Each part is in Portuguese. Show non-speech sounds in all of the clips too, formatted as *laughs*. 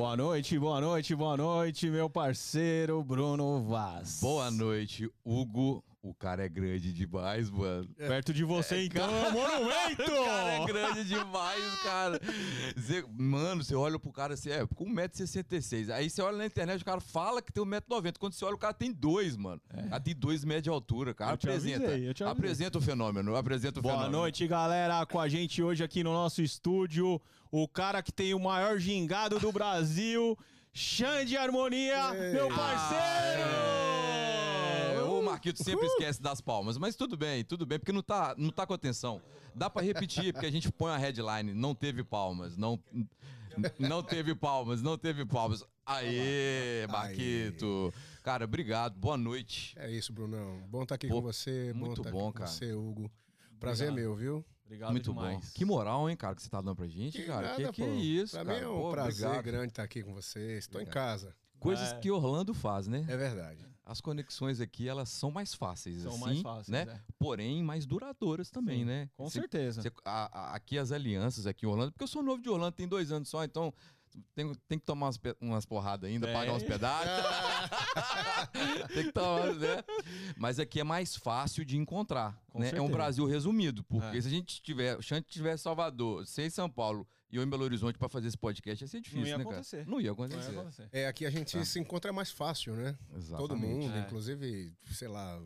Boa noite, boa noite, boa noite, meu parceiro Bruno Vaz. Boa noite, Hugo. O cara é grande demais, mano. Perto de você, É, então, cara- é um monumento! O cara é grande demais, cara. Cê- mano, você olha pro cara assim, é, com 1,66m. Aí você olha na internet, o cara fala que tem 1,90m. Quando você olha, o cara tem 2, mano. O cara tem 2 metros de altura, cara. Eu te apresenta. avisei, eu te avisei. apresenta o fenômeno, apresenta o Boa fenômeno. noite, galera. Com a gente hoje aqui no nosso estúdio, o cara que tem o maior gingado do Brasil, Xande Harmonia, meu parceiro! É, o Marquito sempre esquece das palmas, mas tudo bem, tudo bem, porque não tá, não tá com atenção. Dá pra repetir, porque a gente põe a headline, não teve palmas, não, não teve palmas, não teve palmas. Aê, Marquito. Cara, obrigado, boa noite. É isso, Brunão. Bom estar aqui Pô, com você. muito bom estar bom, aqui cara. com você, Hugo. Prazer é Obrigado. meu, viu? Obrigado Muito demais. bom. Que moral, hein, cara, que você tá dando pra gente, cara. nada, que que pô. é isso, Pra cara? mim é um Pô, prazer obrigado. grande estar aqui com você. Estou em casa. Coisas É. que Orlando faz, né? É verdade. As conexões aqui, elas são mais fáceis, São assim, mais fáceis, né? é. Porém, mais duradouras também, Sim, né? com Cê- certeza. cê- a- a- aqui as alianças aqui em Orlando, porque eu sou novo de Orlando, tem dois anos só, então tem, tem que tomar umas, umas porradas ainda, É. pagar uns pedágios. *laughs* tem que tomar, né? Mas aqui é mais fácil de encontrar, né? É um. Brasil resumido, porque É. se a gente tiver, o Xande tiver em Salvador, você em São Paulo e eu em Belo Horizonte pra fazer esse podcast, ia ser difícil, Não ia né, acontecer. cara? Não ia Não acontecer. é acontecer. É, aqui a gente se encontra mais fácil, né? Exatamente. Todo mundo, É. inclusive, sei lá,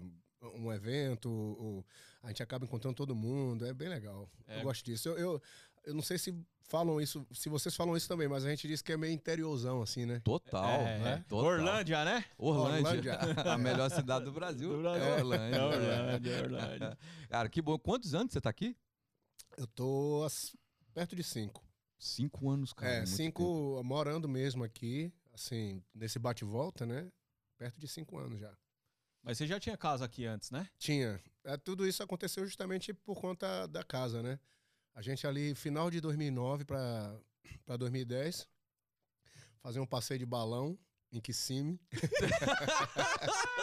um evento, ou- a gente acaba encontrando todo mundo. É bem legal. É. Eu gosto disso. Eu, eu, eu não sei se falam isso, se vocês falam isso também, mas a gente diz que é meio interiorzão, assim, né? Total, É, né? Total. Orlândia, né? Orlândia. Orlândia. *laughs* a melhor cidade do Brasil. Do Brasil. É Orlândia. É Orlândia, é Orlândia. *laughs* Cara, que bom. Quantos anos você tá aqui? Eu tô as- perto de cinco. Cinco anos, cara. é, muito cinco tempo. morando mesmo aqui, assim, nesse bate-volta, né? Perto de cinco anos já. Mas você já tinha casa aqui antes, né? Tinha. É, tudo isso aconteceu justamente por conta da casa, né? A gente ali, final de 2009 para 2010, fazer um passeio de balão em Kissimmee. *laughs*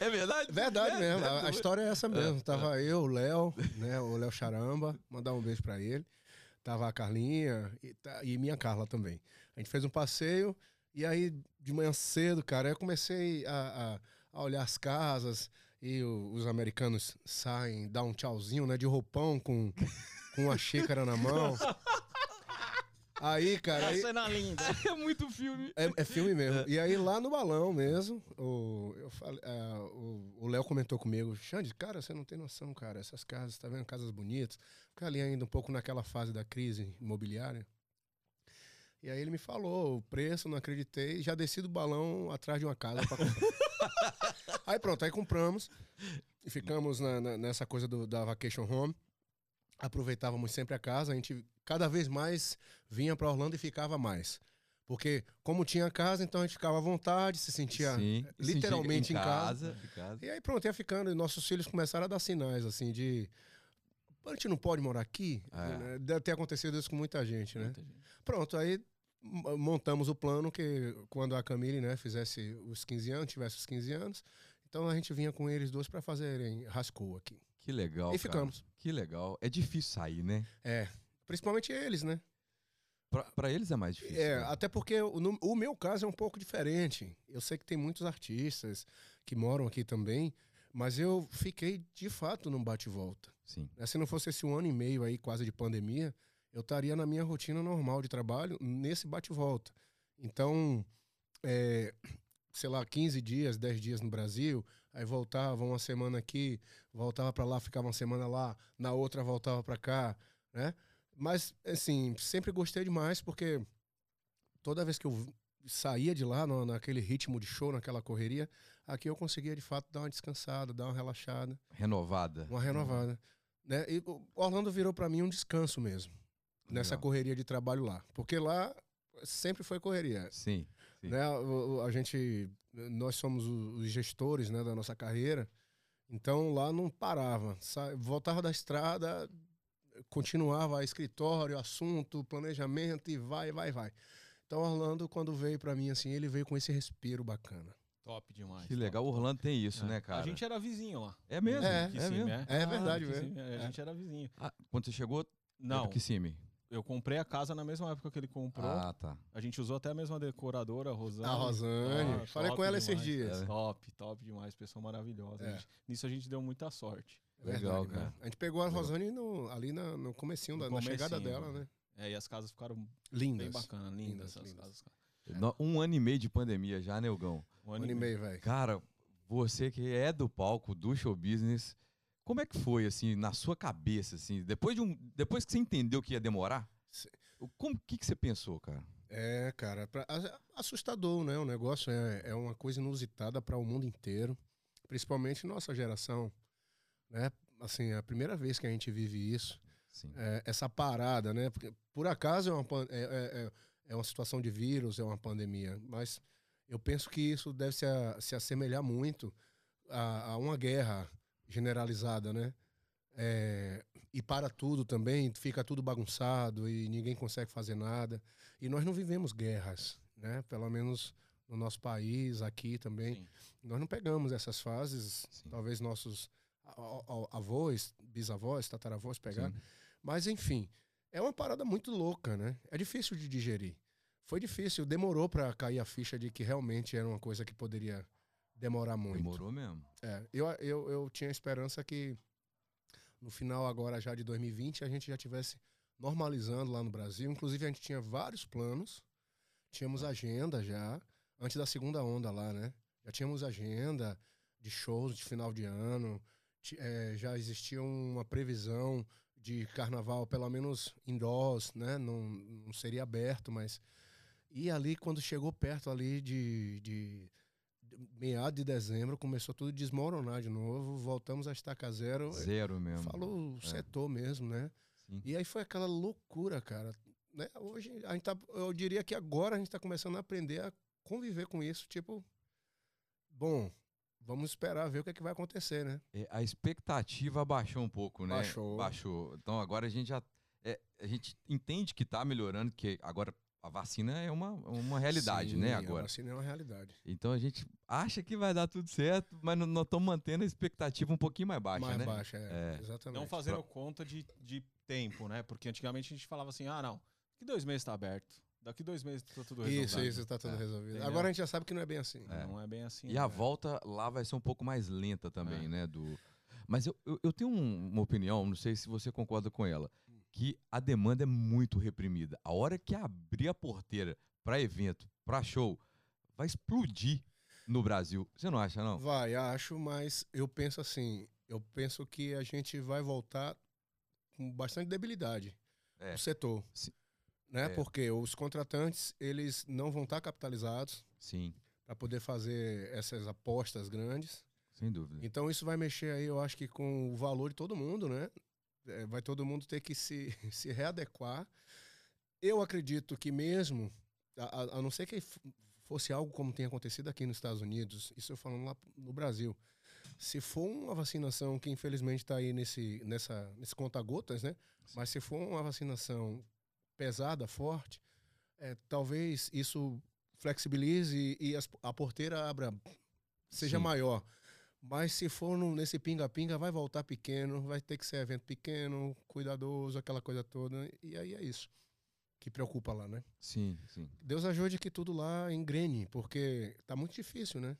É verdade? Verdade É, mesmo, é a, a história é essa mesmo. Tava eu, o Léo, né? O Léo Charamba, mandar um beijo pra ele. Tava a Carlinha e, e minha Carla também. A gente fez um passeio e aí, de manhã cedo, cara, eu comecei a, a- a olhar as casas e o- os americanos saem, dá um tchauzinho, né? De roupão com, com uma xícara na mão. *laughs* Aí, cara, aí, cena linda. *laughs* É muito filme. é, é filme mesmo. E aí lá no balão mesmo, o eu falei, o o Léo comentou comigo, Xande, cara, você não tem noção, cara. Essas casas, tá vendo? Casas bonitas. Fica ali ainda um pouco naquela fase da crise imobiliária. E aí ele me falou o preço, não acreditei, já desci do balão atrás de uma casa pra comprar. *laughs* aí pronto, aí compramos e ficamos na- na- nessa coisa do- da vacation home. Aproveitávamos sempre a casa, a gente cada vez mais vinha para Orlando e ficava mais. Porque como tinha casa, então a gente ficava à vontade, se sentia Sim. literalmente em em casa. casa. Em casa. E aí pronto, ia ficando, e nossos filhos começaram a dar sinais, assim, de... A gente não pode morar aqui? É. Né? Deve ter acontecido isso com muita gente, né? Pronto, aí montamos o plano que quando a Camille, né, fizesse os 15 anos, tivesse os 15 anos, então a gente vinha com eles dois para fazerem rascou aqui. Que legal. E cara. Que legal. É difícil sair, né? É, principalmente eles, né? Pra, pra eles é mais difícil. É, né? até porque o, o meu caso é um pouco diferente. Eu sei que tem muitos artistas que moram aqui também, mas eu fiquei de fato num bate-volta. Sim. Né, Se não fosse esse um ano e meio aí, quase de pandemia, eu estaria na minha rotina normal de trabalho, nesse bate-volta. Então, é, sei lá, 15 dias, 10 dias no Brasil, aí voltava uma semana aqui, voltava para lá, ficava uma semana lá, na outra voltava para cá, né? Mas, assim, sempre gostei demais, porque toda vez que eu saía de lá, no- naquele ritmo de show, naquela correria, aqui eu conseguia de fato dar uma descansada, dar uma relaxada Renovada. uma renovada. Né? E Orlando virou para mim um descanso mesmo, nessa Legal. correria de trabalho lá. Porque lá sempre foi correria. Sim. sim. Né? O- A gente, nós somos os gestores né, da nossa carreira, então lá não parava. Sa- Voltava da estrada, continuava escritório, assunto, planejamento e vai, vai, vai. Então Orlando, quando veio para mim assim, ele veio com esse respiro bacana. Top demais. Que legal. O Orlando tem isso, né, cara? A gente era vizinho lá. É mesmo? É, é Kissimmee, mesmo. é. É verdade mesmo. é, A gente era vizinho. Ah, quando você chegou, Não, era Kissimmee. Eu comprei a casa na mesma época que ele comprou. Ah, tá. A gente usou até a mesma decoradora, a Rosane. A Rosane. Ah, Falei com ela esses demais. dias. É. Top, top demais. Pessoa maravilhosa. É. A gente- nisso a gente deu muita sorte. Legal, Verdade, cara. né? A gente pegou a Legal. Rosane no- ali na- no comecinho, No da, na chegada comecinho, dela, né? É, e as casas ficaram Lindas. bem bacanas, lindas, Lindas, essas lindas. casas. cara. No- Um ano e meio de pandemia já, né, Hugão? Um Um ano ano e meio, velho. Cara, você que é do palco, do show business, como é que foi, assim, na sua cabeça, assim, depois, de um, depois que você entendeu que ia demorar? Como que, que você pensou, cara? É, cara, pra- assustador, né? O negócio é, é uma coisa inusitada para o mundo inteiro, principalmente nossa geração, né? Assim, é a primeira vez que a gente vive isso, é, essa parada, né? Porque, por acaso é uma, é, é- é- é uma situação de vírus, é uma pandemia, mas eu penso que isso deve se, a- se assemelhar muito a, a uma guerra generalizada, né? É, e para tudo também, fica tudo bagunçado e ninguém consegue fazer nada. E nós não vivemos guerras, né? Pelo menos no nosso país, aqui também. Sim. Nós não pegamos essas fases, Sim. talvez nossos avós, bisavós, tataravós pegaram. Sim. Mas enfim, é uma parada muito louca, né? É difícil de digerir. Foi difícil, demorou para cair a ficha de que realmente era uma coisa que poderia demorar muito. Demorou mesmo. É, eu, eu, eu tinha esperança que no final agora já de 2020 a gente já tivesse normalizando lá no Brasil. Inclusive a gente tinha vários planos, tínhamos agenda já antes da segunda onda lá, né? Já tínhamos agenda de shows de final de ano, eh, já existia uma previsão de carnaval pelo menos indoors, né? Não, não seria aberto, mas e ali quando chegou perto ali de, de meado de dezembro, começou tudo a desmoronar de novo, voltamos a estaca zero. Zero mesmo. Falou o É. setor mesmo, né? Sim. E aí foi aquela loucura, cara. Né? Hoje, a gente tá, eu diria que agora a gente está começando a aprender a conviver com isso. Tipo, bom, vamos esperar ver o que, é que vai acontecer, né? É, a expectativa baixou um pouco, né? Baixou. Baixou. Então agora a gente já. é, a gente entende que tá melhorando, que agora a vacina é uma, uma realidade, Sim, né? A Agora. vacina é uma realidade. Então a gente acha que vai dar tudo certo, mas nós estamos mantendo a expectativa um pouquinho mais baixa, Mais né? baixa, é, É. exatamente. Não fazendo conta de, de tempo, né? Porque antigamente a gente falava assim, ah, não, daqui dois meses tá aberto. Daqui dois meses tá tudo resolvido. Isso, isso está tudo É. resolvido. Entendeu? Agora a gente já sabe que não é bem assim. É. Não é bem assim. E a né? volta lá vai ser um pouco mais lenta também, É. né? Do... Mas eu, eu, eu tenho um- uma opinião, não sei se você concorda com ela, que a demanda é muito reprimida. A hora que abrir a porteira para evento, para show, vai explodir no Brasil. Você não acha, não? Vai, acho, mas eu penso assim, eu penso que a gente vai voltar com bastante debilidade É. no setor. Sim. Né? É. Porque os contratantes, eles não vão estar capitalizados Sim, para poder fazer essas apostas grandes. sem dúvida. Então isso vai mexer aí, eu acho que com o valor de todo mundo, né? É, vai todo mundo ter que se, *laughs* se readequar. Eu acredito que mesmo, a, a- não ser que fosse algo como tem acontecido aqui nos Estados Unidos, isso eu falando lá no Brasil, se for uma vacinação que infelizmente está aí nesse, nessa, nesse conta-gotas, né? Mas se for uma vacinação pesada, forte, é, talvez isso flexibilize e as- a porteira abra, seja Sim. maior. Mas se for no- nesse pinga-pinga, vai voltar pequeno, vai ter que ser evento pequeno, cuidadoso, aquela coisa toda. E aí é isso que preocupa lá, né? Sim, sim. Deus ajude que tudo lá engrene, porque tá muito difícil, né?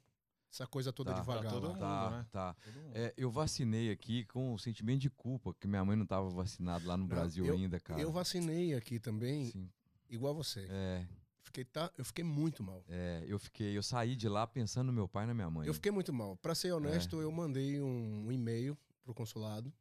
Essa coisa toda Tá. devagar Pra todo lá. mundo. Tá, né? tá. Todo mundo. É, eu vacinei aqui com um sentimento de culpa, que minha mãe não estava vacinada lá no Não, Brasil eu- ainda, cara. Eu vacinei aqui também, Sim, igual você. é, Fiquei, tá, eu fiquei muito mal. é, eu fiquei, eu saí de lá pensando no meu pai e na minha mãe. Eu fiquei muito mal. Para ser honesto, É. eu mandei um, um e-mail pro consulado,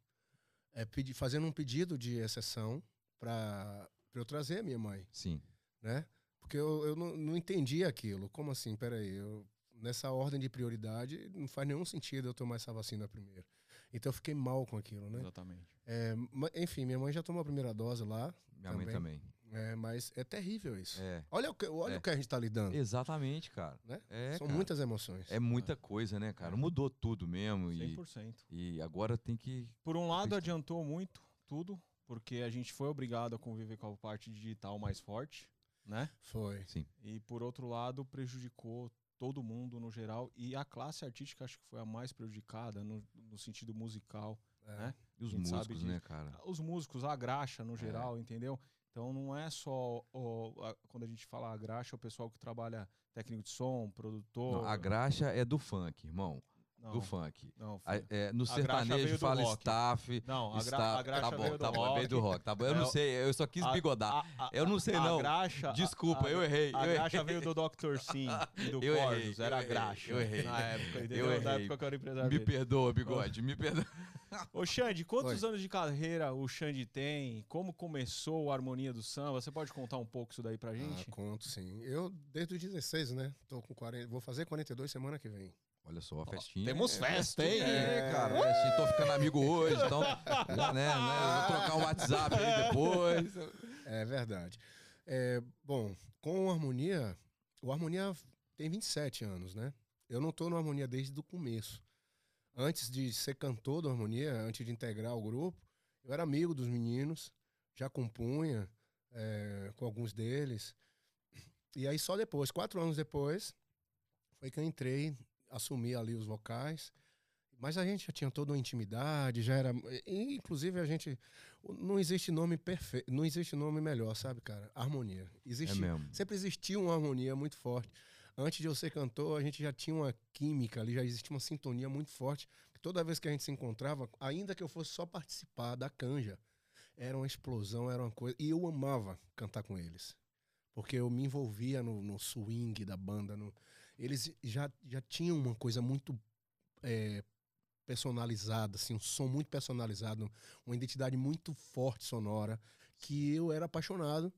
é, pedi- fazendo um pedido de exceção para eu trazer a minha mãe, Sim, né? Porque eu, eu não, não entendi aquilo. Como assim? Peraí, eu, nessa ordem de prioridade, não faz nenhum sentido eu tomar essa vacina primeiro. Então eu fiquei mal com aquilo, né? Exatamente. É, enfim, minha mãe já tomou a primeira dose lá, minha mãe também. É, mas é terrível isso. É, Olha, o que, olha É. o que a gente está lidando. exatamente, cara. Né? É, São cara. muitas emoções. É muita coisa, né, cara? Mudou tudo mesmo e, 100%. e agora tem que Por um lado, Acredito. adiantou muito tudo, porque a gente foi obrigado a conviver com a parte digital mais forte, né? Foi. E por outro lado, prejudicou todo mundo no geral e a classe artística acho que foi a mais prejudicada no, no sentido musical, É. né? E os músicos, né, cara? Os músicos, a graxa É. no geral, entendeu? Então não é só a- quando a gente fala a graxa, o pessoal que trabalha técnico de som, produtor. Não, a graxa é do funk, irmão. não, Do funk. Não, A- é, no sertanejo do fala staff. não a, gra, staff. a graxa tá bom, veio do tá bom, rock. veio do rock. Tá bom. Eu É não sei, eu só quis bigodar. a- eu não sei, não. graxa, Desculpa, eu errei. A eu graxa errei. veio do Dr. Sim e do *laughs* Cordos, era a graxa. eu errei. Na época, entendeu? Eu Na errei. época que eu era empresário Me dele. perdoa, bigode, me perdoa. Ô Xande, quantos Oi. anos de carreira o Xande tem? Como começou o Harmonia do Samba? Você pode contar um pouco isso daí pra gente? Ah, conto, sim. Eu, desde os 16, né? Tô com 40, vou fazer 42 semana que vem. Olha só, a festinha. temos é- festa, hein? É, cara, festinha. Tô ficando amigo hoje, então. Né, né, vou trocar um WhatsApp aí depois. *laughs* É verdade. É, bom, com o Harmonia, o Harmonia tem 27 anos, né? Eu não tô no Harmonia desde o começo. Antes de ser cantor do Harmonia, antes de integrar o grupo, eu era amigo dos meninos, já compunha é, com alguns deles. E aí só depois, quatro anos depois, foi que eu entrei, assumi ali os vocais. Mas a gente já tinha toda uma intimidade, já era. Inclusive, a gente. Não existe nome perfeito. Não existe nome melhor, sabe, cara? Harmonia. É Existe, mesmo. sempre existiu uma harmonia muito forte. Antes de eu ser cantor, a gente já tinha uma química ali, já existia uma sintonia muito forte. Toda vez que a gente se encontrava, ainda que eu fosse só participar da canja, era uma explosão, era uma coisa. E eu amava cantar com eles. Porque eu me envolvia no, no swing da banda. no- Eles já, já tinham uma coisa muito é, personalizada, assim, um som muito personalizado, uma identidade muito forte sonora, que eu era apaixonado.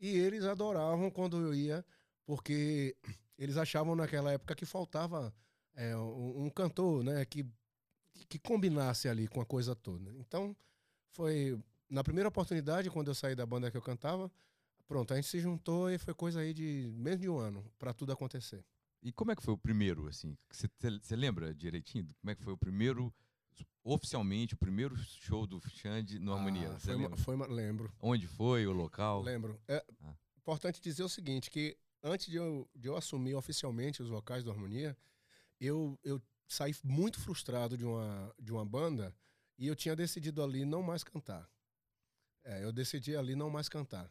E eles adoravam quando eu ia, porque eles achavam naquela época que faltava é, um, um cantor, né, que, que combinasse ali com a coisa toda. Então, foi na primeira oportunidade, quando eu saí da banda que eu cantava, pronto, a gente se juntou e foi coisa aí de menos de um ano para tudo acontecer. E como é que foi o primeiro, assim? Você lembra direitinho? Como é que foi o primeiro, oficialmente, o primeiro show do Xande no Harmonia? Ah, Você foi, lembra? foi lembro. Onde foi, o local? Lembro. É Ah. importante dizer o seguinte, que antes de eu, de eu assumir oficialmente os vocais do Harmonia, eu, eu saí muito frustrado de uma, de uma banda e eu tinha decidido ali não mais cantar. É, eu decidi ali não mais cantar.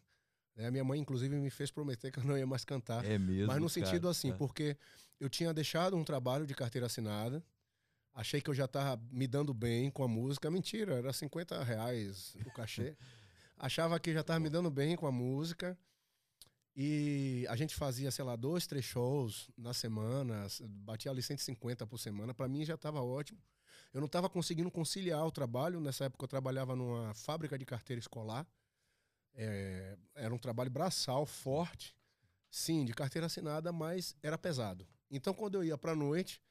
É, minha mãe, inclusive, me fez prometer que eu não ia mais cantar. É mesmo, Mas no cara. sentido assim, Tá. porque eu tinha deixado um trabalho de carteira assinada, achei que eu já estava me dando bem com a música. Mentira, era 50 reais o cachê. *laughs* Achava que já estava me dando bem com a música. E a gente fazia, sei lá, dois, três shows na semana, batia ali 150 por semana. Para mim já estava ótimo. Eu não estava conseguindo conciliar o trabalho. Nessa época eu trabalhava numa fábrica de carteira escolar. É, era um trabalho braçal, forte. Sim, de carteira assinada, mas era pesado. Então, quando eu ia pra noite,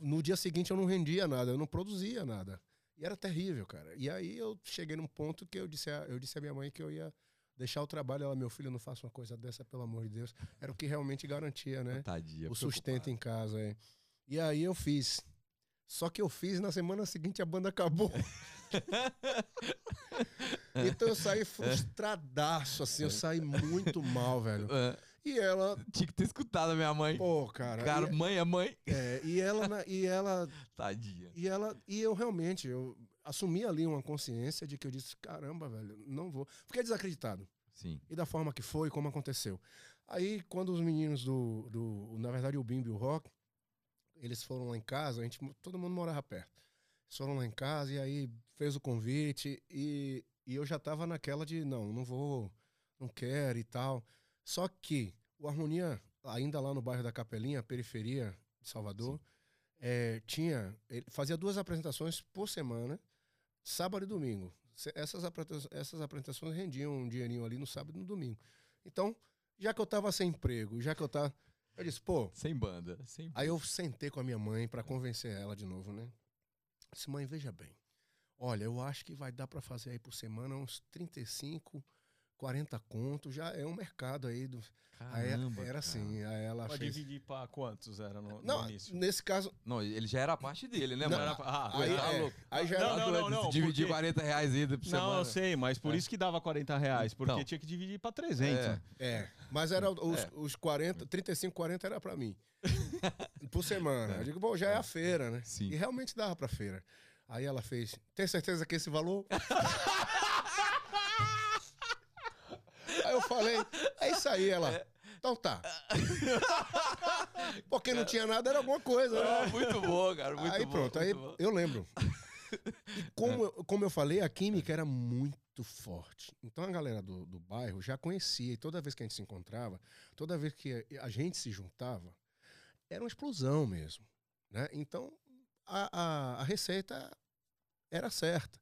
no dia seguinte eu não rendia nada, eu não produzia nada. E era terrível, cara. E aí eu cheguei num ponto que eu disse a, eu disse à minha mãe que eu ia deixar o trabalho. Ela, meu filho, não faça uma coisa dessa, pelo amor de Deus. Era o que realmente garantia, né? Tadinha, o sustento em casa. É. E aí eu fiz. Só que eu fiz, na semana seguinte a banda acabou. *laughs* então eu saí frustradaço, assim, eu saí muito mal, velho. É, E ela, tinha que ter escutado a minha mãe. pô, cara. Cara, e, mãe é mãe. é, e ela, e ela, Tadinha. e ela, e eu realmente, eu assumi ali uma consciência de que eu disse, caramba, velho, não vou. Fiquei desacreditado. Sim. E da forma que foi, como aconteceu. Aí, quando os meninos do, do na verdade, o Bimbi e o Rock, eles foram lá em casa, a gente, todo mundo morava perto. Eles foram lá em casa e aí fez o convite e, e eu já tava naquela de, não, não vou, não quero e tal. Só que o Harmonia, ainda lá no bairro da Capelinha, periferia de Salvador, eh, tinha, ele fazia duas apresentações por semana, sábado e domingo. Essas apresentações, essas apresentações rendiam um dinheirinho ali no sábado e no domingo. Então, já que eu tava sem emprego, já que eu tava. Eu disse, pô. Sem banda. Sem... Aí eu sentei com a minha mãe pra convencer ela de novo, né? Disse, mãe, veja bem. Olha, eu acho que vai dar pra fazer aí por semana uns 35, 40 contos. Já é um mercado aí. Do... Aí Caramba, era cara. assim. Aí ela Pra fez. dividir pra quantos era no, no Não, início? nesse caso. Não, ele já era a parte dele, né, Não? Era- ah, Aí, tá é, louco. aí já Não, era. não, não, não. Dividir porque- 40 reais aí por Não, semana. eu sei, mas por É. isso que dava 40 reais, porque Então. tinha que dividir pra 300. É. É, mas era os, os 40, 35, 40 era pra mim. *laughs* por semana. É. Eu digo, bom, já é a feira, né? Sim. E realmente dava pra feira. Aí ela fez, tem certeza que esse valor? *laughs* falei, é isso aí, ela. Então tá. *laughs* Porque não tinha nada, era alguma coisa, né? Muito bom, cara. Muito aí bom, pronto, aí bom. eu lembro. E como, *laughs* eu- como eu falei, a química era muito forte. Então a galera do, do bairro já conhecia, e toda vez que a gente se encontrava, toda vez que a gente se juntava, era uma explosão mesmo. Né? Então a, a, a receita era certa.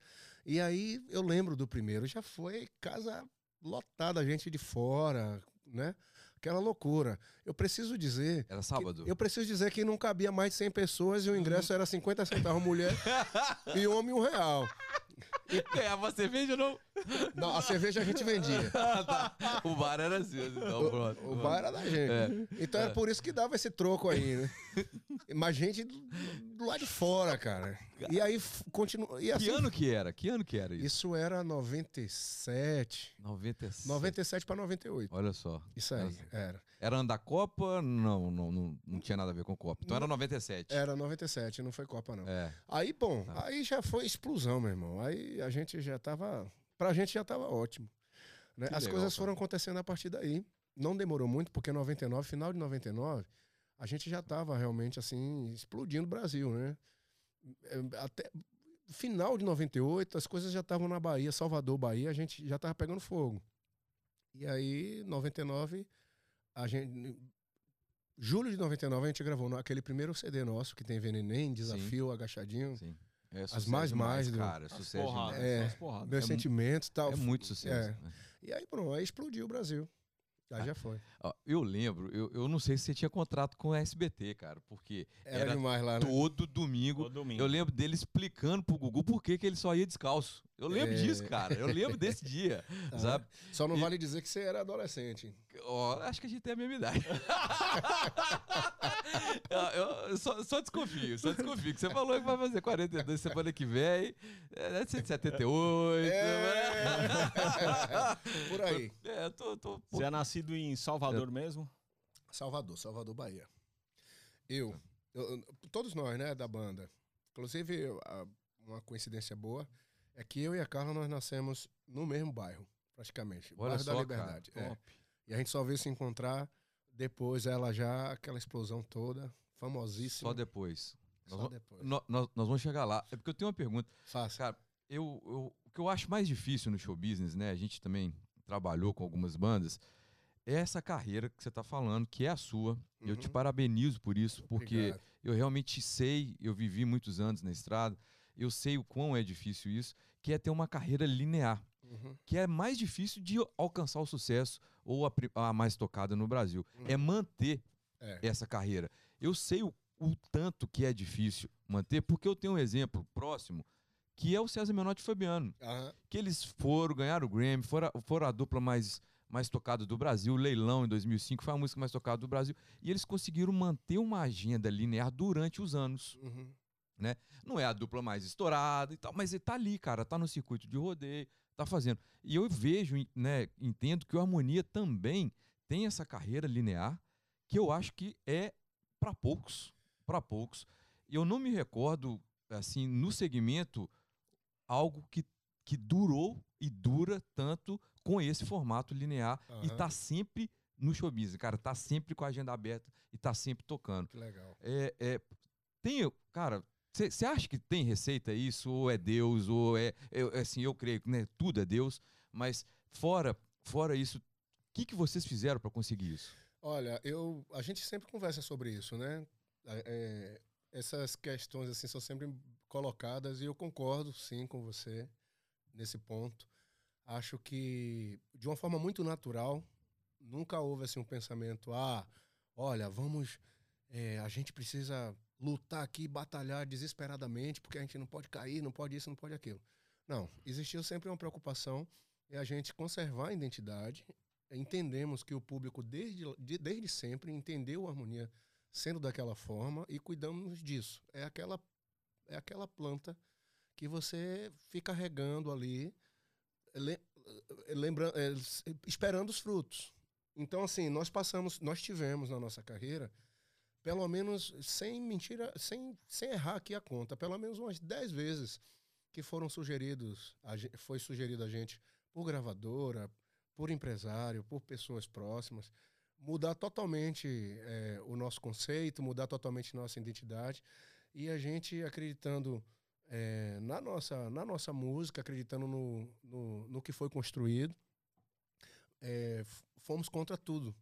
E aí eu lembro do primeiro, já foi casa lotada, gente de fora, né? Aquela loucura. Eu preciso dizer Era sábado? eu preciso dizer que não cabia mais de 100 pessoas e o ingresso era 50 centavos mulher *laughs* e homem um real. Ganhava cerveja ou não? Não, a cerveja a gente vendia. *laughs* Ah, tá. O bar era assim, então pronto. O bar era da gente. Então era por isso que dava esse troco aí, né? *laughs* Mas gente do, do lado de fora, cara. E aí continua. E assim, Que ano que era? Que ano que era isso? Isso era 97. 97. 97 para 98. Olha só. Isso aí, era. Era ano da Copa? Não, não, não, não tinha nada a ver com Copa. Então era 97. Era 97, não foi Copa, não. É. Aí, bom, aí já foi explosão, meu irmão. Aí a gente já tava. Pra gente já tava ótimo. né? As legal, coisas cara. foram acontecendo a partir daí. Não demorou muito, porque 99, final de 99, a gente já tava realmente assim, explodindo o Brasil, né? É, Até final de 98, as coisas já estavam na Bahia, Salvador, Bahia, a gente já tava pegando fogo. E aí, 99, a gente. Julho de 99, a gente gravou aquele primeiro CD nosso, que tem Venenem, Desafio, Agachadinho. Sim. É As sucesso mais mais do- cara. As Sucesso porradas. É. as porradas. Meus É sentimentos e tal. É muito sucesso. É. né? E aí, pronto, aí explodiu o Brasil. Aí Ah, já foi. Ó, Eu lembro, eu, eu não sei se você tinha contrato com a SBT, cara, porque Era, Era demais lá, né? todo domingo Todo domingo. eu lembro dele explicando pro Gugu por que, que ele só ia descalço. Eu lembro É. disso, cara. Eu lembro desse *laughs* dia, Ah, sabe? Só não E- vale dizer que você era adolescente. Ó, acho que a gente tem a mesma idade. *laughs* eu, eu só, só desconfio, só desconfio. Que você falou que vai fazer 42 semana que vem. É, deve ser de 78. É. *laughs* Por aí. É, eu tô. tô Você é nascido em Salvador mesmo? Salvador, Salvador, Bahia. Eu, eu- todos nós, né, da banda. Inclusive, uma coincidência boa é que eu e a Carla nós nascemos no mesmo bairro, praticamente. Olha bairro só, da Liberdade. cara. é. E a gente só veio se encontrar depois, ela já, aquela explosão toda, famosíssima. Só depois. Nós, Só vamos- depois. nó- nós- nós vamos chegar lá. É porque eu tenho uma pergunta. Faça. Cara, eu, eu- o que eu acho mais difícil no show business, né? A gente também trabalhou com algumas bandas. Essa carreira que você está falando, que é a sua. Eu te Uhum. parabenizo por isso, porque Obrigado. eu realmente sei, eu vivi muitos anos na estrada, eu sei o quão é difícil isso, que é ter uma carreira linear, Uhum. que é mais difícil de alcançar o sucesso ou a, a mais tocada no Brasil. É manter É. essa carreira. Eu sei o, o tanto que é difícil manter, porque eu tenho um exemplo próximo, que é o César Menotti e Fabiano Aham. que eles foram, ganharam o Grammy, foram, foram a dupla mais, mais tocada do Brasil, o Leilão em 2005 foi a música mais tocada do Brasil, e eles conseguiram manter uma agenda linear durante os anos. Uhum. Não é a dupla mais estourada e tal, mas ele tá ali, cara, tá no circuito de rodeio, tá fazendo. E eu vejo, né, entendo que o Harmonia também tem essa carreira linear, que eu acho que é para poucos, para poucos. E eu não me recordo, assim, no segmento, algo que, que durou e dura tanto com esse formato linear e Aham. tá sempre no show business, cara, tá sempre com a agenda aberta e tá sempre tocando. Que legal. É, é, tem, cara, você acha que tem receita isso, ou é Deus, ou é, é- assim, eu creio que né, tudo é Deus, mas fora, fora isso, o que, que vocês fizeram para conseguir isso? Olha, eu, a gente sempre conversa sobre isso, né? É, é, essas questões assim são sempre colocadas e eu concordo sim com você nesse ponto. Acho que de uma forma muito natural, nunca houve assim um pensamento, ah, olha, vamos, é, a gente precisa lutar aqui, batalhar desesperadamente, porque a gente não pode cair, não pode isso, não pode aquilo. Não, existiu sempre uma preocupação em a gente conservar a identidade entendemos que o público desde, de- desde sempre entendeu a harmonia sendo daquela forma e cuidamos disso. É aquela, é aquela planta que você fica regando ali, lembra, é, esperando os frutos. Então, assim, nós passamos, nós tivemos na nossa carreira pelo menos, sem mentira, sem, sem errar aqui a conta, pelo menos umas 10 vezes que foram sugeridos, foi sugerido a gente por gravadora, por empresário, por pessoas próximas, mudar totalmente eh, o nosso conceito, mudar totalmente nossa identidade e a gente acreditando eh, na, nossa, na nossa música, acreditando no, no, no que foi construído, f- fomos contra tudo.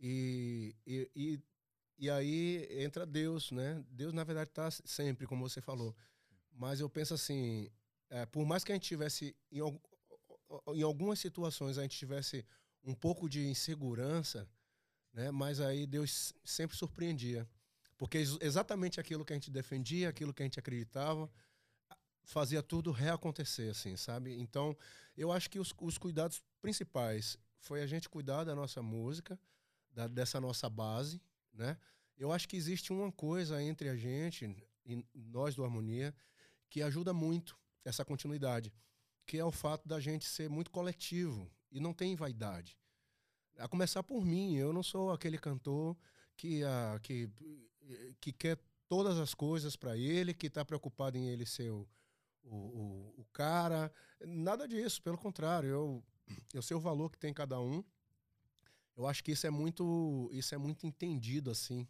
E, e, e, e aí entra Deus, né? Deus, na verdade, está sempre, como você falou. Mas eu penso assim, eh, por mais que a gente tivesse, em, em algumas situações, a gente tivesse um pouco de insegurança, né? Mas aí Deus sempre surpreendia. Porque ex- exatamente aquilo que a gente defendia, aquilo que a gente acreditava, fazia tudo reacontecer, assim, sabe? Então, eu acho que os, os cuidados principais foi a gente cuidar da nossa música, da- dessa nossa base, né? Eu acho que existe uma coisa entre a gente e nós do Harmonia que ajuda muito essa continuidade, que é o fato da gente ser muito coletivo e não tem vaidade. A começar por mim, eu não sou aquele cantor que, ah, que, que quer todas as coisas para ele, que está preocupado em ele ser o, o, o, cara. Nada disso, pelo contrário, eu, eu sei o valor que tem cada um. Eu acho que isso é muito, isso é muito entendido assim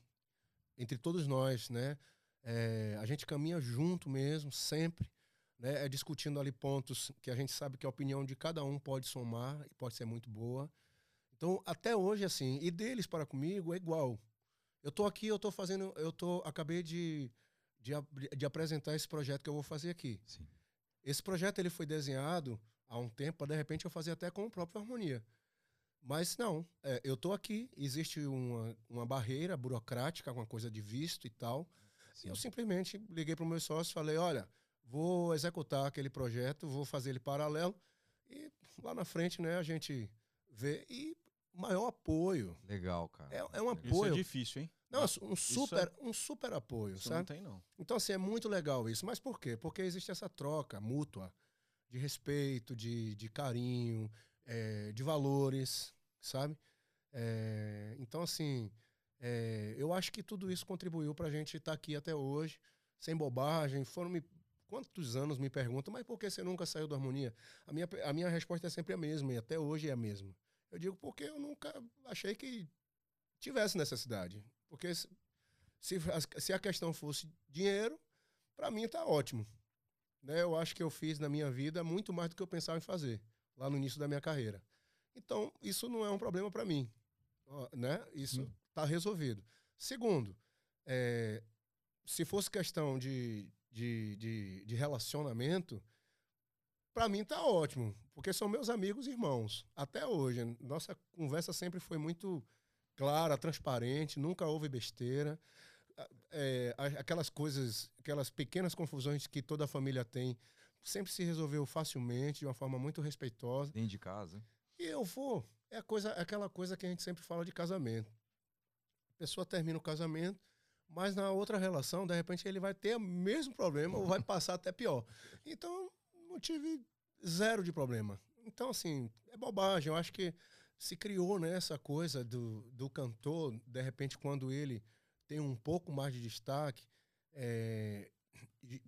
entre todos nós, né? É, a gente caminha junto mesmo, sempre, né? É discutindo ali pontos que a gente sabe que a opinião de cada um pode somar e pode ser muito boa. Então, até hoje, assim, e deles para comigo é igual. Eu tô aqui, eu tô fazendo, eu tô, acabei de, de, de apresentar esse projeto que eu vou fazer aqui. Sim. Esse projeto ele foi desenhado há um tempo, de repente eu fazer até com o próprio Harmonia. Mas não, é, eu tô aqui, existe uma, uma barreira burocrática, uma coisa de visto e tal. E eu simplesmente liguei para o meu sócio e falei: olha, vou executar aquele projeto, vou fazer ele paralelo e lá na frente, né, a gente vê. E maior apoio. Legal, cara. É, é um Isso é apoio. difícil, hein? não, um super, um super apoio, Isso não sabe? tem, não. Então, assim, é muito legal isso. Mas por quê? Porque existe essa troca mútua de respeito, de, de carinho, eh, de valores, sabe? Eh, então, assim, eh, eu acho que tudo isso contribuiu para a gente estar aqui até hoje, sem bobagem. Foram me, quantos anos me perguntam, mas por que você nunca saiu da harmonia? A minha, a minha resposta é sempre a mesma, e até hoje é a mesma. Eu digo porque eu nunca achei que tivesse necessidade. Porque se, se, a questão fosse dinheiro, para mim tá ótimo. Né? Eu acho que eu fiz na minha vida muito mais do que eu pensava em fazer lá no início da minha carreira. Então, isso não é um problema para mim. Né? Isso Hum. está resolvido. Segundo, é, se fosse questão de, de, de, de relacionamento, para mim tá ótimo, porque são meus amigos e irmãos. Até hoje, nossa conversa sempre foi muito clara, transparente, nunca houve besteira. É, aquelas coisas, aquelas pequenas confusões que toda a família tem, sempre se resolveu facilmente, de uma forma muito respeitosa. Dentro de casa. E eu vou. É a coisa, aquela coisa que a gente sempre fala de casamento. A pessoa termina o casamento, mas na outra relação, de repente, ele vai ter o mesmo problema ou vai passar até pior. Então, não tive zero de problema. Então, assim, é bobagem. Eu acho que se criou né, essa coisa do, do cantor, de repente, quando ele tem um pouco mais de destaque, é, de-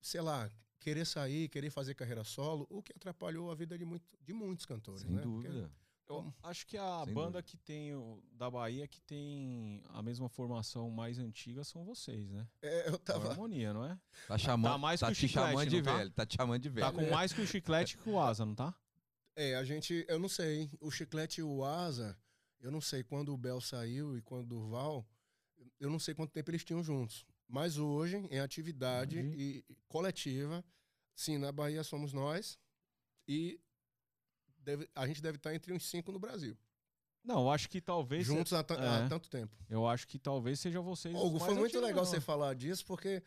sei lá, querer sair, querer fazer carreira solo, o que atrapalhou a vida de, muito, de muitos cantores. Sem né? Porque- dúvida. Eu acho que a Sem banda dúvida. que tem o, da Bahia que tem a mesma formação mais antiga são vocês, né? É, eu A tava. harmonia, não é? Tá chamando, Tá mais tá que o te chiclete, chamando de não tá? velho, tá te chamando de velho. Tá com mais que o chiclete que o asa, não tá? É, a gente. Eu não sei. O Chiclete e o Asa, eu não sei quando o Bel saiu e quando o Durval, eu não sei quanto tempo eles tinham juntos. Mas hoje, em atividade Entendi. e coletiva, sim, na Bahia somos nós. E deve- a gente deve estar entre uns cinco no Brasil. Não, eu acho que talvez. juntos há, ta- há é. tanto tempo. Eu acho que talvez seja vocês. Hugo, foi muito antigos, legal não. você falar disso, porque.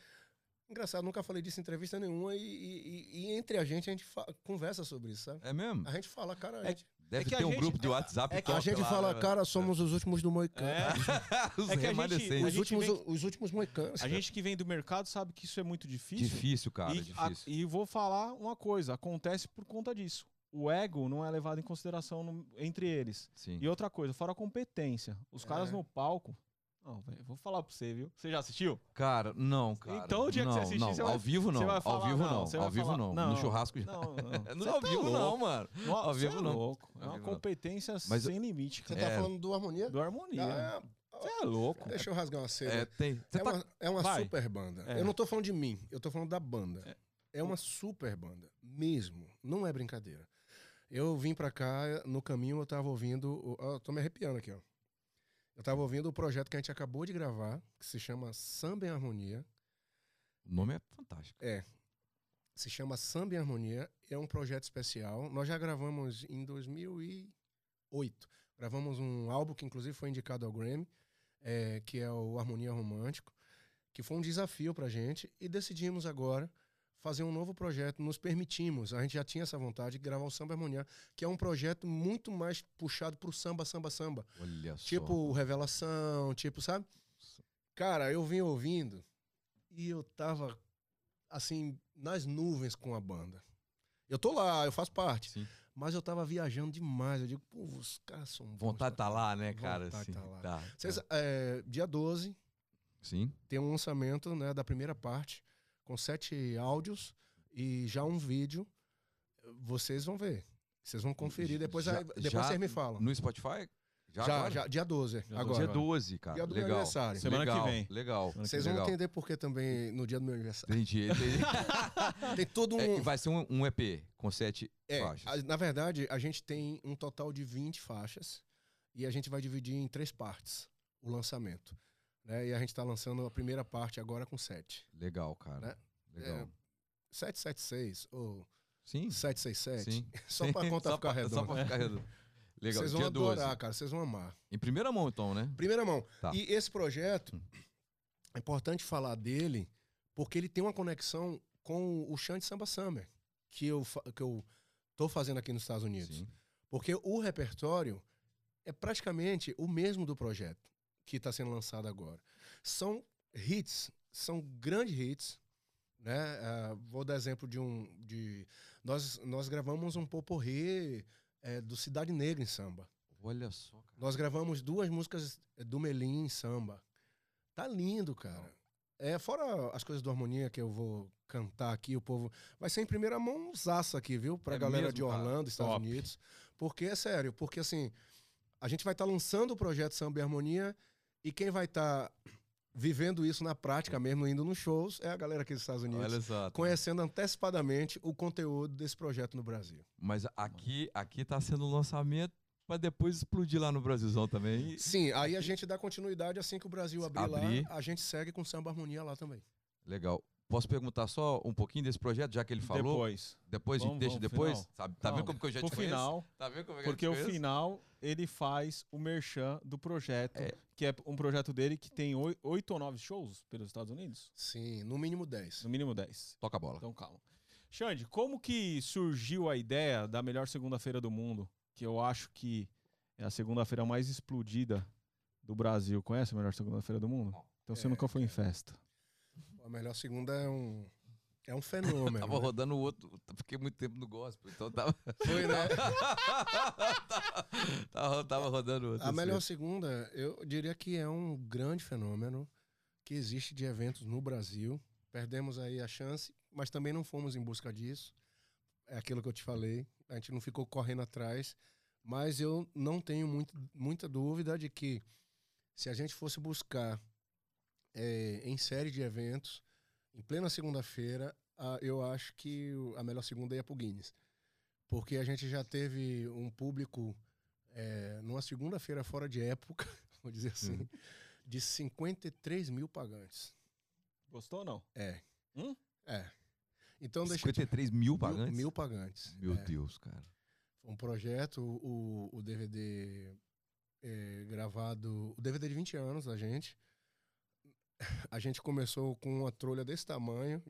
Engraçado, nunca falei disso em entrevista nenhuma. E, e- e entre a gente, a gente fa- conversa sobre isso, sabe? É mesmo? A gente fala, cara. A É gente, Deve que a ter um gente- grupo de WhatsApp é que top a gente lá, fala, né? cara, somos os últimos do Moicano. É, *laughs* Os é a remanescentes. a Os últimos, vem- os últimos moicanos. a gente que vem do mercado sabe que isso é muito difícil. Difícil, cara, e, a- difícil. e vou falar uma coisa: acontece por conta disso. O ego não é levado em consideração no- entre eles. Sim. E outra coisa, fora a competência. Os caras É. no palco, Não, velho, vou falar pra você, viu? Você já assistiu? Cara, não, cara. Então, o dia que não, você assistir, não. você vai- Ao vivo você não. vai Ao falar, vivo não, não. você Ao vivo falar- não. não, No churrasco já. Não, *laughs* não. Não, Você ao tá vivo não, mano. Não, Ao você vivo é não. louco. É uma não. competência Mas sem limite, Você cara. tá É. falando do Harmonia? Do harmonia. Ah, Você é louco. deixa eu rasgar uma seda. É, tem. Você É tá- uma, é uma Vai. super banda. É. Eu não tô falando de mim, eu tô falando da banda. É, uma super banda, mesmo. Não é brincadeira. Eu vim pra cá, no caminho eu tava ouvindo. ó, tô me arrepiando aqui, ó. Eu tava ouvindo o projeto que a gente acabou de gravar, que se chama Samba em Harmonia. O nome é fantástico. É. Se chama Samba em Harmonia. É um projeto especial. Nós já gravamos em 2008. Gravamos um álbum que, inclusive, foi indicado ao Grammy, é, que é o Harmonia Romântico, que foi um desafio pra gente. E decidimos agora fazer um novo projeto. Nos permitimos. A gente já tinha essa vontade de gravar o Samba Harmonia, que é um projeto muito mais puxado pro samba, samba, samba. Olha só. Tipo Revelação, tipo, sabe? Cara, eu vim ouvindo e eu tava, assim, nas nuvens com a banda. Eu tô lá, eu faço parte. Sim. Mas eu tava viajando demais. Eu digo, pô, os caras são bons. Vontade tá lá, né, cara? Vontade Assim, tá lá. Tá, Vocês, tá. é, dia 12 Sim. tem um lançamento né, da primeira parte, com sete áudios e já um vídeo. Vocês vão ver. Vocês vão conferir. Depois, Já- aí- depois já vocês me falam. No Spotify? Já, Já, agora? já, dia 12. Dia agora. Dia 12, cara. Dia do meu legal. aniversário. Semana que legal, vem. Legal. Que Vocês vão legal. entender porque também no dia do meu aniversário. Entendi, entendi. *laughs* Tem todo um. É, vai ser um, um EP com sete É, faixas. a- na verdade, a gente tem um total de 20 faixas e a gente vai dividir em três partes o lançamento. Né? E a gente está lançando a primeira parte agora com 7. Legal, cara. Né? Legal. 776 ou Sim. 767. Sim. *laughs* Só para conta Só ficar redonda. Só pra ficar redondo. Legal. Vocês vão adorar, 12. cara. Vocês vão amar. Em primeira mão, então, né? Primeira mão. Tá. E esse projeto, é importante falar dele porque ele tem uma conexão com o Chant Samba Summer, que eu, que eu tô fazendo aqui nos Estados Unidos. Sim. Porque o repertório é praticamente o mesmo do projeto que está sendo lançado agora. São hits, são grandes hits. Né? Ah, vou dar exemplo de um. De, nós, nós gravamos um poporrê eh, do Cidade Negra em samba. Olha só, cara. Nós gravamos duas músicas eh, do Melim em samba. Tá lindo, cara. É, fora as coisas do Harmonia que eu vou cantar aqui, o povo. Vai ser em primeira mão zaça aqui, viu? Pra É galera mesmo, de cara? Orlando, Estados Top. Unidos. Porque é sério, porque assim, a gente vai estar lançando o projeto Samba e Harmonia e quem vai estar vivendo isso na prática mesmo, indo nos shows, é a galera aqui dos Estados Unidos. Olha só. Conhecendo antecipadamente o conteúdo desse projeto no Brasil. Mas aqui, aqui tá sendo um lançamento pra depois explodir lá no Brasilzão também. Sim, aí a gente dá continuidade assim que o Brasil abrir, Abrir. lá, a gente segue com Samba Harmonia lá também. Legal. Posso perguntar só um pouquinho desse projeto, já que ele falou? Depois. Depois, de- Vamos, deixa vamos, depois? final. Sabe, tá Não, vendo como que eu já te conheço? final, Tá vendo como é que eu porque te o final ele faz o merchan do projeto, É. que é um projeto dele que tem oi- oito ou nove shows pelos Estados Unidos, Sim, no mínimo 10. no mínimo dez. Toca a bola. Então calma. Xande, como que surgiu a ideia da melhor segunda-feira do mundo? Que eu acho que é a segunda-feira mais explodida do Brasil. Conhece a melhor segunda-feira do mundo? Então você É, nunca foi em festa. A melhor segunda é um, é um fenômeno. *laughs* Tava né? rodando o outro, fiquei muito tempo no gospel, então tava, *laughs* Foi, né? *laughs* tava, tava rodando o outro. A assim. melhor segunda, eu diria que é um grande fenômeno que existe de eventos no Brasil. Perdemos aí a chance, mas também não fomos em busca disso. É aquilo que eu te falei. A gente não ficou correndo atrás. Mas eu não tenho muito, muita dúvida de que se a gente fosse buscar é, em série de eventos, em plena segunda-feira, a- eu acho que a melhor segunda ia pro Guinness. Porque a gente já teve um público é, numa segunda-feira fora de época, *laughs* vou dizer assim, Uhum. de 53 mil pagantes. Gostou ou não? É. Hum? É. Então deixa eu te- 53 mil mil- pagantes? Mil, pagantes. Meu É. Deus, cara. Foi um projeto, o, o DVD é, gravado, o DVD de 20 anos da gente. A gente começou com uma trolha desse tamanho,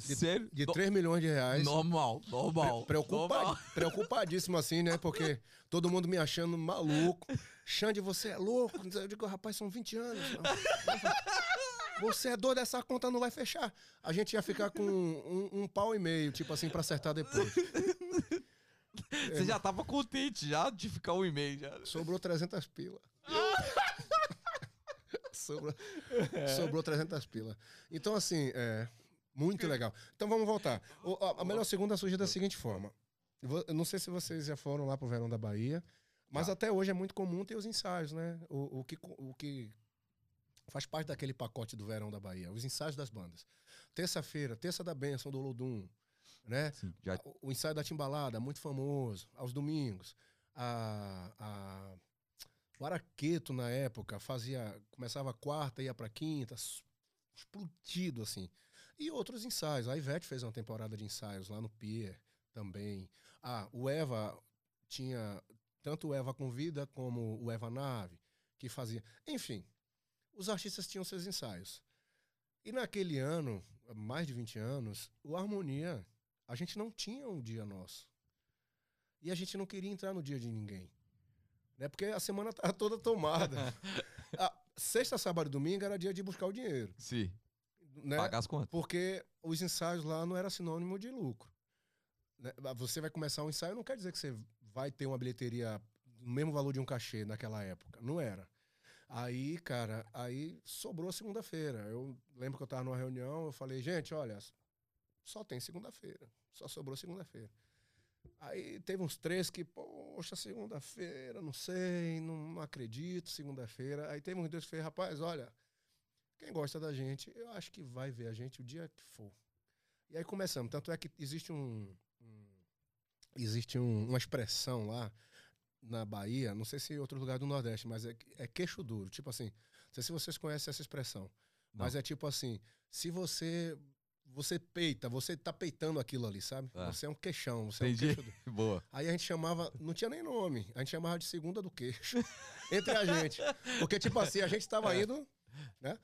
Sério? *laughs* de No- 3 milhões de reais. Normal, normal. Preocupad, normal. *laughs* preocupadíssimo assim, né? Porque todo mundo me achando maluco. Xande, você é louco? Eu digo, rapaz, são 20 anos. Você é doido, essa conta não vai fechar. A gente ia ficar com um, um pau e meio, tipo assim, pra acertar depois. Você já tava contente já de ficar um e-mail já. Sobrou 300 pila. *laughs* sobrou, *laughs* sobrou 300 pila. Então, assim, é muito legal. Então, vamos voltar. O- a, a melhor segunda surgiu da seguinte forma. Eu não sei se vocês já foram lá pro Verão da Bahia, mas até hoje é muito comum ter os ensaios, né? O, o, que, o que faz parte daquele pacote do Verão da Bahia, os ensaios das bandas. Terça-feira, terça da benção do Olodum, né? Sim, já O, o ensaio da Timbalada, muito famoso, aos domingos. A, a, o Araqueto, na época, fazia. Começava quarta, ia pra quinta, explodido, assim. E outros ensaios. A Ivete fez uma temporada de ensaios lá no Pier também. Ah, o Eva tinha tanto o Eva Convida como o Eva Nave, que fazia. Enfim, os artistas tinham seus ensaios. E naquele ano, mais de 20 anos, o Harmonia, a gente não tinha um dia nosso. E a gente não queria entrar no dia de ninguém. Né? Porque a semana estava toda tomada. *laughs* A sexta, sábado e domingo era dia de buscar o dinheiro. sim, Né? pagar as contas. Porque os ensaios lá não era sinônimo de lucro. Né? Você vai começar um ensaio, não quer dizer que você vai ter uma bilheteria no mesmo valor de um cachê naquela época. Não era. Aí, cara, aí sobrou segunda-feira. Eu lembro que eu tava numa reunião, eu falei, gente, olha, só tem segunda-feira. Só sobrou segunda-feira. Aí teve uns três que, poxa, segunda-feira, não sei, não, não acredito, segunda-feira. Aí teve uns dois que fez, rapaz, olha, quem gosta da gente, eu acho que vai ver a gente o dia que for. E aí começamos. Tanto é que existe um. um- existe um- uma expressão lá na Bahia, não sei se em outro lugar do Nordeste, mas é, é queixo duro. Tipo assim, não sei se vocês conhecem essa expressão. Mas é tipo assim, se você. Você peita, você tá peitando aquilo ali, sabe? Ah. Você é um queixão, você é um Entendi. queixo. *laughs* Boa. Aí a gente chamava, não tinha nem nome, a gente chamava de segunda do queixo. *laughs* entre a gente. Porque, tipo assim, a gente tava indo, né?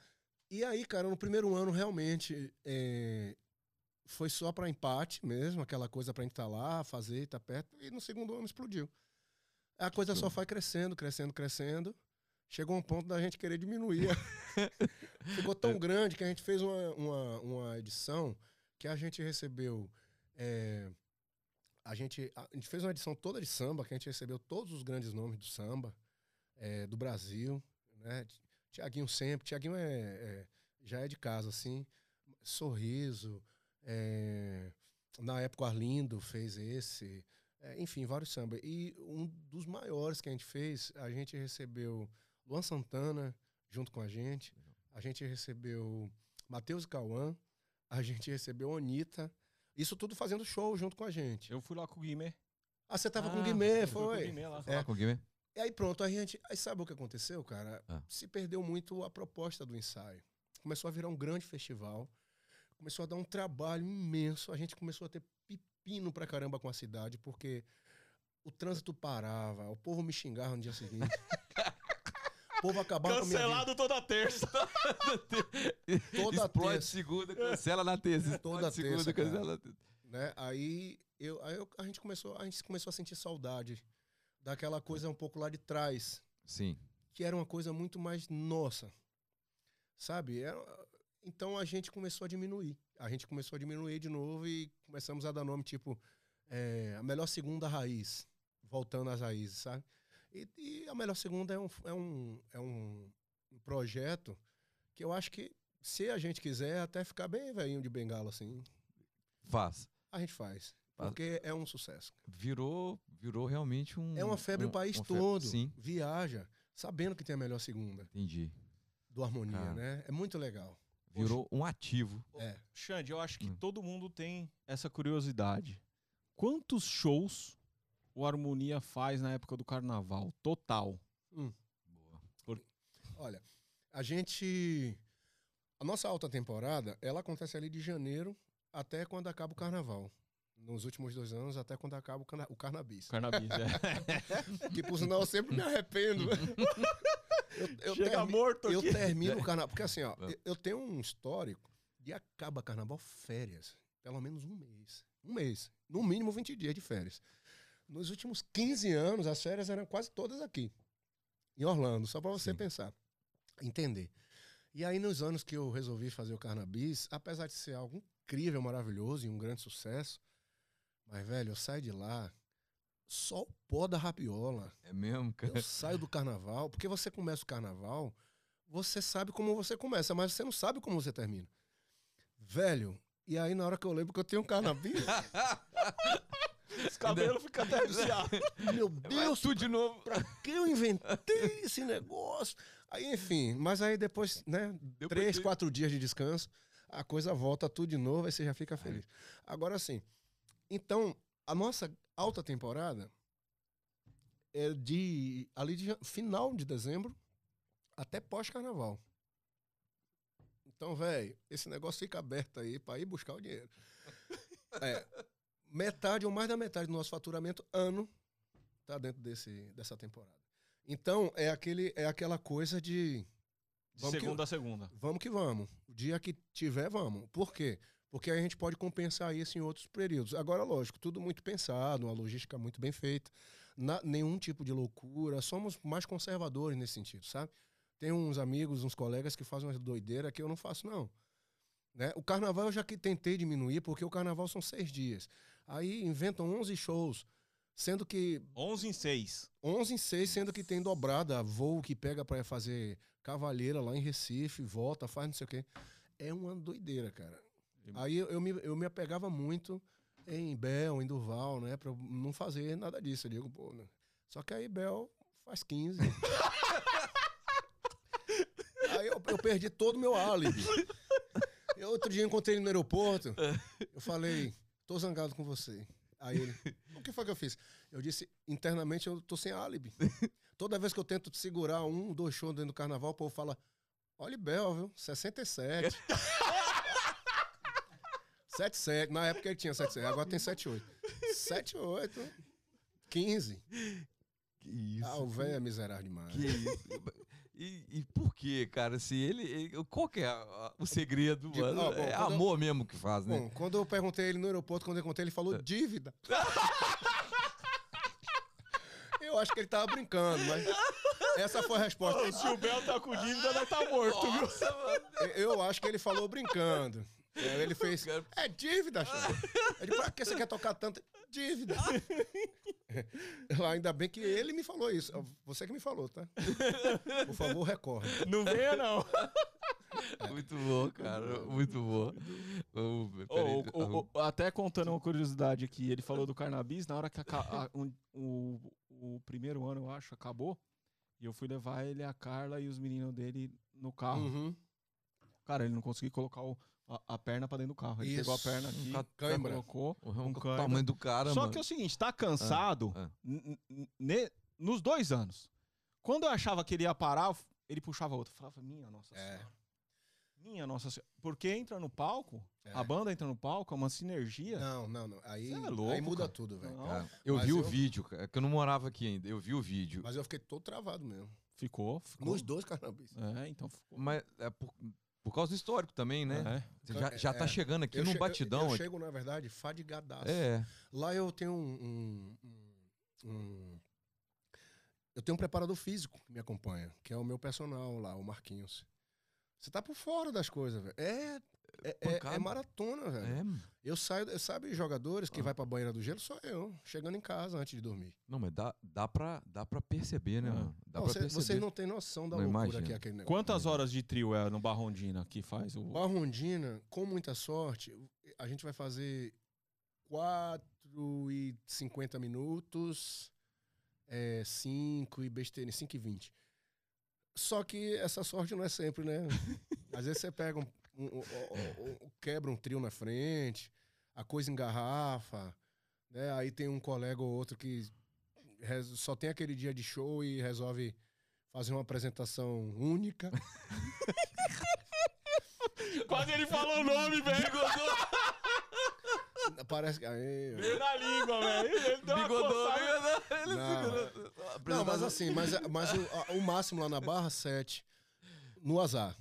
E aí, cara, no primeiro ano, realmente, é, foi só pra empate mesmo, aquela coisa pra gente estar lá, fazer, estar perto. E no segundo ano explodiu. A coisa só foi crescendo, crescendo, crescendo. Chegou um ponto da gente querer diminuir. *laughs* Ficou tão grande que a gente fez uma, uma, uma edição que a gente recebeu. é, a, gente, a gente fez uma edição toda de samba, que a gente recebeu todos os grandes nomes do samba é, do Brasil. Né? Tiaguinho sempre. Tiaguinho é, é- já é de casa, assim. Sorriso. é, na época o Arlindo fez esse. é, enfim, vários samba. E um dos maiores que a gente fez, a gente recebeu Luan Santana junto com a gente. A gente recebeu Matheus e Cauã. A gente recebeu Anitta. Isso tudo fazendo show junto com a gente. Eu fui lá com o Guimê. Ah, você tava com Ah, o Guimê, eu fui com o foi? Guimê lá. É. Fala com quem? E aí pronto, a gente. Aí sabe o que aconteceu, cara? Ah. Se perdeu muito a proposta do ensaio. Começou a virar um grande festival. Começou a dar um trabalho imenso. A gente começou a ter pepino pra caramba com a cidade, porque o trânsito parava, o povo me xingava no dia seguinte. *laughs* o povo acabava com a minha vida. Cancelado toda terça. *laughs* Toda Explode terça. segunda, cancela na terça. Toda Explode segunda, terça, cara. cancela na terça. né? Aí, eu, aí eu- a gente começou, a gente começou a sentir saudade daquela coisa um pouco lá de trás, Sim. que era uma coisa muito mais nossa, sabe? Era- então a gente começou a diminuir, a gente começou a diminuir de novo e começamos a dar nome tipo é, a melhor segunda raiz, voltando às raízes, sabe? E, e a melhor segunda é um, é um é um projeto que eu acho que se a gente quiser até ficar bem velhinho de bengala assim, Faz. a gente faz. Porque é um sucesso. Virou, virou realmente um. É uma febre um- o país febre- todo. Sim, Viaja, sabendo que tem a melhor segunda entendi. do Harmonia, Cara. né? É muito legal. Virou um ativo. É. Xande, eu acho que Hum. todo mundo tem essa curiosidade. Quantos shows o Harmonia faz na época do carnaval? Total. Boa. Olha, a gente. A nossa alta temporada, ela acontece ali de janeiro até quando acaba o carnaval. Nos últimos dois anos, até quando acaba o, cana o carnabis. Carnabis, é. *laughs* Que por sinal eu sempre me arrependo. *laughs* eu, eu Chega termi- morto eu aqui. termino o carnaval. Porque assim, ó, eu- eu tenho um histórico de acaba carnaval férias. Pelo menos um mês. Um mês. No mínimo 20 dias de férias. Nos últimos 15 anos, as férias eram quase todas aqui. Em Orlando, só pra você Sim. pensar. Entender. E aí, nos anos que eu resolvi fazer o Carnabis, apesar de ser algo incrível, maravilhoso e um grande sucesso, mas, velho, eu saio de lá só o pó da rapiola. É mesmo, cara? Eu saio do carnaval, porque você começa o carnaval, você sabe como você começa, mas você não sabe como você termina. Velho, e aí na hora que eu lembro que eu tenho um carnabis, *laughs* *laughs* Os cabelos ficam até arrepiados. *laughs* meu Deus, tudo de novo. pra que eu inventei esse negócio? Aí, enfim, mas aí depois, né, Deu três, quatro dias de descanso, a coisa volta tudo de novo, aí você já fica feliz. Agora sim, então, a nossa alta temporada é de ali de final de dezembro até pós-carnaval. Então, velho, esse negócio fica aberto aí para ir buscar o dinheiro. *laughs* É, metade ou mais da metade do nosso faturamento ano tá dentro desse, dessa temporada. Então, é, aquele, é aquela coisa de De Vamos que- segunda a segunda. vamos que vamos. O dia que tiver, vamos. Por quê? Porque aí a gente pode compensar isso em outros períodos. Agora, lógico, tudo muito pensado, uma logística muito bem feita, na- nenhum tipo de loucura. Somos mais conservadores nesse sentido, sabe? Tem uns amigos, uns colegas que fazem umas doideiras que eu não faço, não. Né? O carnaval eu já que tentei diminuir, porque o carnaval são seis dias. Aí inventam 11 shows, sendo que 11 em 6. 11 em 6, sendo que tem dobrada, voo que pega pra fazer cavalheira lá em Recife, volta, faz não sei o quê. É uma doideira, cara. Aí eu, eu me, eu me apegava muito em Bel, em Durval, né? Pra não fazer nada disso. Eu digo, pô, né? Só que aí Bel faz 15. *laughs* aí eu, eu perdi todo o meu álibi. Eu, outro dia encontrei ele no aeroporto. Eu falei, tô zangado com você. Aí ele, *laughs* o que foi que eu fiz? Eu disse, internamente eu tô sem álibi. *laughs* Toda vez que eu tento segurar um, dois shows dentro do carnaval, o povo fala, olha Bel, viu? 67. 77. *laughs* Na época ele tinha 77, agora tem 78. 78. 15. Que isso. Ah, o velho é miserável demais. Que isso. E, e por quê, cara? Se ele, ele- Qual que é o segredo, De- mano? ó, bom, é quando eu- amor mesmo que faz, né? Bom, quando eu perguntei ele no aeroporto, quando eu contei, ele falou dívida. *laughs* Eu acho que ele tava brincando, mas essa foi a resposta. Se o Bel tá com dívida, vai tá morto, viu? Nossa, mano. Eu acho que ele falou brincando. Aí Ele fez, é dívida. Eu disse, pra que você quer tocar tanto? Dívida. *laughs* Ainda bem que ele me falou isso. Você que me falou, tá? Por favor, recorre. Não venha, não. Muito bom, cara. Muito bom. Ô, peraí, o- o- o- até contando uma curiosidade aqui, ele falou do cannabis, na hora que aca- a- um- o, o primeiro ano, eu acho, acabou, e eu fui levar ele, a Carla e os meninos dele no carro. Uhum. Cara, ele não conseguia colocar o- a, a perna pra dentro do carro. Ele pegou a Isso. perna aqui, Ca- cãibra. colocou. Um o tamanho do cara, Só mano. que é o seguinte, tá cansado ah. ne- nos dois anos. Quando eu achava que ele ia parar, ele puxava outro. Eu falava, minha nossa É. senhora. Minha nossa senhora. Porque entra no palco, É. a banda entra no palco, é uma sinergia. Não, não, não. Aí, é louco, aí muda cara. tudo, velho. Eu Mas vi o eu- vídeo, cara, que eu não morava aqui ainda. Eu vi o vídeo. Mas eu fiquei todo travado mesmo. Ficou, ficou. Nos dois cannabis. É, então ficou. Mas é por, por causa do histórico também, né? É. Você já, já tá É. chegando aqui Eu num che- batidão. Eu, eu chego, na verdade, fadigadaço. É. Lá eu tenho um, um- um- Eu tenho um preparador físico que me acompanha, que é o meu personal lá, o Marquinhos. Você tá por fora das coisas, velho. É, é, é- é maratona, velho. É. Eu saio, sabe, jogadores que Ah. vai pra banheira do gelo, sou eu, chegando em casa antes de dormir. Não, mas dá, dá, pra, dá pra perceber, né, mano? Dá Não, pra cê- perceber. vocês não têm noção da Não loucura imagino. que é aquele negócio. Quantas horas de trio é no Barrondina que faz o. Barrondina, com muita sorte, a gente vai fazer 4 e 50 minutos, é, 5 e besteira, 5 e 20. Só que essa sorte não é sempre, né? *laughs* Às vezes você pega um, um- um- quebra um trio na frente, a coisa engarrafa, né? Aí tem um colega ou outro que só tem aquele dia de show e resolve fazer uma apresentação única. *laughs* Quase ele falou o nome, velho. *laughs* Parece que. Aí. Veio na língua, velho. Ele deu uma coçada. bigodou, ele Não. Não, mas assim, mas, mas o, a- o máximo lá na Barra, 7. No azar.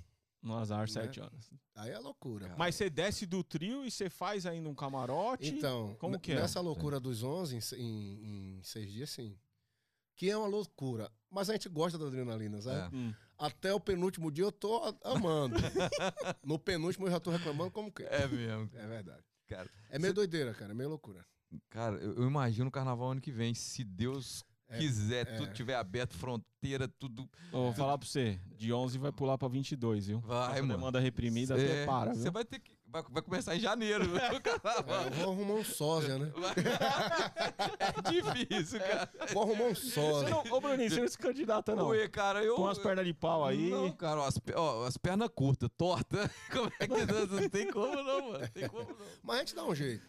No azar, sete horas. Aí é loucura. Mas você desce do trio e você faz ainda um camarote. Então, como que é? nessa loucura dos 11, em, em, seis dias, sim. Que é uma loucura. Mas a gente gosta da adrenalina, sabe? É. Hum. Até o penúltimo dia eu tô amando. *laughs* no penúltimo eu já tô reclamando como que é. Mesmo, É verdade. cara. É meio doideira, cara. É meio loucura. Cara, eu, eu imagino o carnaval ano que vem, se Deus quiser, é. tudo tiver aberto, fronteira, tudo. Eu vou falar pra você, de 11 vai pular pra 22, viu? Vai, mano. demanda reprimida até É, para, Você vai ter que. Vai, vai começar em janeiro. *laughs* carnaval. É, eu vou arrumar um sósia, né? *laughs* é difícil, cara. Vou arrumar um Você sósia. não, ô, Bruninho, você não se candidata, não. Ué, cara, eu. Com as pernas de pau aí. Não, cara, ó, as, ó, as pernas curtas, torta. *laughs* Como é que não, não tem como não, mano? Tem como não. Mas a gente dá um jeito.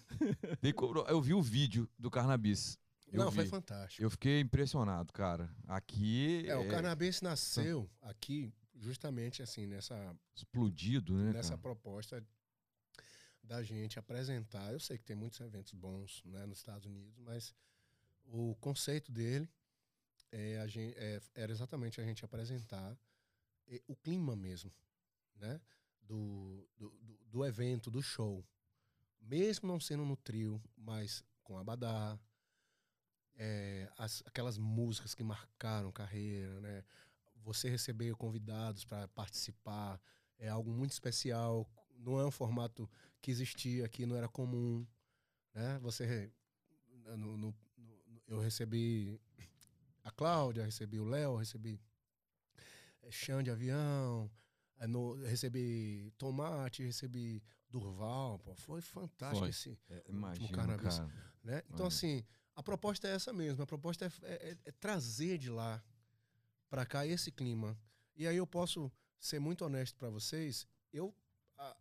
Tem como não. Eu vi o vídeo do Cannabis. Eu não, foi vi. fantástico. Eu fiquei impressionado, cara. Aqui É, o cannabis nasceu aqui justamente assim, nessa, explodido, né, nessa cara? proposta da gente apresentar. Eu sei que tem muitos eventos bons né, nos Estados Unidos, mas o conceito dele é a gen- é- era exatamente a gente apresentar eh, o clima mesmo, né? Do, do, do- do evento, do show. Mesmo não sendo no trio, mas com abadá, é, as- aquelas músicas que marcaram carreira, né? Você receber convidados para participar é algo muito especial. Não é um formato que existia aqui, não era comum, né? Você no- no- no- eu recebi a Cláudia, recebi o Léo, recebi eh, chão de avião, eh, no- recebi tomate, recebi Durval, pô, foi fantástico Foi. esse, É, imagina, cannabis. cara. né? Então Olha. assim, a proposta é essa mesmo, a proposta é, é- é- é trazer de lá para cá esse clima. E aí eu posso ser muito honesto para vocês, eu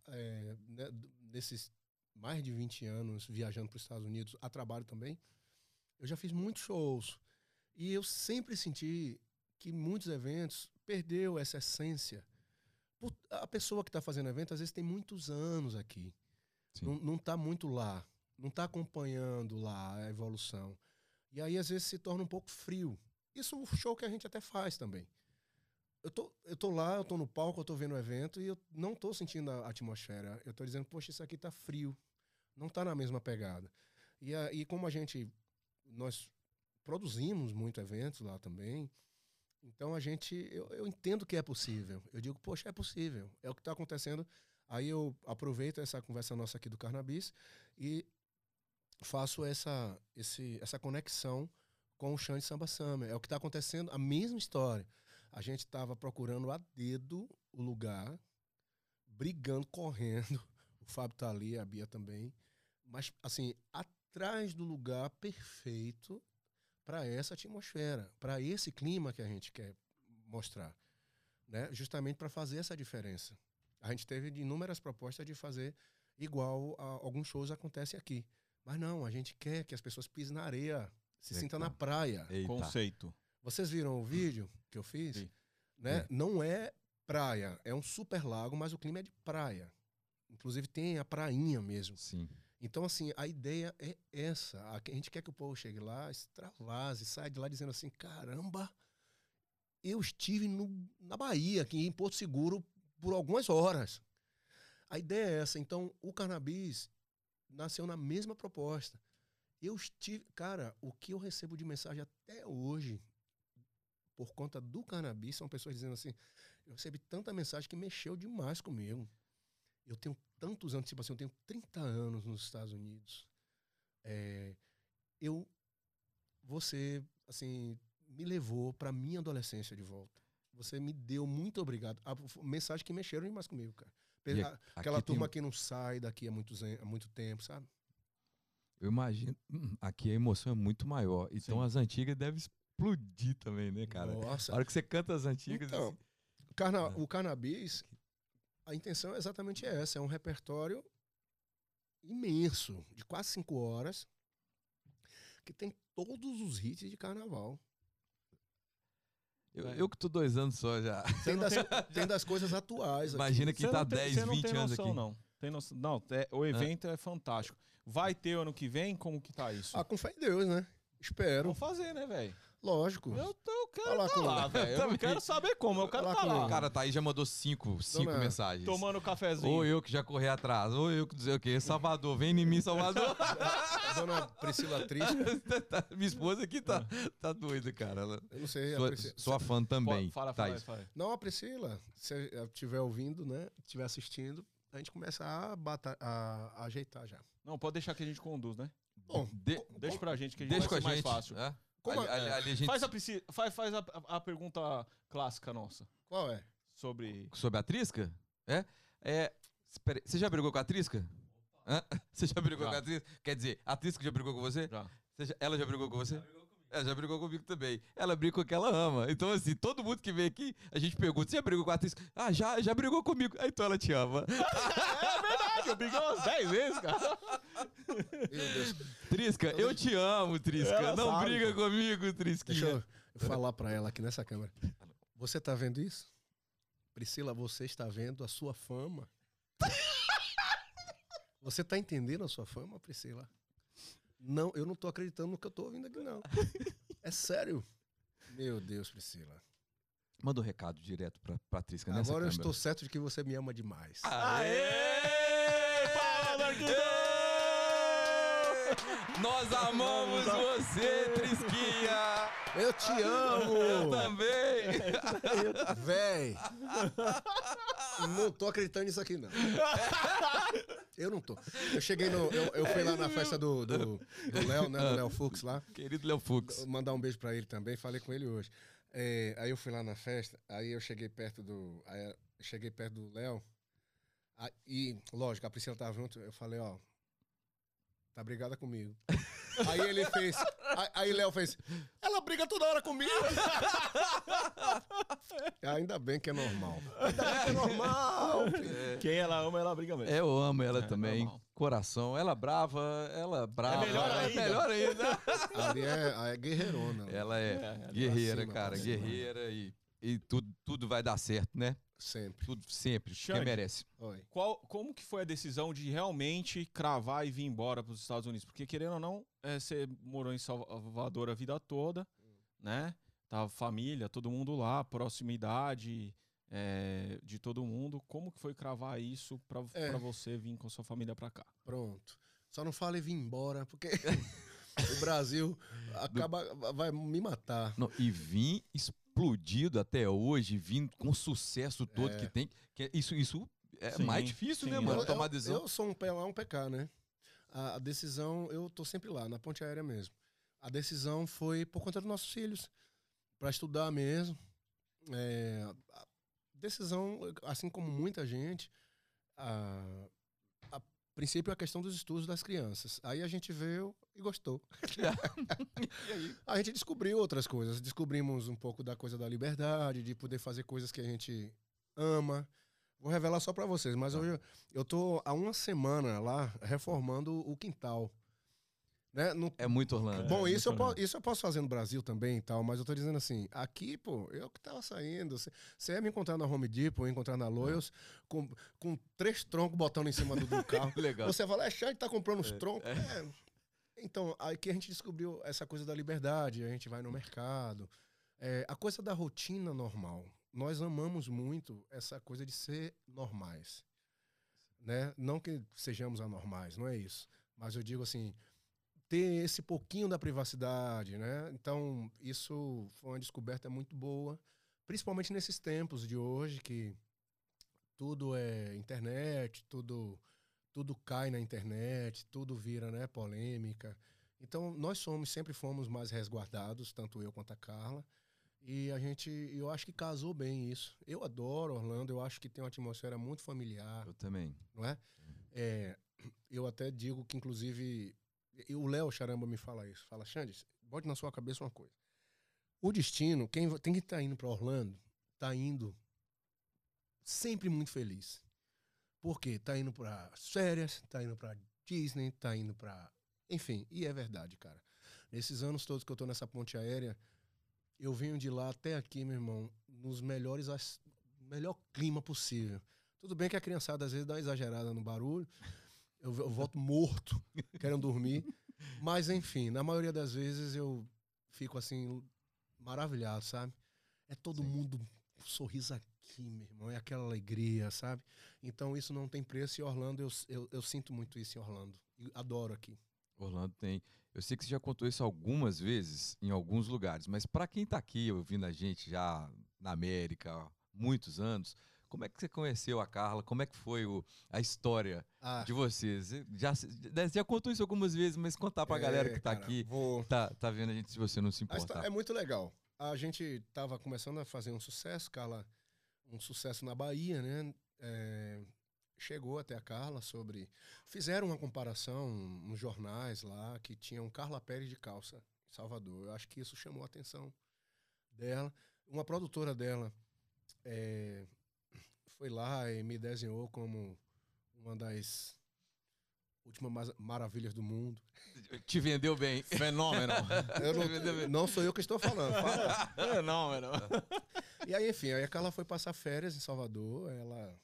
é, né, nesses mais de 20 anos viajando para os Estados Unidos a trabalho também, eu já fiz muitos shows e eu sempre senti que muitos eventos perdeu essa essência. A pessoa que está fazendo evento às vezes tem muitos anos aqui, Sim. não, não tá muito lá, não está acompanhando lá a evolução. E aí às vezes se torna um pouco frio. Isso é um show que a gente até faz também. Eu tô, eu tô lá, eu tô no palco, eu tô vendo o evento e eu não tô sentindo a atmosfera. Eu tô dizendo, poxa, isso aqui tá frio. Não tá na mesma pegada. E aí, como a gente, nós produzimos muito eventos lá também, então a gente, eu, eu entendo que é possível. Eu digo, poxa, é possível. É o que está acontecendo. Aí eu aproveito essa conversa nossa aqui do Carnabis e faço essa, esse, essa conexão com o chão de Samba Summer. É o que está acontecendo, a mesma história. A gente estava procurando a dedo o lugar, brigando, correndo. *laughs* O Fábio tá ali, a Bia também. Mas, assim, atrás do lugar perfeito para essa atmosfera, para esse clima que a gente quer mostrar. Né? Justamente para fazer essa diferença. A gente teve inúmeras propostas de fazer igual a alguns shows acontecem aqui. Mas não, a gente quer que as pessoas pisem na areia, se sintam na praia. Eita. Conceito. Vocês viram o vídeo que eu fiz? Vi. Né? É. Não é praia, é um super lago, mas o clima é de praia. Inclusive tem a prainha mesmo. Sim. Então, assim, a ideia é essa. A a gente quer que o povo chegue lá, extravase, saia de lá dizendo assim: caramba, eu estive no- na Bahia, aqui em Porto Seguro, por algumas horas. A ideia é essa. Então, o cannabis nasceu na mesma proposta. Eu estive. Cara, o que eu recebo de mensagem até hoje, por conta do cannabis, são pessoas dizendo assim: eu recebi tanta mensagem que mexeu demais comigo. Eu tenho tantos anos, tipo assim, eu tenho 30 anos nos Estados Unidos. É, eu. Você, assim, me levou para minha adolescência de volta. Você me deu muito obrigado. A, mensagem que mexeram demais comigo, cara. A- aquela aqui tem- turma que não sai daqui há, muitos, há muito tempo, sabe? Eu imagino. hum, Aqui a emoção é muito maior. Então Sim. as antigas devem explodir também, né, cara? Nossa. A hora que você canta as antigas. Então, assim, Carna- É. O cannabis, a intenção é exatamente essa. É um repertório imenso, de quase cinco horas, que tem todos os hits de carnaval. Eu, eu que tô dois anos só já. Tem *laughs* das, *laughs* tem das coisas atuais. aqui. Imagina quem Você tá não tem- 10, você não 20 tem anos noção, aqui. Não, tem noção, não é- o evento é fantástico. Vai ter ano que vem? Como que tá isso? Ah, com fé em Deus, né? Espero. Vou fazer, né, velho? Lógico. Eu, tô- tá lá, velho. Eu não quero saber como, eu quero tá lá. Cara, Thaís já mandou cinco, cinco mensagens. Tomando cafezinho. Ou eu que já corri atrás, ou eu que dizer o quê? Salvador, vem em mim, Salvador. *laughs* Dona Priscila Triste, Minha esposa aqui tá, tá doida, cara. Ela, eu não sei. a sua, Priscila- sua fã também. Fala, fala, fala. Não, a Priscila, se estiver ouvindo, né? Estiver assistindo, a gente começa a, bata- a- a ajeitar já. Não, pode deixar que a gente conduz, né? Bom, De- Deixa pra gente que a gente deixa com vai a ser mais gente. fácil. é? Como ali, a- ali- ali a gente... Faz, a, faz, faz a, a pergunta clássica nossa Qual é? sobre. Sobre a Trisca? É? É. espera Você já brigou com a Trisca? Hã? *laughs* Você já brigou Já. com a Trisca? Quer dizer, a Trisca já brigou com você? Já. Você já- ela já brigou com você? Ela já brigou comigo também. Ela briga com o que ela ama. Então, assim, todo mundo que vem aqui, a gente pergunta: você já brigou com a Trisca? Ah, já, já brigou comigo. Ah, então ela te ama. É verdade, eu briguei umas 10 vezes, cara. Meu Deus. Trisca, eu te amo, Trisca. Ela Não sabe, briga comigo, Deixa Trisquinha. eu eu falar pra ela aqui nessa câmera. Você tá vendo isso? Priscila, você está vendo a sua fama? Você tá entendendo a sua fama, Priscila? Não, eu não tô acreditando no que eu tô ouvindo aqui, não. É sério. Meu Deus, Priscila. Manda um recado direto pra, nessa Agora eu câmera. estou certo de que você me ama demais. Aê! Arquido! Nós amamos você, Trisquinha! Eu te Eu amo! também! Véi! *laughs* Não tô acreditando nisso aqui, não. Eu não tô. Eu cheguei no. Eu, eu fui lá na festa do do do Léo, né? Do Léo Fux lá. Querido Léo Fux. Mandar um beijo pra ele também, falei com ele hoje. É, aí eu fui lá na festa, aí eu cheguei perto do. Cheguei perto do Léo. E, lógico, a Priscila tava junto, eu falei, ó. Tá brigada comigo. aí ele fez. Aí, Léo fez. Ela briga toda hora comigo. Ainda bem que é normal. Ainda bem que é normal. Quem ela ama, ela briga mesmo. Eu amo ela É, também. normal. Coração. Ela brava, ela brava. melhor ela ainda. melhor ainda. Ali é, é guerreirona. Ela é, É, ali guerreira, cima, cara. Guerreira e, e tudo, tudo vai dar certo, né? Sempre. Tudo sempre. Xande. Quem merece. Oi. Qual, como que foi a decisão de realmente cravar e vir embora para os Estados Unidos? Porque, querendo ou não, é, você morou em Salvador a vida toda, né? Tava família, todo mundo lá, proximidade é, de todo mundo. Como que foi cravar isso para É. você vir com sua família para cá? Pronto. Só não fale vir embora, porque *laughs* o Brasil acaba, vai me matar. Não, e vim explodido até hoje, vindo com o sucesso todo É. que tem. Que é- isso, isso é Sim, mais difícil, sim, né, é. mano? Eu, Tomar eu- decisão. eu sou um PA, um PK, né? A, a decisão, eu tô sempre lá, na ponte aérea mesmo. A decisão foi por conta dos nossos filhos, para estudar mesmo. É, a decisão, assim como muita gente, a princípio a questão dos estudos das crianças. Aí a gente veio e gostou. *laughs* E? A gente descobriu outras coisas. Descobrimos um pouco da coisa da liberdade, de poder fazer coisas que a gente ama. Vou revelar só pra vocês, mas Tá. hoje eu tô há uma semana lá reformando o quintal. Né? No- É muito Orlando. Bom, É, isso eu, po- legal. isso eu posso fazer no Brasil também e tal, mas eu tô dizendo assim, aqui, pô, eu que tava saindo. Você ia me encontrar na Home Depot, ia encontrar na Loyals, com, com três troncos botando em cima do, do carro. *laughs* Legal. Você fala, é Xande, tá comprando os troncos? É. Então, aqui a gente descobriu essa coisa da liberdade, a gente vai no mercado. É, a coisa da rotina normal. Nós amamos muito essa coisa de ser normais. Né? Não que sejamos anormais, não é isso. Mas eu digo assim, ter esse pouquinho da privacidade, né? Então, isso foi uma descoberta muito boa, principalmente nesses tempos de hoje que tudo é internet, tudo tudo cai na internet, tudo vira, né, polêmica. Então, nós somos, sempre fomos mais resguardados, tanto eu quanto a Carla. E a gente, eu acho que casou bem isso. Eu adoro Orlando, eu acho que tem uma atmosfera muito familiar, Eu também. não é? É, eu até digo que, inclusive, e o Léo Charamba me fala isso. Fala, Xande, bote na sua cabeça uma coisa. O destino, quem tem que estar indo para Orlando, tá indo sempre muito feliz. Por quê? Tá indo para férias, tá indo para Disney, tá indo para, enfim, e é verdade, cara. Nesses anos todos que eu tô nessa ponte aérea, eu venho de lá até aqui, meu irmão, nos melhores melhor clima possível. Tudo bem que a criançada às vezes dá uma exagerada no barulho. Eu, eu volto morto, *laughs* querendo dormir. Mas, enfim, na maioria das vezes eu fico assim, maravilhado, sabe? É todo Sim. mundo um sorriso aqui, meu irmão. É aquela alegria, sabe? Então isso não tem preço. E Orlando, eu, eu, eu sinto muito isso em Orlando. E adoro aqui. Orlando tem. Eu sei que você já contou isso algumas vezes em alguns lugares, mas para quem tá aqui ouvindo a gente já na América há muitos anos, como é que você conheceu a Carla? Como é que foi o, a história Ah, de vocês? Você Já, já, já contou isso algumas vezes, mas contar pra é, galera que tá cara, aqui, Vou... tá, tá vendo a gente, se você não se A histó- importar. é muito legal. A gente tava começando a fazer um sucesso, Carla, um sucesso na Bahia, né? É, chegou até a Carla sobre. Fizeram uma comparação nos jornais lá que tinha um Carla Pérez de calça em Salvador. Eu acho que isso chamou a atenção dela. Uma produtora dela é, foi lá e me desenhou como uma das últimas mas- maravilhas do mundo. *laughs* Te vendeu bem. Fenômeno. Eu não, não sou eu que estou falando. Fala. *laughs* Fenômeno. E aí, enfim, aí a Carla foi passar férias em Salvador. Ela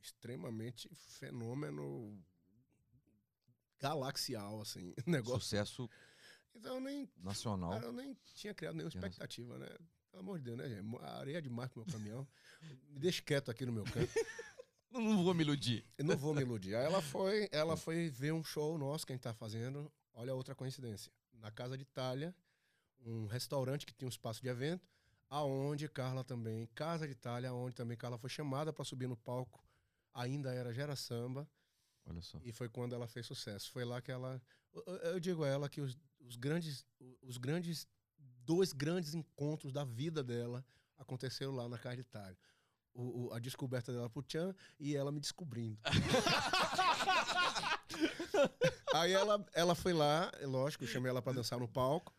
extremamente fenômeno galaxial, assim, *laughs* negócio. Sucesso Então eu nem, nacional. cara, eu nem tinha criado nenhuma expectativa, né? Pelo amor de Deus, né, gente? A areia é demais pro meu caminhão. Me deixa quieto aqui no meu canto. *laughs* Não, não vou me iludir. Eu não vou me iludir. Aí ela foi, ela foi ver um show nosso que a gente tá fazendo. Olha outra coincidência. Na Casa de Itália, um restaurante que tinha um espaço de evento, aonde Carla também, Casa de Itália, onde também Carla foi chamada para subir no palco. Ainda era Gera Samba Olha só. e foi quando ela fez sucesso. Foi lá que ela, eu digo a ela que os, os grandes, os grandes, dois grandes encontros da vida dela aconteceram lá na Casa de Itália. O, o- a descoberta dela pro Tchan e ela me descobrindo. *laughs* Aí ela, ela foi lá, lógico, eu chamei ela pra dançar no palco.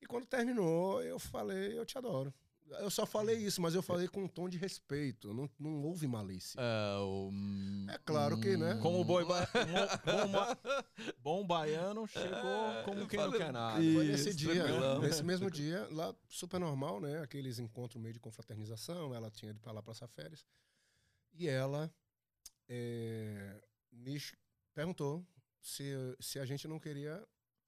E quando terminou, eu falei, eu te adoro. Eu só falei isso, mas eu falei com um tom de respeito. Não, não houve malícia. É, o- hum, É claro que, né? Como o boi ba... *laughs* bom, bom, baiano chegou como quem não falei- quer nada. Foi Isso, nesse dia, nesse mesmo dia, lá super normal, né? Aqueles encontros meio de confraternização, ela tinha ido pra lá passar férias. E ela eh, me perguntou se, se a gente não queria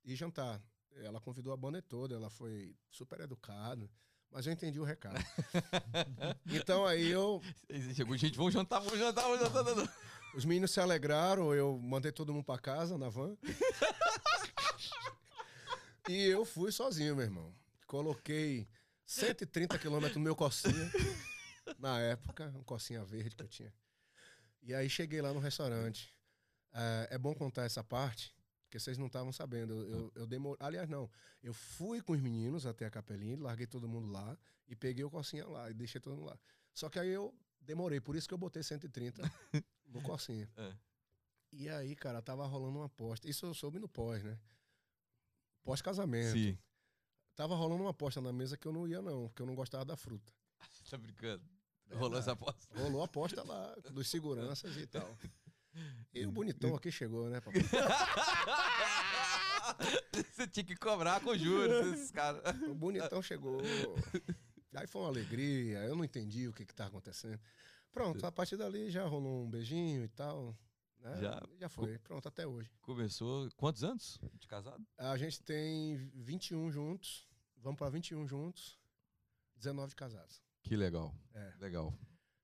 ir jantar. Ela convidou a banda toda, ela foi super educada, mas eu entendi o recado. *laughs* então aí eu, Chegou, gente, vamos jantar, vamos jantar, vamos jantar. os meninos se alegraram, eu mandei todo mundo pra casa na van. *laughs* e eu fui sozinho, meu irmão. Coloquei 130 quilômetros no meu Corsinha, na época, um Corsinha verde que eu tinha. E aí cheguei lá no restaurante. É, é bom contar essa parte, porque vocês não estavam sabendo. Eu, eu, eu demorei. Aliás, não. Eu fui com os meninos até a capelinha, larguei todo mundo lá e peguei o Corsinha lá e deixei todo mundo lá. Só que aí eu demorei, por isso que eu botei 130 *laughs* no Corsinha. É. E aí, cara, tava rolando uma aposta. Isso eu soube no pós, né? Pós-casamento. Sim, Tava rolando uma aposta na mesa que eu não ia, não, porque eu não gostava da fruta. *laughs* tá brincando. Rolou essa aposta. Rolou a aposta lá, dos seguranças e tal. *laughs* E o bonitão aqui chegou, né, papai? *laughs* Você tinha que cobrar com juros, esses caras. O bonitão chegou. Aí foi uma alegria, eu não entendi o que que tá acontecendo. Pronto, a partir dali já rolou um beijinho e tal. né? Já. já foi, pronto, até hoje. Começou. Quantos anos de casado? A gente tem 21 juntos, vamos pra 21 juntos, 19 casados. Que legal. É. Legal.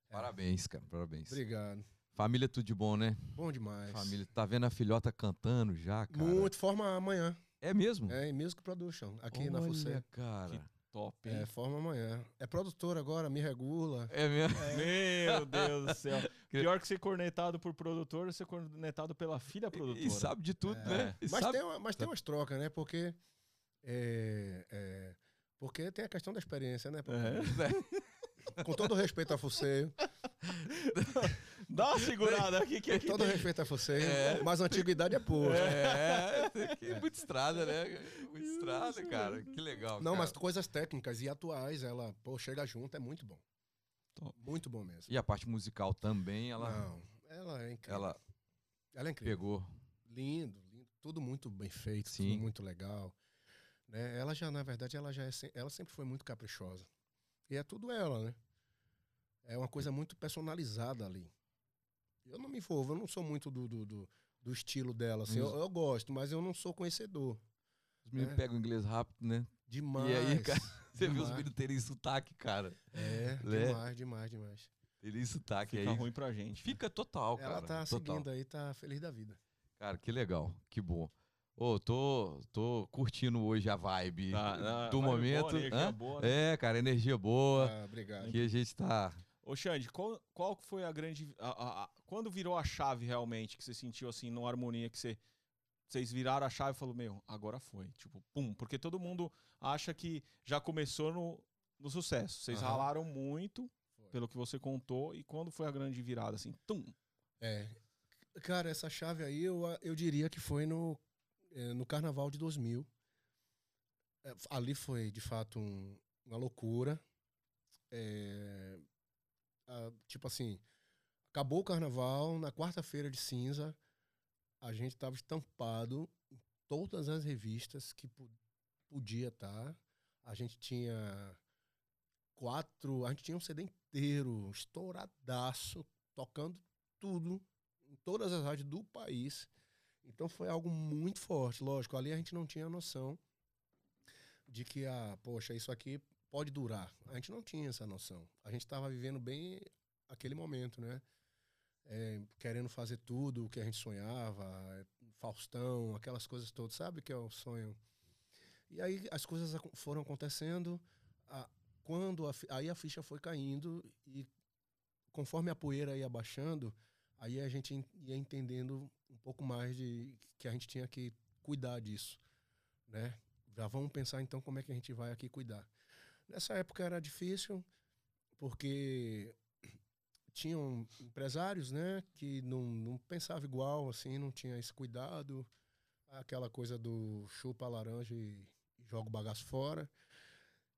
Parabéns, cara. Parabéns. Obrigado. Família tudo de bom, né? Bom demais. Família. Tá vendo a filhota cantando já, cara? Muito, forma amanhã. É mesmo? É em Music Production, aqui na Olha, FUCE. cara. Top, hein? É, forma amanhã. É produtora agora, me regula. É mesmo? *laughs* Meu Deus do céu. *laughs* Pior que ser cornetado por produtor, ser cornetado pela filha produtora. E sabe de tudo, É. né? E Mas, sabe- tem, uma- mas tem umas trocas, né? Porque. É, é, porque tem a questão da experiência, né? É. Com todo respeito a Fuceio. *laughs* Dá uma segurada aqui que aqui todo tem... respeito a Fuceio. É. Mas a antiguidade é pura. É, muita estrada, né? Muita estrada, cara. Que legal. Não, cara. mas coisas técnicas e atuais, ela, pô, chega junto, é muito bom. Top. Muito bom mesmo. E a parte musical também, ela, Não, ela é incrível. ela ela é incrível. pegou. Lindo, lindo. Tudo muito bem feito, Sim. tudo muito legal. Né? Ela já, na verdade, ela já é, ela sempre foi muito caprichosa. E é tudo ela, né? É uma coisa muito personalizada ali. Eu não me envolvo, eu não sou muito do, do, do, do estilo dela. Assim. Eu, eu gosto, mas eu não sou conhecedor. Os meninos É. pegam inglês rápido, né? Demais. aí, cara, *laughs* Você viu os demais. meninos terem sotaque, cara. É, Né? demais, demais, demais. Terem sotaque Fica aí. ruim pra gente. Fica total, cara. Ela tá total. seguindo aí, tá feliz da vida. Cara, que legal. Que bom. Ô, tô, tô curtindo hoje a vibe Tá, tá, do vibe momento. boa, energia Hã? boa, né? É, cara, energia boa. Ah, obrigado. Que a gente tá. Ô, Xande, qual, qual foi a grande. A, a, a, quando virou a chave realmente que você sentiu assim, numa harmonia que você. Vocês viraram a chave e falou, meu, agora foi. Tipo, pum. Porque todo mundo acha que já começou no, no sucesso. Vocês Aham. ralaram muito, Foi. pelo que você contou. E quando foi a grande virada, assim, tum? É. Cara, essa chave aí eu, eu diria que foi no, eh, no carnaval de 2000. É, ali foi, de fato, um- uma loucura. É, a- tipo assim, acabou o carnaval, na quarta-feira de cinza, a gente estava estampado em todas as revistas que po- podia estar. A gente tinha quatro, a gente tinha um CD inteiro, estouradaço, tocando tudo, em todas as rádios do país. Então foi algo muito forte, lógico. Ali a gente não tinha noção de que, ah, poxa, isso aqui pode durar. A gente não tinha essa noção. A gente estava vivendo bem aquele momento, né? É, querendo fazer tudo o que a gente sonhava, Faustão, aquelas coisas todas, sabe que é o sonho. E aí as coisas foram acontecendo, a- quando a aí a ficha foi caindo e conforme a poeira ia baixando, aí a gente en- ia entendendo um pouco mais de que a gente tinha que cuidar disso, né? Já vamos pensar então como é que a gente vai aqui cuidar. Nessa época era difícil porque tinham empresários, né, que não, não pensavam igual, assim, não tinha esse cuidado, aquela coisa do chupa a laranja e, joga o bagaço fora.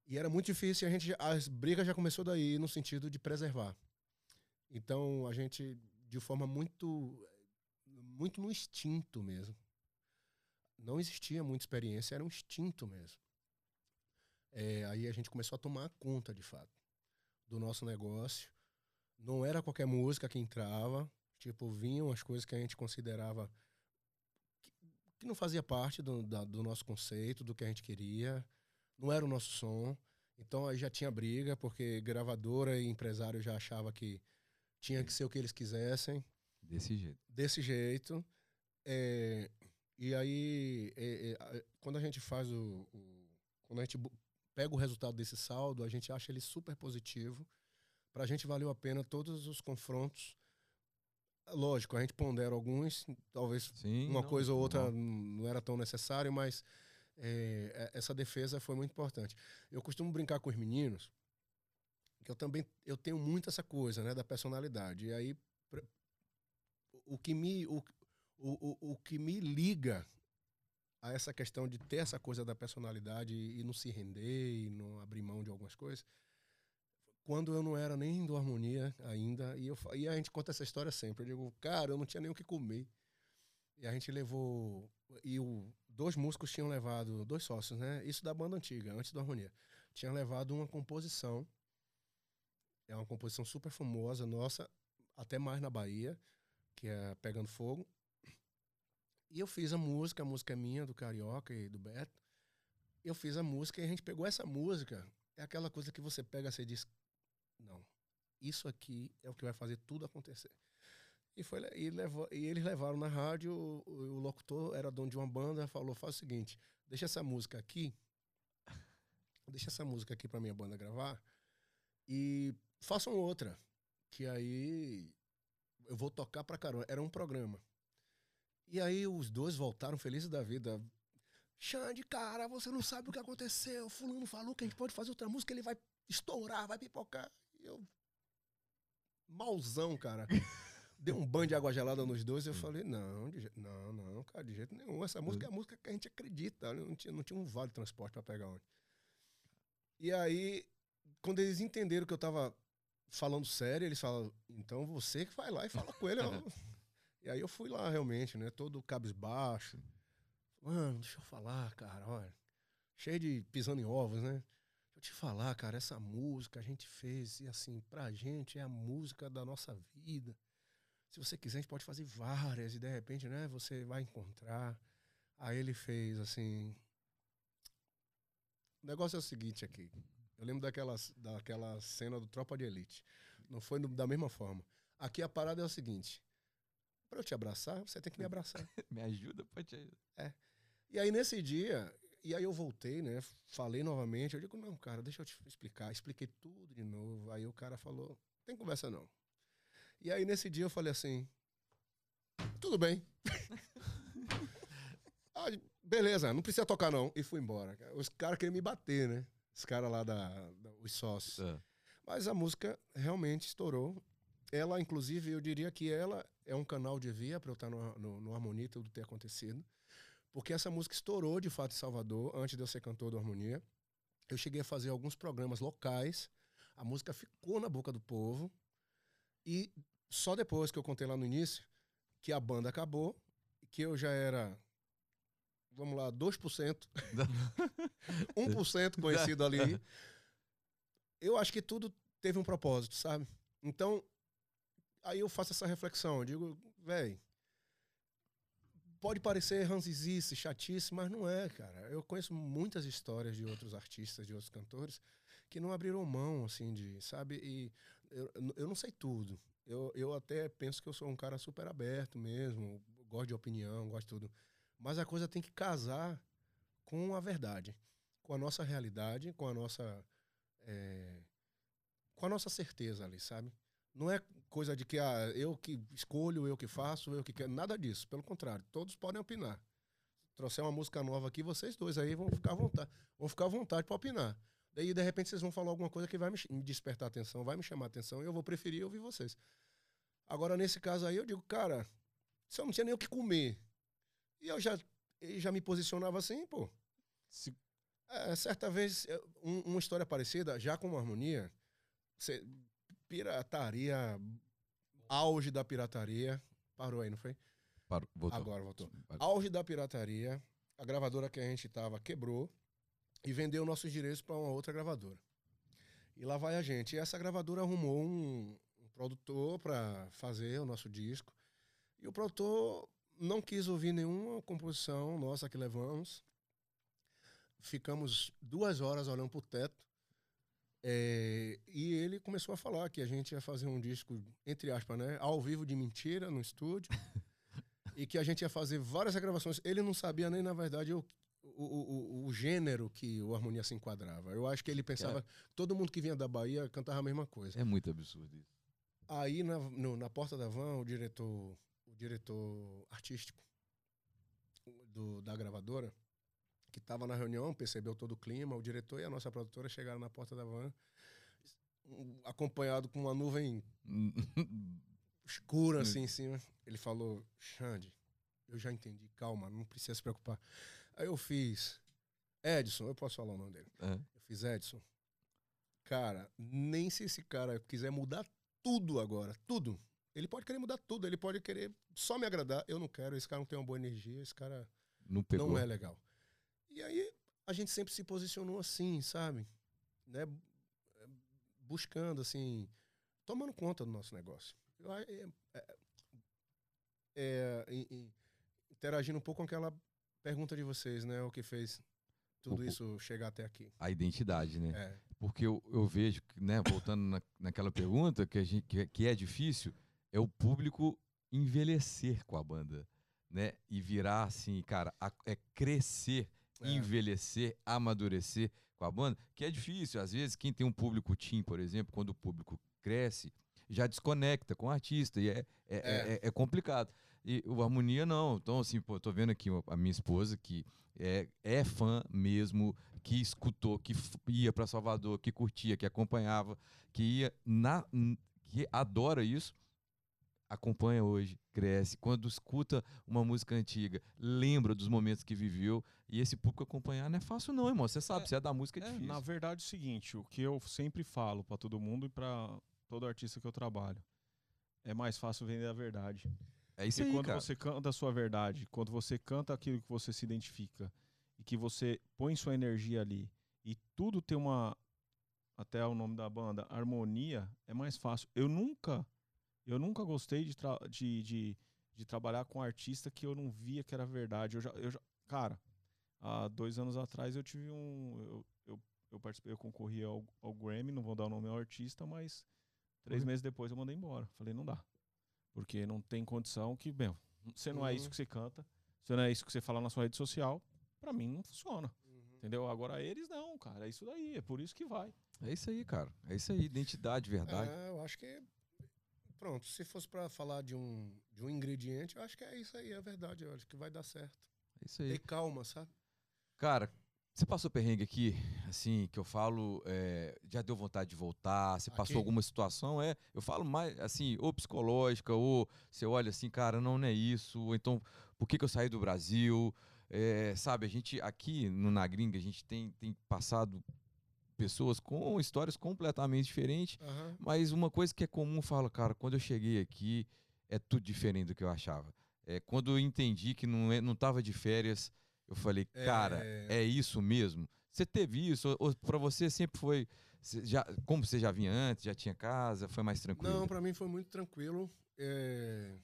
E era muito difícil, a gente as brigas já começou daí no sentido de preservar. Então a gente de forma muito muito no instinto mesmo. Não existia muita experiência, era um instinto mesmo. É, aí a gente começou a tomar conta de fato do nosso negócio. Não era qualquer música que entrava, tipo, vinham as coisas que a gente considerava que, que não fazia parte do, da- do nosso conceito, do que a gente queria, não era o nosso som. Então aí já tinha briga, porque gravadora e empresário já achava que tinha que ser o que eles quisessem Desse jeito. desse jeito. É, e aí, é, é, quando a gente faz o, o- Quando a gente pega o resultado desse saldo, a gente acha ele super positivo. Pra gente valeu a pena todos os confrontos. Lógico, a gente pondera alguns, talvez Sim. uma não, coisa ou outra normal. não era tão necessário, mas é, é, essa defesa foi muito importante. Eu costumo brincar com os meninos, que eu também eu tenho muito essa coisa, né, da personalidade. E aí o que me o, o, o, o que me liga a essa questão de ter essa coisa da personalidade e, não se render e não abrir mão de algumas coisas. Quando eu não era nem do harmonia ainda, e, eu, e a gente conta essa história sempre. Eu digo, cara, eu não tinha nem o que comer. E a gente levou. E o, dois músicos tinham levado, dois sócios, né? Isso da banda antiga, antes do Harmonia. Tinham levado uma composição. É uma composição super famosa, nossa, até mais na Bahia, que é Pegando Fogo. E eu fiz a música, a música é minha, do Carioca e do Beto. Eu fiz a música e a gente pegou essa música. É aquela coisa que você pega e diz: Não, isso aqui é o que vai fazer tudo acontecer. E, foi, e, levou, e eles levaram na rádio, o, o locutor era dono de uma banda, falou, faz o seguinte, deixa essa música aqui, deixa essa música aqui pra minha banda gravar e façam outra, que aí eu vou tocar pra caramba. Era um programa. E aí os dois voltaram felizes da vida. Xande, cara, você não sabe o que aconteceu. Fulano falou que a gente pode fazer outra música, ele vai estourar, vai pipocar. E eu. Malzão, cara. *laughs* Deu um banho de água gelada nos dois e eu falei: não, de je- não, não, cara, de jeito nenhum. Essa música é a música que a gente acredita. Não tinha, não tinha um vale de transporte pra pegar onde. E aí, quando eles entenderam que eu tava falando sério, eles falaram: então você que vai lá e fala com ele. ó." *laughs* e aí eu fui lá realmente, né? Todo cabisbaixo. Mano, deixa eu falar, cara, olha. Cheio de pisando em ovos, né? Deixa eu te falar, cara, essa música a gente fez e assim, pra gente é a música da nossa vida. Se você quiser, a gente pode fazer várias e de repente, né, você vai encontrar. Aí ele fez assim. O negócio é o seguinte aqui. Eu lembro daquela, daquela cena do Tropa de Elite. Não foi no- da mesma forma. Aqui a parada é o seguinte. Pra eu te abraçar, você tem que me abraçar. *laughs* Me ajuda, pode te ajudar. E aí nesse dia, e aí eu voltei, né? Falei novamente, eu digo, não, cara, deixa eu te explicar. Expliquei tudo de novo. Aí o cara falou, tem conversa não. E aí nesse dia eu falei assim, tudo bem. *laughs* ah, beleza, não precisa tocar não. E fui embora. Os caras queriam me bater, né? Os caras lá da, da, os sócios. É. Mas a música realmente estourou. Ela, inclusive, eu diria que ela é um canal de via para eu estar no, no, no Harmonia tudo ter acontecido. Porque essa música estourou de fato em Salvador, antes de eu ser cantor do Harmonia. Eu cheguei a fazer alguns programas locais. A música ficou na boca do povo. E só depois que eu contei lá no início que a banda acabou, que eu já era, vamos lá, 2%, 1% *laughs* conhecido ali. *laughs* Eu acho que tudo teve um propósito, sabe? Então, aí eu faço essa reflexão. Eu digo, velho, pode parecer ranzizice, chatice, mas não é, cara. Eu conheço muitas histórias de outros artistas, de outros cantores, que não abriram mão, assim, de, sabe? E eu, eu não sei tudo. Eu, eu até penso que eu sou um cara super aberto mesmo, gosto de opinião, gosto de tudo. Mas a coisa tem que casar com a verdade, com a nossa realidade, com a nossa. É, com a nossa certeza ali, sabe? Não é coisa de que ah, eu que escolho, eu que faço, eu que quero. Nada disso. Pelo contrário, todos podem opinar. Trouxer uma música nova aqui, vocês dois aí vão ficar à vontade. Vão ficar à vontade para opinar. Daí, de repente, vocês vão falar alguma coisa que vai me despertar atenção, vai me chamar atenção, e eu vou preferir ouvir vocês. Agora, nesse caso aí, eu digo, cara, se eu não tinha nem o que comer, e eu já, eu já me posicionava assim, pô. Se... É, certa vez, um, uma história parecida, já com uma harmonia, cê, pirataria, auge da pirataria. Parou aí, não foi? Parou, voltou. Agora voltou. Auge da pirataria, a gravadora que a gente tava quebrou e vendeu nossos direitos para uma outra gravadora. E lá vai a gente. E essa gravadora arrumou um, um produtor para fazer o nosso disco. E o produtor não quis ouvir nenhuma composição nossa que levamos. Ficamos duas horas olhando para o teto. É, e ele começou a falar que a gente ia fazer um disco, entre aspas, né, ao vivo de mentira no estúdio. *laughs* e que a gente ia fazer várias gravações. Ele não sabia nem, na verdade, o, o, o, o, gênero que o Harmonia se enquadrava. Eu acho que ele pensava que todo mundo que vinha da Bahia cantava a mesma coisa. É muito absurdo isso. Aí na, no, na porta da van, o diretor, o diretor artístico do, da gravadora, que estava na reunião, percebeu todo o clima, o diretor e a nossa produtora chegaram na porta da van, acompanhado com uma nuvem *laughs* escura assim em cima. Ele falou: Xande, eu já entendi, calma, não precisa se preocupar. Aí eu fiz Edson, eu posso falar o nome dele. É. Eu fiz Edson. Cara, nem se esse cara quiser mudar tudo agora, tudo. Ele pode querer mudar tudo, ele pode querer só me agradar. Eu não quero, esse cara não tem uma boa energia, esse cara não, pegou. não é legal. E aí a gente sempre se posicionou assim, sabe? Né? Buscando, assim, tomando conta do nosso negócio. É, é, é, é, interagindo um pouco com aquela pergunta de vocês, né? O que fez tudo o, isso chegar até aqui. A identidade, né? É. Porque eu, eu vejo, né, voltando na, naquela pergunta, que, a gente, que, que é difícil, é o público envelhecer com a banda, né? E virar assim, cara, a, é crescer, é. envelhecer, amadurecer com a banda, que é difícil. Às vezes, quem tem um público team, por exemplo, quando o público cresce, já desconecta com o artista e é, é, é. é, é complicado. E o Harmonia não. Então, assim, pô, tô vendo aqui a minha esposa que é, é fã mesmo, que escutou, que ia para Salvador, que curtia, que acompanhava, que ia na. que adora isso. Acompanha hoje, cresce. Quando escuta uma música antiga, lembra dos momentos que viveu. E esse público acompanhar não é fácil, não, irmão. Você sabe, é, você é da música, é, é difícil. Na verdade, é o seguinte: o que eu sempre falo para todo mundo e para todo artista que eu trabalho é mais fácil vender a verdade. É isso e aí, quando cara. você canta a sua verdade, quando você canta aquilo que você se identifica e que você põe sua energia ali e tudo tem uma até o nome da banda, harmonia, é mais fácil. Eu nunca eu nunca gostei de, de, de, de, trabalhar com artista que eu não via que era verdade. Eu já, eu já, cara, há dois anos atrás eu tive um. Eu, eu, eu participei, eu concorri ao, ao Grammy, não vou dar o nome ao artista, mas três uhum. meses depois eu mandei embora. Falei, não dá. Porque não tem condição que, bem, você não uhum. é isso uhum. que você canta, você não é isso que você fala na sua rede social, para mim não funciona. Uhum. Entendeu? Agora eles não, cara. É isso daí. É por isso que vai. É isso aí, cara. É isso aí. Identidade, verdade. É, eu acho que. Pronto, se fosse pra falar de um, de um ingrediente, eu acho que é isso aí, é verdade. Eu acho que vai dar certo. É isso aí. Ter calma, sabe? Cara, você passou perrengue aqui, assim, que eu falo, é, já deu vontade de voltar? Você passou Aqui? alguma situação? É, eu falo mais, assim, ou psicológica, ou você olha assim, cara, não, não é isso, ou então, por que, que eu saí do Brasil? É, sabe, a gente, aqui no Na Gringa, a gente tem, tem passado pessoas com histórias completamente diferentes, Aham. mas uma coisa que é comum, eu falo, cara, quando eu cheguei aqui, é tudo diferente do que eu achava. É, quando eu entendi que não, é, não tava de férias, eu falei, cara, É. é isso mesmo? Você teve isso? Ou, pra você sempre foi. já, como você já vinha antes, já tinha casa, foi mais tranquilo? Não, pra mim foi muito tranquilo. é,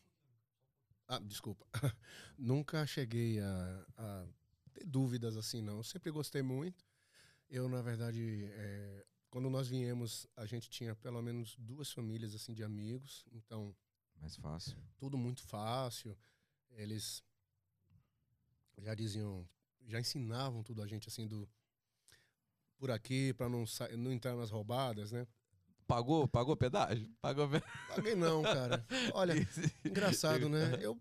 Ah, desculpa. *laughs* Nunca cheguei a, a ter dúvidas assim, não. Sempre gostei muito. Eu, na verdade, é, quando nós viemos, a gente tinha pelo menos duas famílias assim de amigos. Então, Mais fácil. tudo muito fácil. Eles já diziam, já ensinavam tudo a gente assim do por aqui para não não entrar nas roubadas, né? Pagou, pagou pedágio? Pagou pe- Paguei não, cara. *laughs* Olha, engraçado, né? Eu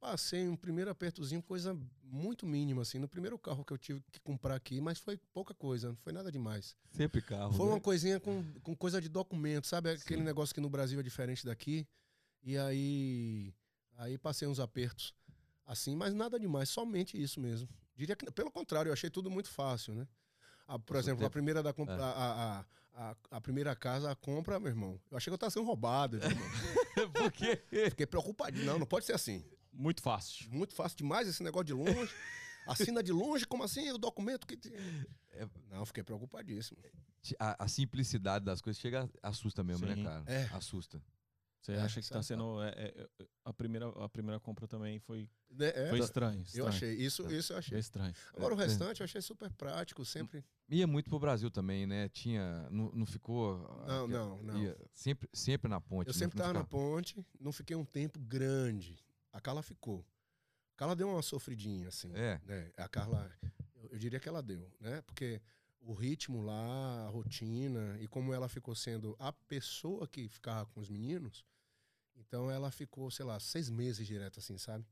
passei um primeiro apertozinho, coisa muito mínima assim, no primeiro carro que eu tive que comprar aqui, mas foi pouca coisa, não foi nada demais. Sempre carro. Foi né? uma coisinha com, com coisa de documento, sabe? Aquele Sim. negócio que no Brasil é diferente daqui. E aí, aí passei uns apertos assim, mas nada demais, somente isso mesmo. Diria que, pelo contrário, eu achei tudo muito fácil, né? Ah, por Passou exemplo, a tempo. primeira da comp- É. a, a, a, a primeira casa, a compra, meu irmão. Eu achei que eu tava sendo roubado. meu irmão. *laughs* Por quê? Fiquei preocupado. Não, não pode ser assim. Muito fácil. Muito fácil demais esse negócio de longe. *laughs* Assina de longe, como assim? O documento que. É- Não, fiquei preocupadíssimo. A, a simplicidade das coisas chega, assusta mesmo, Sim. né, cara? É. Assusta. Você É, acha que tá sabe? sendo. é, é, é, a, primeira, a primeira compra também foi, Né? É, foi estranho. eu estranho. achei. Isso, isso eu Foi achei. estranho. Agora o É. restante eu achei super prático, sempre. Ia muito pro Brasil também, né? Tinha. Não, não ficou. Não, não, não. ia sempre, sempre na ponte. Eu sempre não tava na ponte, não fiquei um tempo grande. A Carla ficou. A Carla deu uma sofridinha, assim. É. né? A Carla, eu, eu diria que ela deu, né? Porque o ritmo lá, a rotina, e como ela ficou sendo a pessoa que ficava com os meninos, então ela ficou, sei lá, seis meses direto, assim, sabe?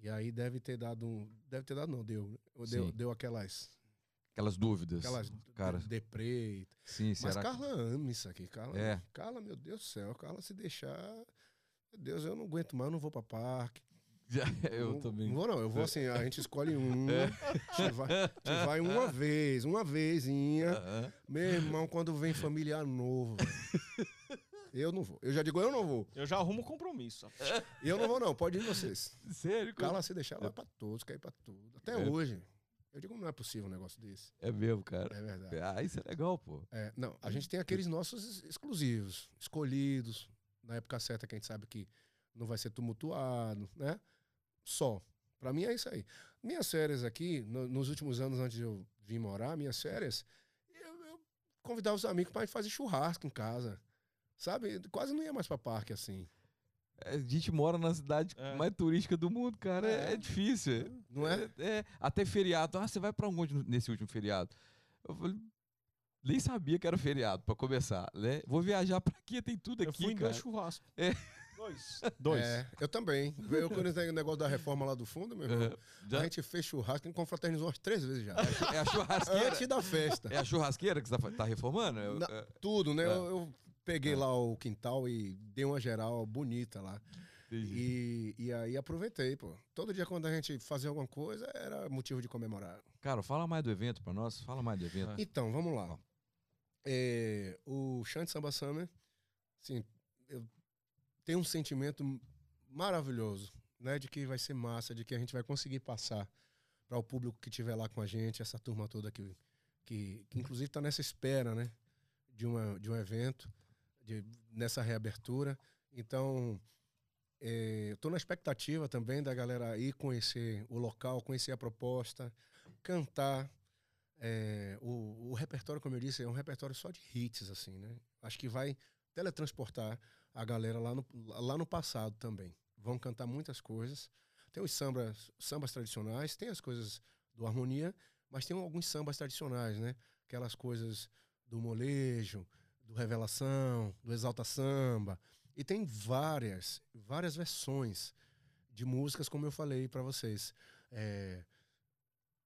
E aí deve ter dado um. Deve ter dado, não, deu. Deu, Sim. deu aquelas. Aquelas dúvidas. Aquelas cara. de- deprê. Sim, Mas será que- Carla ama isso aqui. Carla, É. Carla, meu Deus do céu, Carla se deixar. Meu Deus, eu não aguento mais, eu não vou pra parque. *laughs* eu não, também. Não vou, não. Eu vou assim, a gente escolhe um. *laughs* É. A gente vai, a gente vai uma vez, uma vezinha. Meu irmão, quando vem familiar novo. velho. Eu não vou. Eu já digo, eu não vou. Eu já arrumo compromisso. Eu não vou, não. Pode ir vocês. Sério? cara? Carla se deixar, vai pra todos, quer ir pra tudo. Até É. hoje. Eu digo, não é possível um negócio desse. É mesmo, cara. É verdade. Ah, isso é legal, pô. É, não, a gente tem aqueles nossos ex- exclusivos, escolhidos, na época certa que a gente sabe que não vai ser tumultuado, né? Só. Pra mim é isso aí. Minhas férias aqui, no- nos últimos anos antes de eu vir morar, minhas férias, eu, eu convidava os amigos pra gente fazer churrasco em casa. Sabe? Quase não ia mais pra parque assim. É, A gente mora na cidade É. mais turística do mundo, cara. É, É. é difícil. Não é? É, Até feriado. Ah, você vai pra onde nesse último feriado? Eu falei, nem sabia que era feriado, pra começar, né? Vou viajar pra quê? Tem tudo Eu aqui, fui em cara. dois churrascos. É. Dois. Dois. É, eu também. Eu quando tem o negócio da *laughs* reforma lá do fundo, meu irmão, É, já- a gente fez churrasco, a gente confraternizou umas três vezes já. é a churrasqueira. Antes da festa. É a churrasqueira que você tá, tá reformando? Eu- é, Tudo, né? É. Eu, eu peguei É. lá o quintal e dei uma geral bonita lá. entendi. E, e aí aproveitei, pô. Todo dia quando a gente fazia alguma coisa, era motivo de comemorar. Cara, fala mais do evento pra nós. Fala mais do evento. Então, vamos lá. É, o Chante Samba Summer, assim, eu tenho um sentimento maravilhoso, né? De que vai ser massa, de que a gente vai conseguir passar para o público que estiver lá com a gente, essa turma toda que, que, que inclusive está nessa espera, né? De, uma, de um evento, de, nessa reabertura. Então, é, estou na expectativa também da galera ir conhecer o local, conhecer a proposta, cantar. É, o, o repertório, como eu disse, é um repertório só de hits, assim, né? Acho que vai teletransportar a galera lá no, lá no passado também. Vão cantar muitas coisas. Tem os sambas, sambas tradicionais, tem as coisas do harmonia, Mas tem alguns sambas tradicionais, né? Aquelas coisas do molejo, do revelação, do exalta samba. E tem várias, várias versões de músicas, como eu falei para vocês. É,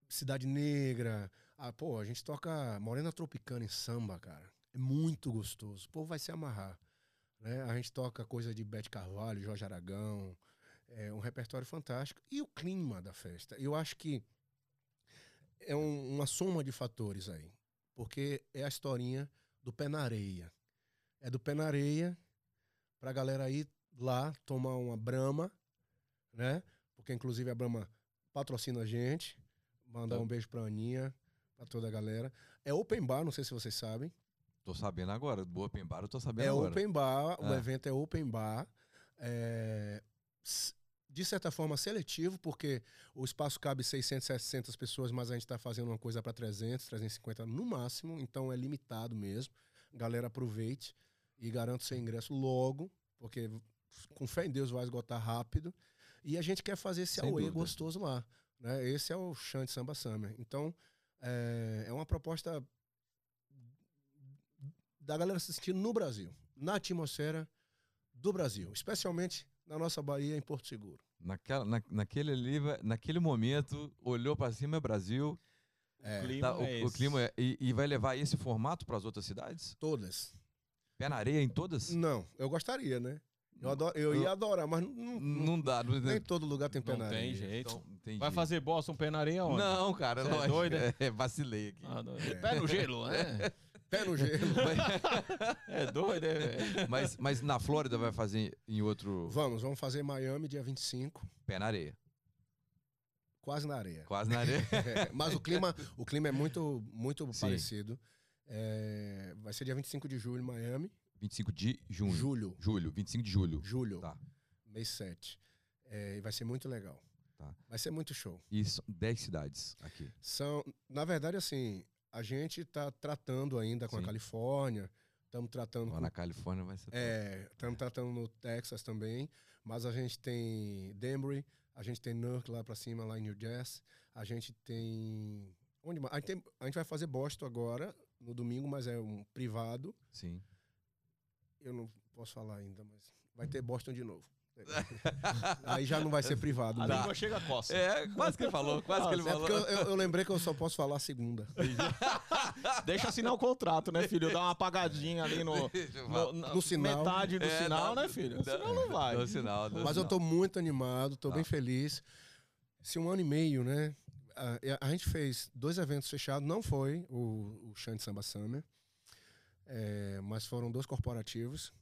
Cidade Negra. Ah, pô, a gente toca Morena Tropicana em samba, cara. É muito gostoso. O povo vai se amarrar. Né? A gente toca coisa de Bete Carvalho, Jorge Aragão. É um repertório fantástico. E o clima da festa. Eu acho que é um, uma soma de fatores aí. Porque é a historinha do pé na areia. É do pé na areia pra galera ir lá tomar uma brama, né? Porque inclusive a Brahma patrocina a gente. Mandar Tá. um beijo pra Aninha, pra toda a galera. É open bar, não sei se vocês sabem. Tô sabendo agora. Do Open Bar eu tô sabendo É agora. open bar, o Ah. evento é open bar. É, de certa forma seletivo, porque o espaço cabe 600, 700 pessoas, mas a gente está fazendo uma coisa para 300, 350 no máximo, então é limitado mesmo. Galera, aproveite e garante seu ingresso logo, porque com fé em Deus vai esgotar rápido. E a gente quer fazer esse Sem auê dúvida. gostoso lá. Né? Esse é o Chante Samba Summer. Então, é, é uma proposta da galera assistir no Brasil, na atmosfera do Brasil, especialmente na nossa Bahia, em Porto Seguro. Naquela, na, naquele, ali, naquele momento, olhou pra cima é Brasil. É, O clima tá, o, é o clima é, e, e vai levar esse formato para as outras cidades? todas. Pé na areia em todas? Não, eu gostaria, né? Eu, adoro- eu ia adorar, mas não, não- Não dá. Não, nem todo lugar tem pé Não na tem areia. jeito. Então, entendi. Vai fazer Boston pé na areia onde? Não, cara, é doido, é? É, vacilei aqui. Ah, não. Pé no gelo, né? Pé no gelo. É *laughs* *laughs* doido, é, velho. Mas, mas na Flórida vai fazer em outro vamos, vamos fazer Miami dia 25, pé na areia. quase na areia. Quase na areia. *laughs* É, mas o clima, o clima é muito, muito Sim. parecido. É, vai ser dia 25 de julho, Miami. 25 de junho. Julho. Julho, 25 de julho. Julho. Tá. Mês 7. É, e vai ser muito legal. Tá. Vai ser muito show. E são 10 cidades aqui. São, na verdade, assim, a gente está tratando ainda com Sim. a Califórnia, estamos tratando Lá com na Califórnia vai ser. É, estamos tratando no Texas também, mas a gente tem Denver, a gente tem Newark lá pra cima, lá em New Jersey, a gente tem... Onde mais? A gente, tem- a gente vai fazer Boston agora, no domingo, mas é um privado. Sim. Eu não posso falar ainda, mas vai ter Boston de novo. *laughs* Aí já não vai ser privado. A né? língua chega a coça. É, quase que ele falou. Quase que ele É falou. porque eu, eu- eu lembrei que eu só posso falar segunda. *laughs* Deixa assinar o contrato, né, filho? Dá uma apagadinha ali no, no, na- No sinal. Metade do É, sinal, dá- né, filho? dá- Senão não vai. Dá o sinal, Mas eu sinal. tô muito animado, tô Tá. bem feliz. Esse um ano e meio, né? A, a gente fez dois eventos fechados, não foi o, o Chante Samba Summer, é, mas foram dois corporativos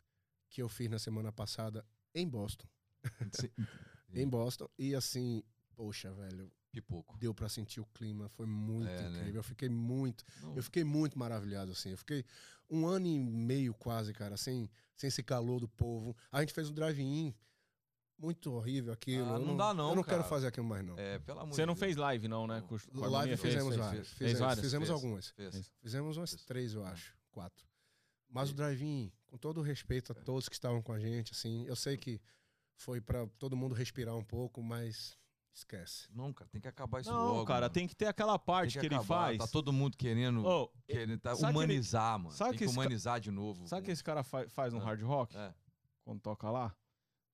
que eu fiz na semana passada em Boston. Sim. *laughs* Em Boston. E assim, poxa, velho, Pipoco. deu pra sentir o clima, foi muito É, né? incrível. Eu fiquei muito, Não. eu fiquei muito maravilhado, assim. Eu fiquei um ano e meio quase, cara, sem, sem esse calor do povo. A gente fez um drive-in, muito horrível aquilo. Ah, Eu não dá não, Eu não quero cara. fazer aquilo mais, não. É, pelo amor Você não fez live, não, né? Com, com Live? Fez? fizemos fez, várias. fez. Fizemos, várias? fizemos Fez. algumas. Fez. Fizemos umas Fez. três, eu acho. Quatro. Mas o drive-in, com todo o respeito a todos que estavam com a gente, assim, eu sei que foi pra todo mundo respirar um pouco, mas esquece. Não, cara, tem que acabar isso Não, logo. cara, mano. tem que ter aquela parte que, ele acabar. faz. Tá todo mundo querendo, Ô, querendo tá, que ele- humanizar, mano. sabe Tem que que esse ca- humanizar de novo. Sabe o que esse cara fa- faz no Ah. hard rock? É. Quando toca lá?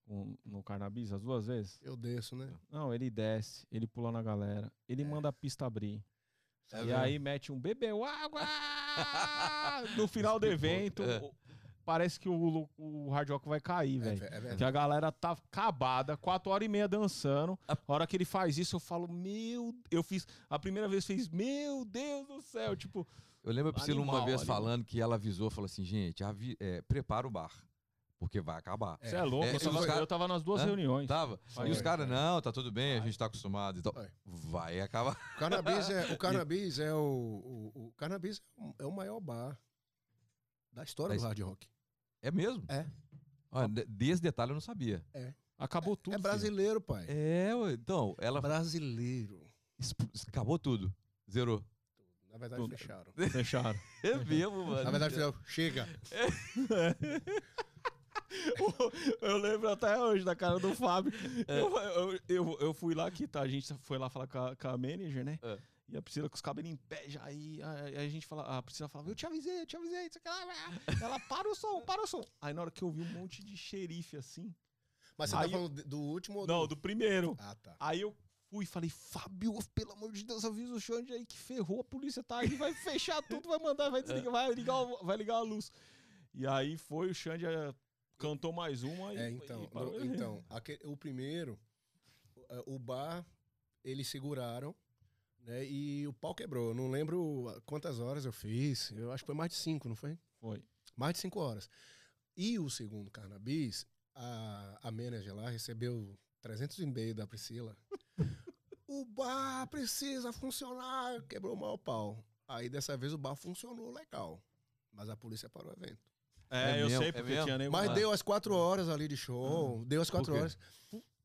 com- no Cannabis, as duas vezes? Eu desço, né? Não, ele desce, ele pula na galera, ele É. manda a pista abrir. É e mesmo? aí mete um bebeu água! No final do evento, É. parece que o, o hard rock vai cair, É, velho. ve- é Que a galera tá acabada, quatro horas e meia dançando. A hora que ele faz isso, eu falo, meu. Eu fiz. A primeira vez fez, meu Deus do céu. Tipo, Eu lembro a Priscila uma vez animal. falando que ela avisou, falou assim, gente, avi- é, prepara o bar, porque vai acabar. você é louco. É, eu, tava, cara- eu tava nas duas Hã? reuniões. Tava? Vai, e os vai, caras, não, tá tudo bem, a gente tá acostumado. Então, Vai. vai acabar. O cannabis é o, *laughs* cannabis é o, o, o cannabis é o maior bar da história Mas- do hard rock. É mesmo? É. Olha, de- desse detalhe eu não sabia. Acabou tudo. é filho. brasileiro, pai. É, então, ela Brasileiro. acabou tudo. Zerou. Na verdade, Tudo. fecharam. Fecharam. *laughs* É mesmo, mano. Na verdade, fizeram, chega. *laughs* *laughs* eu lembro até hoje da cara do Fábio. É. Eu, eu, eu, eu fui lá que tá, a gente foi lá falar com a, com a manager, né? É. E a Priscila com os cabelos em pé já aí. Aí a gente fala, a Priscila falava, eu te avisei, eu te avisei, isso aqui lá. Ela, para o som, para o som. Aí na hora que eu vi um monte de xerife assim. Mas você Aí tá falando do último ou do... Não, do primeiro. Ah, tá. Aí eu fui e falei, Fábio, pelo amor de Deus, avisa o Xande aí que ferrou, a polícia tá aí, vai fechar tudo, vai mandar, vai *laughs* desligar, vai ligar, vai ligar a luz. E aí foi, o Xande eh, cantou mais uma e, É, então, e no- então *laughs* aque- o primeiro, eh, o bar, eles seguraram, né? E o pau quebrou. Eu não lembro quantas horas eu fiz. Eu acho que foi mais de cinco, não foi? Foi. Mais de cinco horas. E o segundo cannabis, a, a manager lá recebeu 300 e-mail da Priscila. *laughs* o bar precisa funcionar. Quebrou o maior pau. Aí dessa vez o bar funcionou legal. Mas a polícia parou o evento. É, É eu mesmo, sei, é porque mesmo? tinha nego Mas lá. deu as quatro horas ali de show. Deu as quatro horas.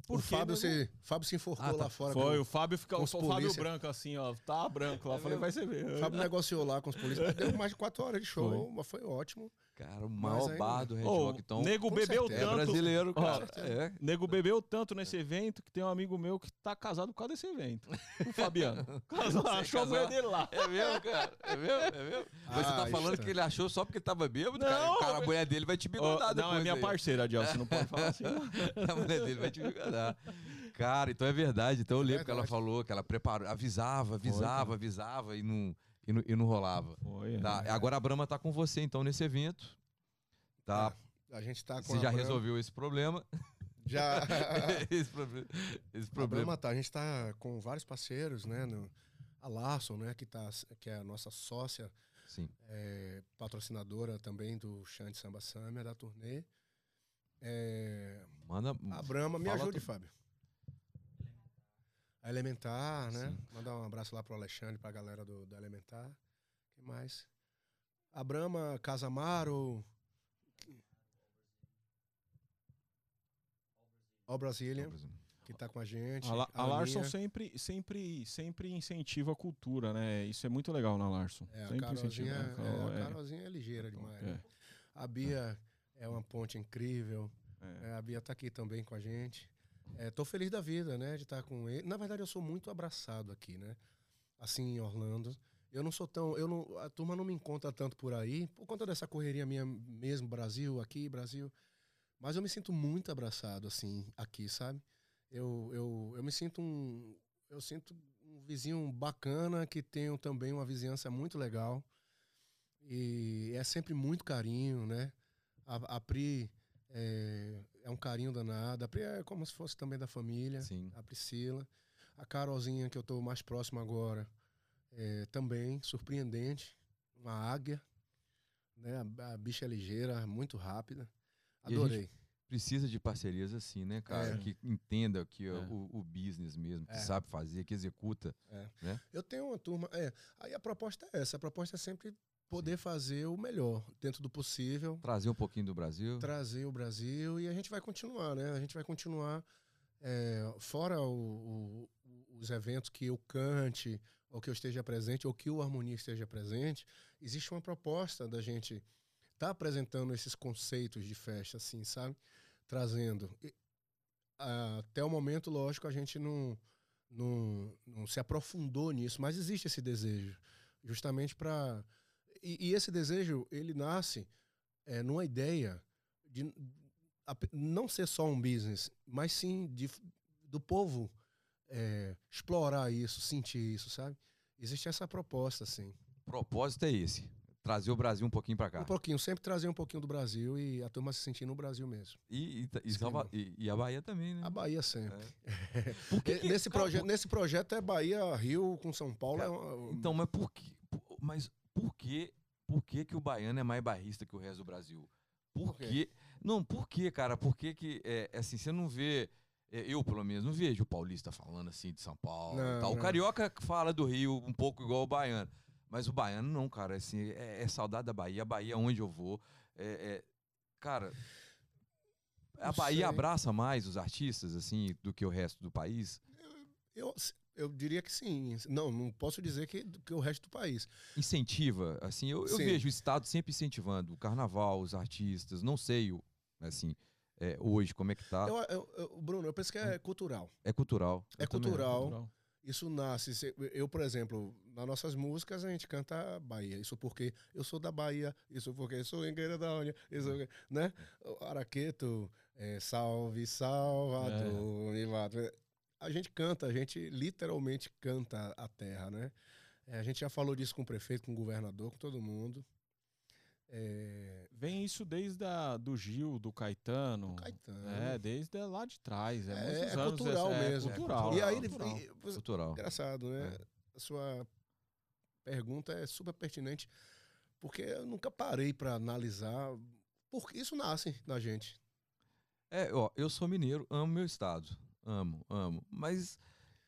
Por o quê, Fábio se, Fábio se enforcou Ah, tá. lá fora. Foi, com- o Fábio fica, com o os Fábio branco assim, ó, tá branco lá. É Falei, vai ser ver. O Fábio negociou lá com os polícias. Deu mais de quatro horas de show, mas foi ótimo. Cara, o maior aí- bar do Red Ô, Rock, então. nego bebeu certeza. É tanto. brasileiro, Ó, cara. É. Nego bebeu tanto nesse evento que tem um amigo meu que tá casado por causa desse evento. O *laughs* Fabiano. Casou, achou a mulher dele lá. É mesmo, cara? É mesmo? É mesmo? Mas você tá Ah, falando está. que ele achou só porque tava bêbado, Não, cara? O cara, a mulher dele vai te bigodar não, é minha aí. parceira, Adiel, você não pode falar assim. *laughs* A mulher dele vai te bigodar. Cara, então é verdade. Então eu lembro que ela falou que ela preparou, avisava, avisava, cara. avisava e não, e não, e não rolava. Foi, Tá, é. Agora a Brahma tá com você, então, nesse evento. Tá? A gente tá com Você a já Brahma- resolveu esse problema. Já. *laughs* esse problema. Esse problema. problema tá, a gente tá com vários parceiros, né? No, a Larson, né? Que, tá, que é a nossa sócia, Sim. é, patrocinadora também do Chante Samba Summer, da turnê. É, Manda. a Brahma, me ajude, tu- Fábio. A Elementar, né? Sim. Mandar um abraço lá pro Alexandre, pra galera do, da Elementar. que mais? A Brahma, Casamaro. All Brazilian, que tá com a gente. A, La- a Larson Aninha. sempre, sempre, sempre incentiva a cultura, né? Isso é muito legal na Larson. É, a sempre Carolzinha, incentiva. é, Carol, a é, Carolzinha é ligeira demais. é, né? A Bia é uma ponte incrível. é. É, a Bia tá aqui também com a gente. É, tô feliz da vida, né, de estar com ele. Na verdade, eu sou muito abraçado aqui, né? Assim, em Orlando. Eu não sou tão. Eu não, a turma não me encontra tanto por aí, por conta dessa correria minha mesmo, Brasil, aqui, Brasil. Mas eu me sinto muito abraçado, assim, aqui, sabe? Eu, eu, eu me sinto um. Eu sinto um vizinho bacana que tem também uma vizinhança muito legal. E é sempre muito carinho, né? A, a Pri é, é um carinho danado. A Pri é como se fosse também da família. Sim. A Priscila. A Carolzinha, que eu tô mais próximo agora, é, também, surpreendente. Uma águia. Né? A, a bicha é ligeira, muito rápida. Adorei. Precisa de parcerias assim, né, cara? É. Que entenda que É. o, o business mesmo, que É. sabe fazer, que executa. Eu tenho uma turma. É, aí a proposta é essa. A proposta é sempre poder fazer o melhor, dentro do possível. Trazer um pouquinho do Brasil. trazer o Brasil e a gente vai continuar, né? A gente vai continuar é, fora o- o- os eventos que eu cante ou que eu esteja presente ou que o Harmonia esteja presente. Existe uma proposta da gente estar apresentando esses conceitos de festa, assim, sabe? Trazendo. E, até o momento, lógico, a gente não, não, não se aprofundou nisso, mas existe esse desejo, justamente para e, e esse desejo ele nasce é, numa ideia de não ser só um business, mas sim de, do povo é, explorar isso, sentir isso, sabe? Existe essa proposta. O propósito é esse. Trazer o Brasil um pouquinho pra cá. Um pouquinho, sempre trazer um pouquinho do Brasil e a turma se sentir no Brasil mesmo. E, e, e, e- a Bahia também, né? A Bahia sempre. Por que *laughs* que- nesse, cara, proje por- nesse projeto é Bahia, Rio com São Paulo. Cara, é uma- Então, mas por que, mas por que, por que que o baiano é mais barrista que o resto do Brasil? Por, Por quê? Não, por quê, cara? Por que que, é, assim, você não vê, é, eu pelo menos, não vejo o paulista falando assim de São Paulo Não, tal. O não. carioca fala do Rio um pouco igual o baiano. Mas o baiano não, cara, assim, é, é saudade da Bahia, a Bahia é onde eu vou. É, é- cara, a Bahia abraça mais os artistas, assim, do que o resto do país? eu, eu diria que sim. Não, não posso dizer que, que o resto do país. incentiva, assim, eu, eu vejo o Estado sempre incentivando o carnaval, os artistas, não sei, o- assim, é, hoje como é que tá, Eu, eu- eu- Bruno, eu penso que é cultural. é cultural. É Eu também- cultural. isso nasce. Eu, por exemplo, nas nossas músicas a gente canta Bahia. Isso porque eu sou da Bahia, isso porque sou engueira da Unha, isso porque, né? O Araqueto, é, salve Salvador, me mata. A gente canta, a gente literalmente canta a terra, né? É, a gente já falou disso com o prefeito, com o governador, com todo mundo. É, Vem isso desde a, do Gil, do Caetano. Caetano. É, desde lá de trás. É, É, é anos cultural essa- é mesmo. cultural, E aí ele, cultural. e- você- Cultural. Engraçado, né? É. A sua pergunta é super pertinente, porque eu nunca parei para analisar. Porque isso nasce na gente. É, ó, eu sou mineiro, amo meu estado. Amo, amo. Mas,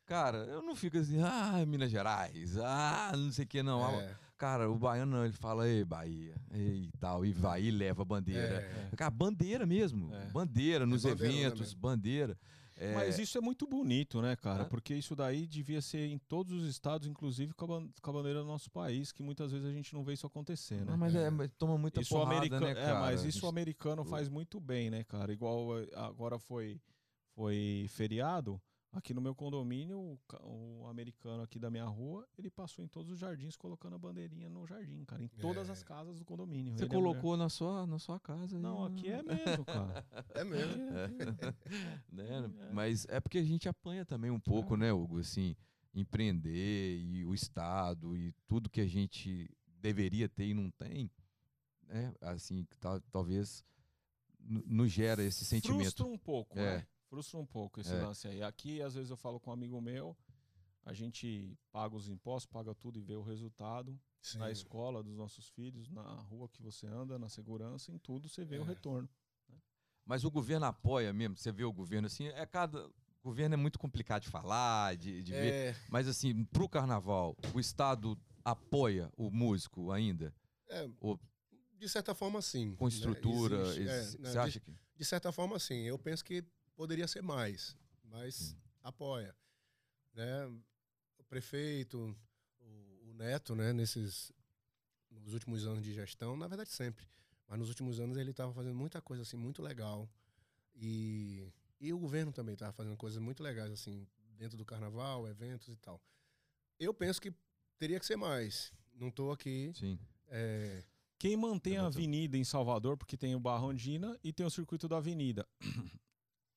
cara, eu não fico assim, ah, Minas Gerais, ah, não sei o que, não. Ah, É, Cara, o baiano não, ele fala, ei, Bahia, ei, tal, e vai e leva a bandeira. é. Cara, bandeira mesmo. É. Bandeira nos bandeirona eventos, mesmo. bandeira. É, Mas isso é muito bonito, né, cara? É. Porque isso daí devia ser em todos os estados, inclusive com a ban- com a bandeira do nosso país, que muitas vezes a gente não vê isso acontecer, né? não, mas, é, É. mas toma muita Isso o porrada, americano, né, é, cara? mas isso o americano faz muito bem, né, cara? Igual eh, agora foi foi feriado, aqui no meu condomínio, o, o americano aqui da minha rua, ele passou em todos os jardins colocando a bandeirinha no jardim, cara, em todas É. as casas do condomínio. Você Ele mulher. colocou na sua, na sua casa. aí, Não, ó. aqui é mesmo, cara. *laughs* É mesmo. *laughs* né? É. Mas é porque a gente apanha também um pouco, né, Hugo? Assim, empreender e o Estado e tudo que a gente deveria ter e não tem, né? Assim, tal- talvez nos gera esse sentimento. Frustra um pouco, É. né? Frustra um pouco esse É. lance aí. Aqui, às vezes, eu falo com um amigo meu, a gente paga os impostos, paga tudo e vê o resultado Sim. na escola dos nossos filhos, na rua que você anda, na segurança, em tudo você vê o É. retorno. Mas o governo apoia mesmo. Você vê o governo assim, é cada. O governo é muito complicado de falar, de, de ver. É, Mas assim, pro carnaval, o Estado apoia o músico ainda? é, O- de certa forma, sim. Com né? estrutura? Existe, é, exi- né, Você de- acha que. De certa forma, sim. Eu penso que poderia ser mais, mas apoia. Né? O prefeito, o, o Neto, né, nesses nos últimos anos de gestão, na verdade sempre, mas nos últimos anos ele estava fazendo muita coisa assim muito legal e, e o governo também estava fazendo coisas muito legais assim dentro do carnaval, eventos e tal. Eu penso que teria que ser mais. Não estou aqui. Sim. é, Quem mantém a avenida em Salvador, porque tem o Barro Andina e tem o circuito da avenida,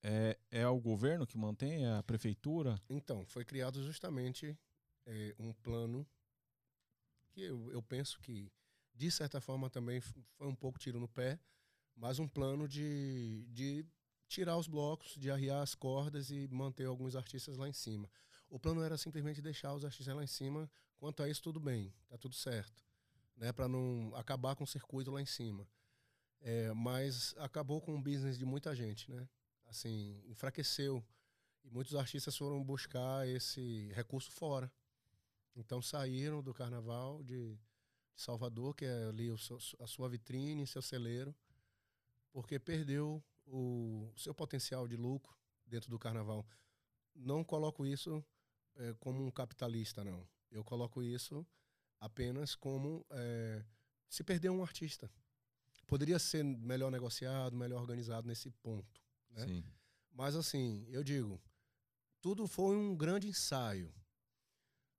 é, é o governo que mantém, é a prefeitura? Então, foi criado justamente eh, um plano que eu, eu penso que, de certa forma, também foi um pouco tiro no pé, mas um plano de, de tirar os blocos, de arriar as cordas e manter alguns artistas lá em cima. O plano era simplesmente deixar os artistas lá em cima. Quanto a isso, tudo bem, tá tudo certo, né? Para não acabar com o circuito lá em cima. Eh, mas acabou com o business de muita gente, né? Assim, enfraqueceu e muitos artistas foram buscar esse recurso fora. Então saíram do carnaval de, Salvador, que é ali a sua vitrine, seu celeiro, porque perdeu o seu potencial de lucro dentro do carnaval. Não coloco isso eh, como um capitalista, não. Eu coloco isso apenas como eh, se perder um artista. Poderia ser melhor negociado, melhor organizado nesse ponto. Né? Sim. Mas assim, eu digo, tudo foi um grande ensaio.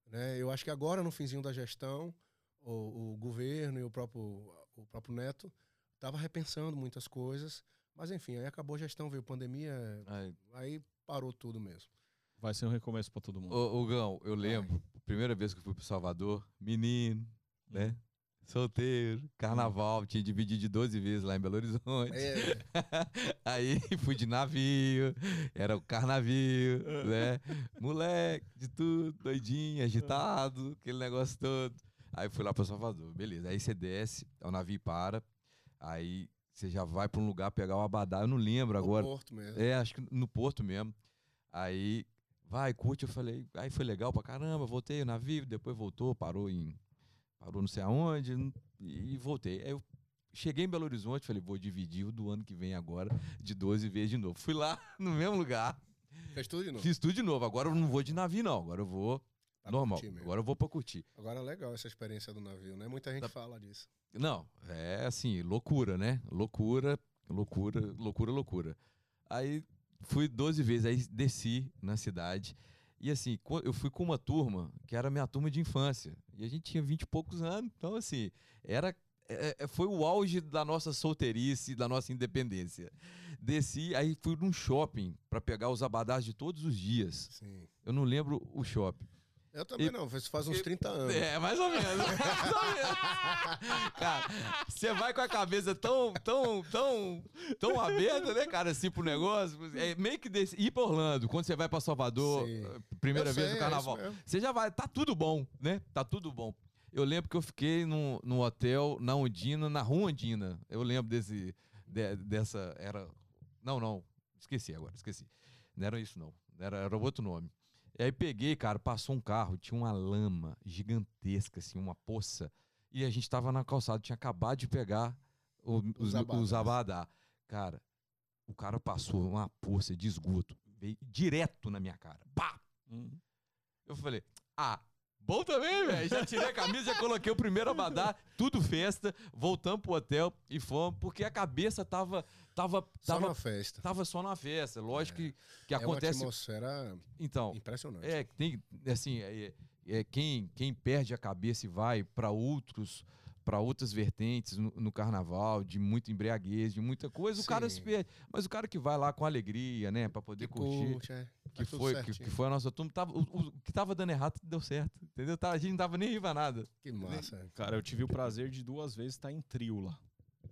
Né? Eu acho que agora, no finzinho da gestão, o, o governo e o próprio, o próprio Neto estavam repensando muitas coisas. Mas enfim, aí acabou a gestão, veio pandemia, Ai, aí parou tudo mesmo. Vai ser um recomeço pra todo mundo. Ô, ô, Gão, eu lembro, a primeira vez que eu fui pro Salvador, menino, né? Solteiro, carnaval, tinha dividido de 12 vezes lá em Belo Horizonte. É, *laughs* Aí fui de navio, era o carnavio, né? Moleque, de tudo, doidinho, agitado, aquele negócio todo. Aí fui lá pra Salvador, beleza. Aí você desce, o navio para, aí você já vai pra um lugar pegar o abadá, eu não lembro no agora. Porto mesmo. É, acho que no Porto mesmo. Aí, vai, curte, eu falei, aí foi legal pra caramba, voltei o navio, depois voltou, parou em. Parou não sei aonde, e, voltei. Aí eu cheguei em Belo Horizonte, falei, vou dividir o do ano que vem agora de 12 vezes de novo. Fui lá *laughs* no mesmo lugar, Fez tudo de novo. fiz tudo de novo. Agora eu não vou de navio, não. Agora eu vou Pra normal. Agora eu vou pra curtir. Agora é legal essa experiência do navio, né? Muita gente Tá- fala disso. Não, é assim, loucura, né? Loucura, loucura, loucura, loucura. Aí fui 12 vezes, aí desci na cidade E assim, eu fui com uma turma que era minha turma de infância. E a gente tinha vinte e poucos anos. Então, assim, era. é, é, foi o auge da nossa solteirice, da nossa independência. Desci, aí fui num shopping para pegar os abadás de todos os dias. Sim. Eu não lembro o shopping. Eu também E- não, isso faz uns e- 30 anos. É, mais ou menos. *laughs* mais ou menos. Cara, você vai com a cabeça tão, tão, tão, tão aberta, né, cara, assim, pro negócio. É meio que desse, ir pra Orlando, quando você vai pra Salvador, Sim. eh, primeira Eu vez sei, no é carnaval. mesmo. Você já vai, tá tudo bom, né? Tá tudo bom. Eu lembro que eu fiquei num, num hotel na Ondina, na Rua Ondina. Eu lembro desse, de- dessa, era, não, não, esqueci agora, esqueci. Não era isso não, era, era outro nome. E aí peguei, cara, passou um carro, tinha uma lama gigantesca, assim, uma poça. E a gente tava na calçada, tinha acabado de pegar o, os, abadás. os abadá. Cara, o cara passou uma poça de esgoto, veio direto na minha cara. Pá! Hum. Eu falei, ah, bom também, velho. Já tirei a camisa, já coloquei o primeiro abadá, tudo festa, voltamos pro hotel e fomos, porque a cabeça tava, tava, Só tava, na festa. tava só na festa. Lógico que, que É uma acontece. atmosfera Então, impressionante. é, tem, assim, é, é, quem, quem perde a cabeça e vai para outros para outras vertentes no, no carnaval, de muita embriaguez, de muita coisa, o cara se Sim. perde. Mas o cara que vai lá com alegria, né, para poder curtir, Curte, é. que Tá foi, que, que foi a nossa turma, tava, o, o que tava dando errado deu certo, entendeu? Tá, a gente não tava nem rindo a nada. Que massa. é. Cara, eu tive o prazer de duas vezes estar em trio lá.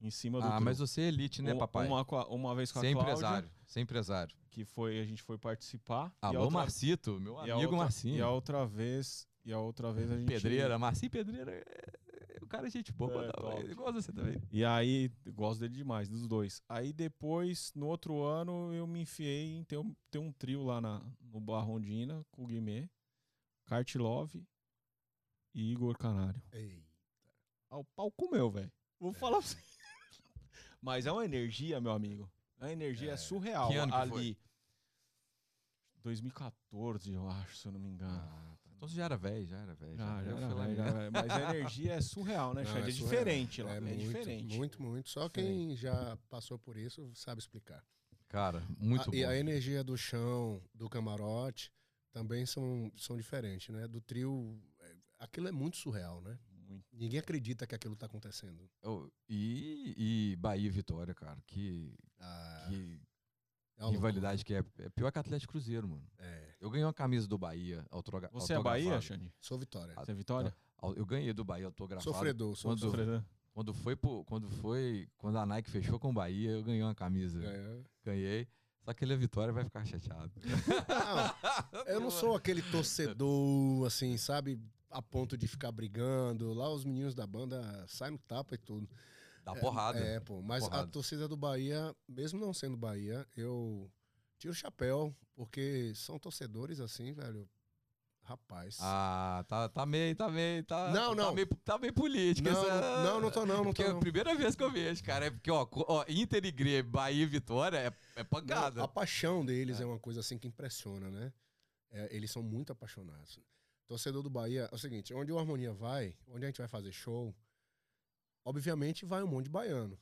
Em cima do Ah, trio. mas você é elite, né, papai? Uma, uma vez com a é Cláudia, empresário, é empresário. que foi, a gente foi participar. Alô, outra- Marcito, meu amigo outra- Marcinho. E a outra vez, e a outra vez a gente... Pedreira, Marcinho Pedreira, é- o cara é gente boa, É, tá? ele gosta de você também. E aí, gosto dele demais, dos dois. Aí depois, no outro ano, eu me enfiei em ter um, ter um trio lá na, no Barrondina, com o Guimê, Cartilove e Igor Canário. Ei. Ah, o pau comeu, velho. Vou falar pra você. Mas é uma energia, meu amigo. A energia é, É. surreal. Que ano que ali. foi? 2014, eu acho, se eu não me engano. Ah, tá. Então você já era velho, já era velho. Já, já eu era fui lá velho, já era velho. Mas a energia é surreal, né, Xande? É, surreal. diferente lá. É, muito, diferente. Muito, muito. Só Diferente. quem já passou por isso sabe explicar. Cara, muito A- bom. E a energia do chão, do camarote, também são, são diferentes, né? Do trio, é, aquilo é muito surreal, né? Muito. Ninguém acredita que aquilo tá acontecendo. Oh, e, e Bahia e Vitória, cara. Que, Ah, que é rivalidade que é, é pior que Atlético Cruzeiro, mano. É, Eu ganhei uma camisa do Bahia autogra Você é Bahia, autografada. Xande? sou Vitória. Ah, Você é Vitória? Au- Eu ganhei do Bahia autografado. Sofredor, sou Quando- sofredor. Quando foi, pro- quando foi, quando a Nike fechou com o Bahia, eu ganhei uma camisa. É. Ganhei. Só que ele é Vitória vai ficar chateado. *laughs* Não, eu não sou aquele torcedor, assim, sabe? A ponto de ficar brigando. Lá os meninos da banda saem no tapa e tudo. Dá porrada. É, pô. Mas a Porrada. torcida do Bahia, mesmo não sendo Bahia, eu tiro o chapéu, porque são torcedores assim, velho. Rapaz. Ah, tá, tá meio, tá meio, tá. Não, tá não. meio, tá meio político. não, essa- não, não tô não, não Porque tô é a primeira vez que eu vejo, cara. É porque, ó, ó Inter e Grêmio, Bahia e Vitória é, é pancada. Não, a paixão deles é. uma coisa assim que impressiona, né? É, eles são muito apaixonados. Torcedor do Bahia, é o seguinte, onde o Harmonia vai, onde a gente vai fazer show, obviamente vai um monte de baiano,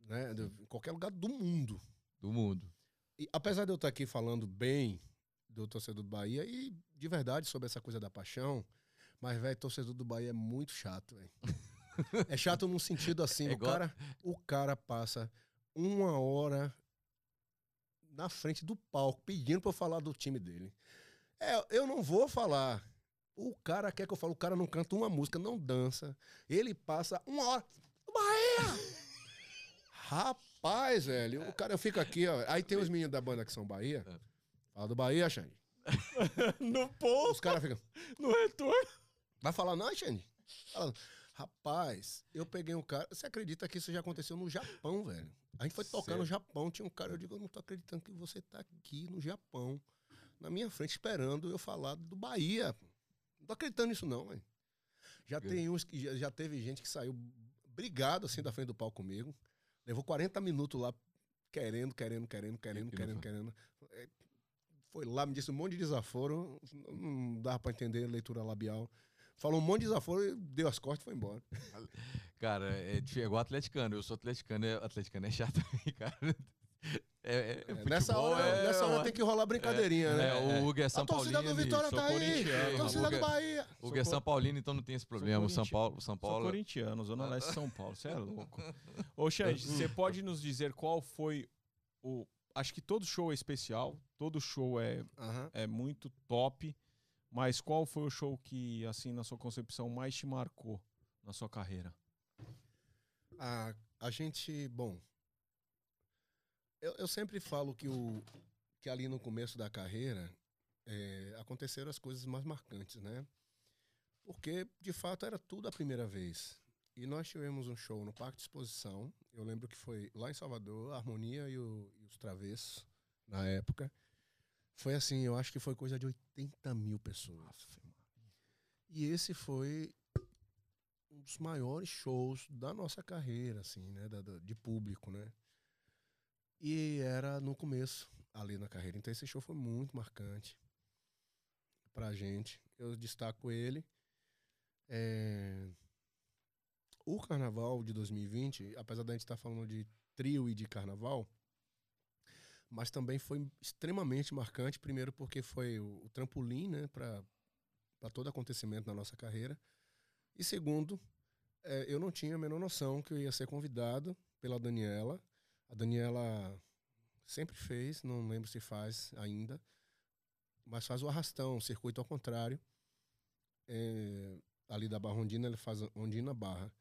né? Do- Em qualquer lugar do mundo. Do mundo. E apesar de eu estar aqui falando bem do torcedor do Bahia e de verdade sobre essa coisa da paixão, mas velho, torcedor do Bahia é muito chato, velho. *laughs* é chato num sentido assim, É o igual- cara, o cara passa uma hora na frente do palco pedindo para eu falar do time dele. É, eu não vou falar. O cara quer que eu fale, o cara não canta uma música, não dança. Ele passa uma hora. Bahia! Rapaz, velho, o cara, eu fico aqui, ó. Aí tem os meninos da banda que são Bahia. É. Fala do Bahia, Xande. *laughs* no ponto, Os caras ficam. no retorno. Vai falar, não, Xande? Fala, Rapaz, eu peguei um cara. Você acredita que isso já aconteceu no Japão, velho? A gente foi tocar Sério? no Japão, tinha um cara, eu digo, eu não tô acreditando que você tá aqui no Japão, na minha frente, esperando eu falar do Bahia. Não tô acreditando nisso, não, velho. Já tem uns que já, já teve gente que saiu brigado assim da frente do palco comigo. Levou 40 minutos lá querendo, querendo, querendo, querendo, querendo, querendo. É, Foi lá, me disse um monte de desaforo. Não dava pra entender leitura labial. Falou um monte de desaforo, e deu as costas e foi embora. *laughs* Cara, é, dif- é igual atleticano. Eu sou atleticano, é, atleticano é chato *laughs* cara. É, É, nessa hora, é, nessa hora tem que rolar brincadeirinha, É, né? o Hugo é São a torcida Paulino. do Vitória sou tá aí. A torcida do é- Bahia. O Hugo é São Paulino, então não tem esse problema. O São Paulo, São Sou Paulo corintiano, Zona Leste de São Paulo. Você é *laughs* louco. Ô, Xande, você pode nos dizer qual foi o. Acho que todo show é especial, todo show é, é muito top, mas qual foi o show que, assim, na sua concepção, mais te marcou na sua carreira? A, a gente, bom, eu, eu sempre falo que, o, que ali no começo da carreira é, aconteceram as coisas mais marcantes, né? Porque, de fato, era tudo a primeira vez. E nós tivemos um show no Parque de Exposição, eu lembro que foi lá em Salvador, a Harmonia e, o- e os Travessos, na época. Foi assim, eu acho que foi coisa de 80 mil pessoas. E esse foi um dos maiores shows da nossa carreira, assim, né? da- da- de público, né? E era no começo, ali na carreira. Então esse show foi muito marcante pra gente. Eu destaco ele. É, O carnaval de 2020, apesar da gente estar falando de trio e de carnaval, mas também foi extremamente marcante. Primeiro, porque foi o trampolim, né, para todo acontecimento na nossa carreira. E segundo, é, eu não tinha a menor noção que eu ia ser convidado pela Daniela. A Daniela sempre fez, não lembro se faz ainda, mas faz o arrastão, o circuito ao contrário. É, ali da Barra Ondina, ele faz Ondina Barra.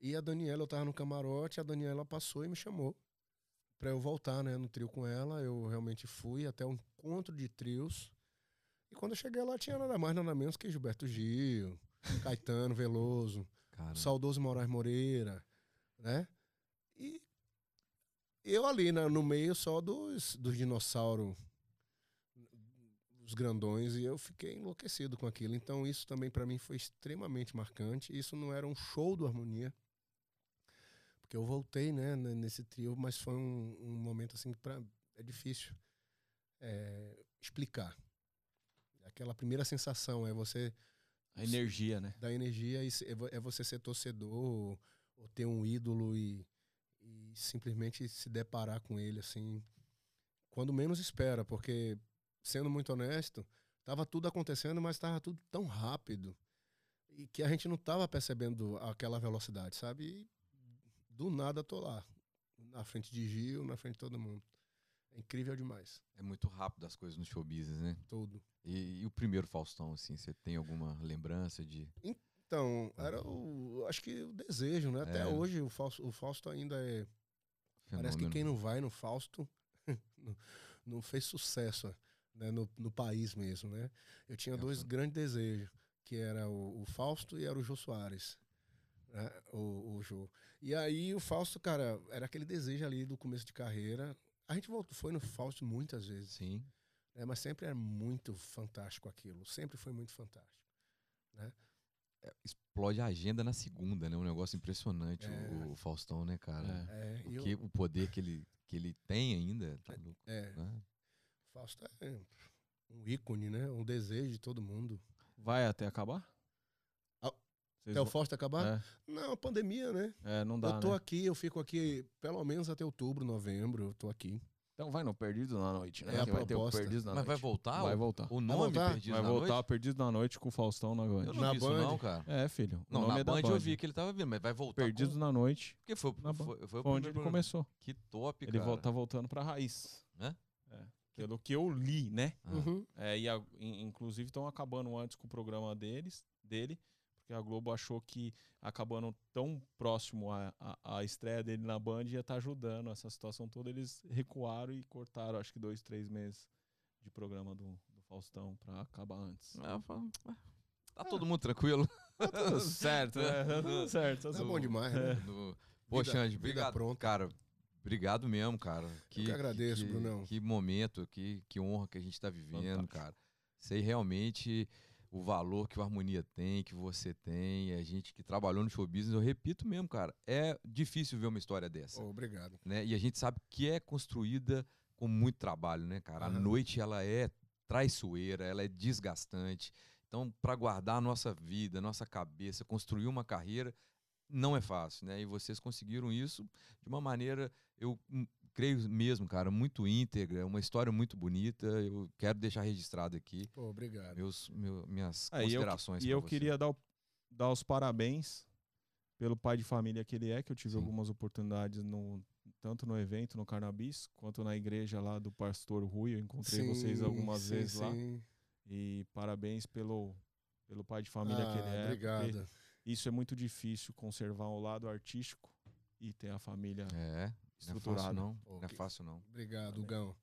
E a Daniela, eu tava no camarote, a Daniela passou e me chamou para eu voltar, né, no trio com ela. Eu realmente fui até o encontro de trios. E quando eu cheguei lá, tinha nada mais, nada menos que Gilberto Gil, Caetano Veloso, Cara, saudoso Moraes Moreira, né? Eu ali na- no meio só dos, dos dinossauros, os grandões, e eu fiquei enlouquecido com aquilo. Então isso também para mim foi extremamente marcante. Isso não era um show do Harmonia, porque eu voltei, né, nesse trio, mas foi um, um momento assim que pra, é difícil é, explicar. Aquela primeira sensação é você A energia, né? da energia é é você ser torcedor ou ter um ídolo e, e simplesmente se deparar com ele assim quando menos espera, porque sendo muito honesto, tava tudo acontecendo, mas tava tudo tão rápido e que a gente não tava percebendo aquela velocidade, sabe? E do nada tô lá, na frente de Gil, na frente de todo mundo. É incrível demais, é muito rápido as coisas no show business, né? tudo. E, e o primeiro Faustão, assim, você tem alguma lembrança de. Então, era o, acho que o desejo, né? Até É. hoje o Fausto, o Fausto ainda é Parece que fenômeno? quem não vai no Fausto *laughs* não, não fez sucesso né, no, no país mesmo, né? Eu tinha É, dois foi. grandes desejos, que era o, o Fausto e era o Jô Soares, né? O, o Jô. E aí o Fausto, cara, era aquele desejo ali do começo de carreira. A gente voltou, foi no Fausto muitas vezes, Sim. né? Mas sempre era muito fantástico aquilo, sempre foi muito fantástico. Explode a agenda na segunda, né? Um negócio impressionante, É. o, o Faustão, né, cara? É. É, O, eu- o poder que ele, que ele tem ainda. Tá louco, é, né? Fausto é um ícone, né? Um desejo de todo mundo. Vai até acabar? Vocês Até o Fausto acabar? É, Não, pandemia, né? é, não dá, eu tô né? aqui, eu fico aqui pelo menos até outubro, novembro, eu tô aqui. Então vai no Perdido na Noite, né? É a Que vai ter o proposta. Perdidos na Mas vai voltar? Vai o, voltar. O nome voltar? Perdidos Vai na voltar Noite? Perdidos na Noite com o Faustão na Band. Eu não Na vi isso Band? não, cara. É, filho. o Não, nome na é da Band eu vi que ele tava vindo, mas vai voltar Perdidos com... na Noite. Porque foi, na Band. foi, foi o Foi onde primeiro ele programa. começou. Que top, Ele cara. vol- tá voltando pra raiz. Né? É. Pelo que eu li, né? Ah, Uhum. É, e a- in- inclusive estão acabando antes com o programa deles, dele, a Globo achou que acabando tão próximo à, à, à estreia dele na Band ia estar ajudando essa situação toda. Eles recuaram e cortaram, acho que dois, três meses de programa do, do Faustão pra acabar antes. eu falo, "Ué, Tá todo mundo tranquilo? *laughs* Tudo *laughs* certo, né? Tá Tudo certo. Tá tudo bom demais, né? No- Pô, Vida- Xande, vida obrigado. pronta. Cara, obrigado mesmo, cara. que agradeço, que, Brunão. Que momento, que, que honra que a gente tá vivendo, Fantástico. cara. Sei realmente o valor que o Harmonia tem, que você tem, a gente que trabalhou no show business, eu repito mesmo, cara, é difícil ver uma história dessa, obrigado. né? E a gente sabe que é construída com muito trabalho, né, cara? A Aham. noite ela é traiçoeira, ela é desgastante. Então, para guardar a nossa vida, a nossa cabeça, construir uma carreira, não é fácil, né? E vocês conseguiram isso de uma maneira. Eu creio mesmo, cara, muito íntegra, uma história muito bonita. Eu quero deixar registrado aqui Pô, obrigado. meus, meu- minhas É, e eu, considerações. e eu você. queria dar, o- dar os parabéns pelo pai de família que ele é, que eu tive Sim. algumas oportunidades no tanto no evento no Carnabis, quanto na igreja lá do pastor Rui, eu encontrei vocês Sim, algumas sim, vezes lá. sim. E parabéns pelo pelo pai de família que ele Ah, é. Obrigado. Isso é muito difícil conservar o lado artístico e ter a família É, não é fácil não. Pô, Não é fácil não. Obrigado, Amém. Gão.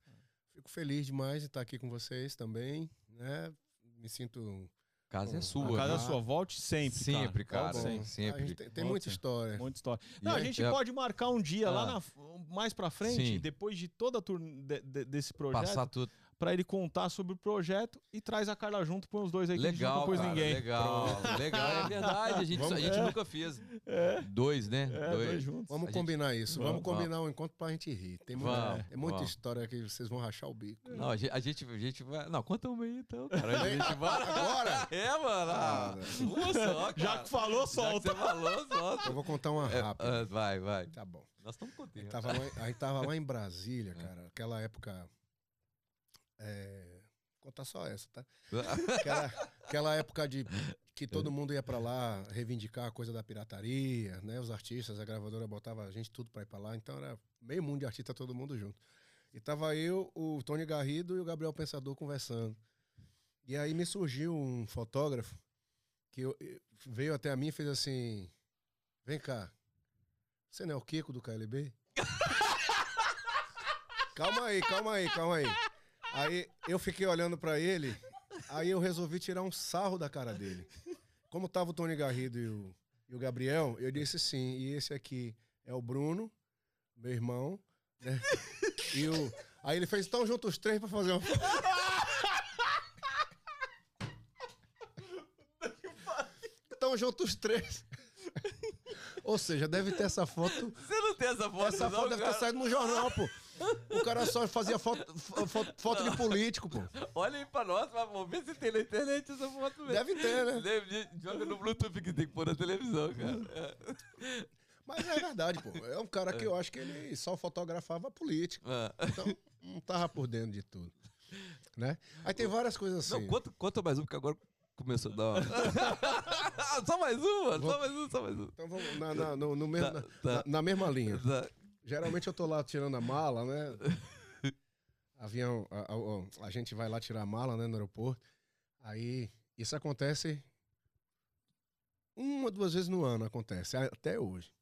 Fico feliz demais de estar aqui com vocês também, né? Me sinto casa é sua. a casa é né? né? sua, volte sempre, Sempre, cara. cara. Bom. sempre. sempre. A gente tem, tem muita história. Muita história. E Não, a é- gente é- pode marcar um dia lá Ah. na- mais pra frente, Sim. depois de toda a turnê de- de- desse projeto, passar tudo. Pra ele contar sobre o projeto e traz a Carla junto, põe os dois aí que a gente Legal, nunca pôs cara, ninguém. legal, legal. É verdade, a gente, Vamos- a gente é. nunca fez É, dois, né? é, dois. dois juntos. Vamos A gente- combinar isso. Vamos, Vamos, combinar um encontro pra gente rir. Tem muita, Vamos, tem muita vamos. história que vocês vão rachar o bico. Não, a gente, a gente, a gente vai. Não, conta uma aí então, cara. A gente vai. Agora? *laughs* É, mano. Ah, só. Já que falou, Já que solta. você falou, solta. Eu vou contar uma É, rápida. ah, vai, vai. Tá bom. Nós estamos A contentes. gente tava lá, a gente tava lá em Brasília, cara. Aquela época. É... Vou contar só essa, tá? *laughs* Aquela, aquela época de que todo mundo ia pra lá reivindicar a coisa da pirataria, né? Os artistas, a gravadora botava a gente tudo pra ir pra lá. Então era meio mundo de artista, todo mundo junto. E tava eu, o Tony Garrido e o Gabriel Pensador conversando. E aí me surgiu um fotógrafo que eu- veio até a mim e fez assim: Vem cá, você não é o Kiko do KLB? *laughs* calma aí, calma aí, calma aí. Aí eu fiquei olhando pra ele, aí eu resolvi tirar um sarro da cara dele. Como tava o Tony Garrido e o, e o Gabriel, eu disse sim, e esse aqui é o Bruno, meu irmão, né? E o, aí ele fez, então juntos os três pra fazer *laughs* uma foto. Então juntos os três. Ou seja, deve ter essa foto Você não tem essa foto, essa não, foto deve ter saído no jornal, pô. O cara só fazia foto, fo- fo- foto de político, pô. Olha aí pra nós, vamos ver se tem na internet essa foto mesmo. Deve ter, né? Deve- Joga no Bluetooth que tem que pôr na televisão, cara. É. Mas é verdade, pô. É um cara que eu acho que ele só fotografava político. Ah. Então, não tava por dentro de tudo. Né? Aí tem várias coisas assim. Não, conta, conta mais um, porque agora começou a dar uma... *laughs* só mais uma, só mais um, só mais um. Então vamos na, na- no, no mesmo, Tá, na- tá. na- na mesma linha. Tá. Geralmente eu tô lá tirando a mala, né? Avião, a, a- a gente vai lá tirar a mala, né, no aeroporto. Aí, isso acontece uma, duas vezes no ano, acontece, até hoje.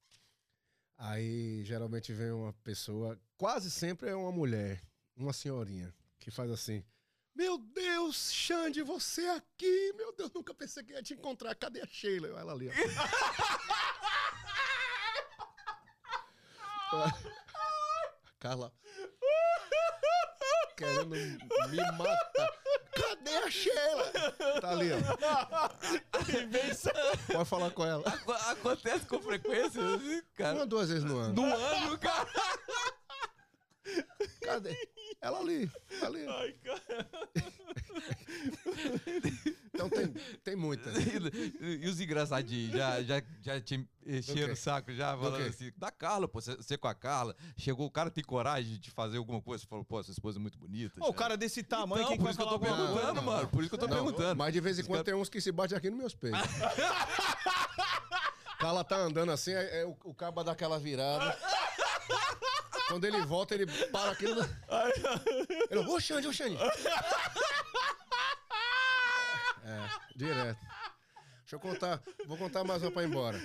Aí, geralmente vem uma pessoa, quase sempre é uma mulher, uma senhorinha, que faz assim: Meu Deus, Xande, você aqui! Meu Deus, nunca pensei que ia te encontrar. Cadê a Sheila? Ela ali. *laughs* *laughs* Carla. Querendo me matar. Cadê a Sheila? Tá ali, ó. Pode falar com ela. Aco- Acontece com frequência, assim, cara. Uma, duas vezes no ano. Do ano, cara. Cadê? Ela ali. ali. Ai, cara. Então tem, tem muitas. *laughs* E, e os engraçadinhos, já, já, já te encheram quê? o saco já, falando quê? assim, da Carla, pô, você, com a Carla, chegou, o cara tem coragem de fazer alguma coisa, você falou, pô, sua esposa é muito bonita. Ô, o Xande." cara desse tamanho, quem por isso que eu tô coisa? perguntando, Não, mano, por isso que eu tô Não, perguntando. Mas de vez em quando tem uns que se batem aqui nos meus peitos. *laughs* Carla tá andando assim, aí, aí o, o cabo dá aquela virada. *laughs* Quando ele volta, ele para aqui. no- Ele, ô Xande, ô Xande. É, direto. Deixa eu contar, vou contar mais uma pra ir embora.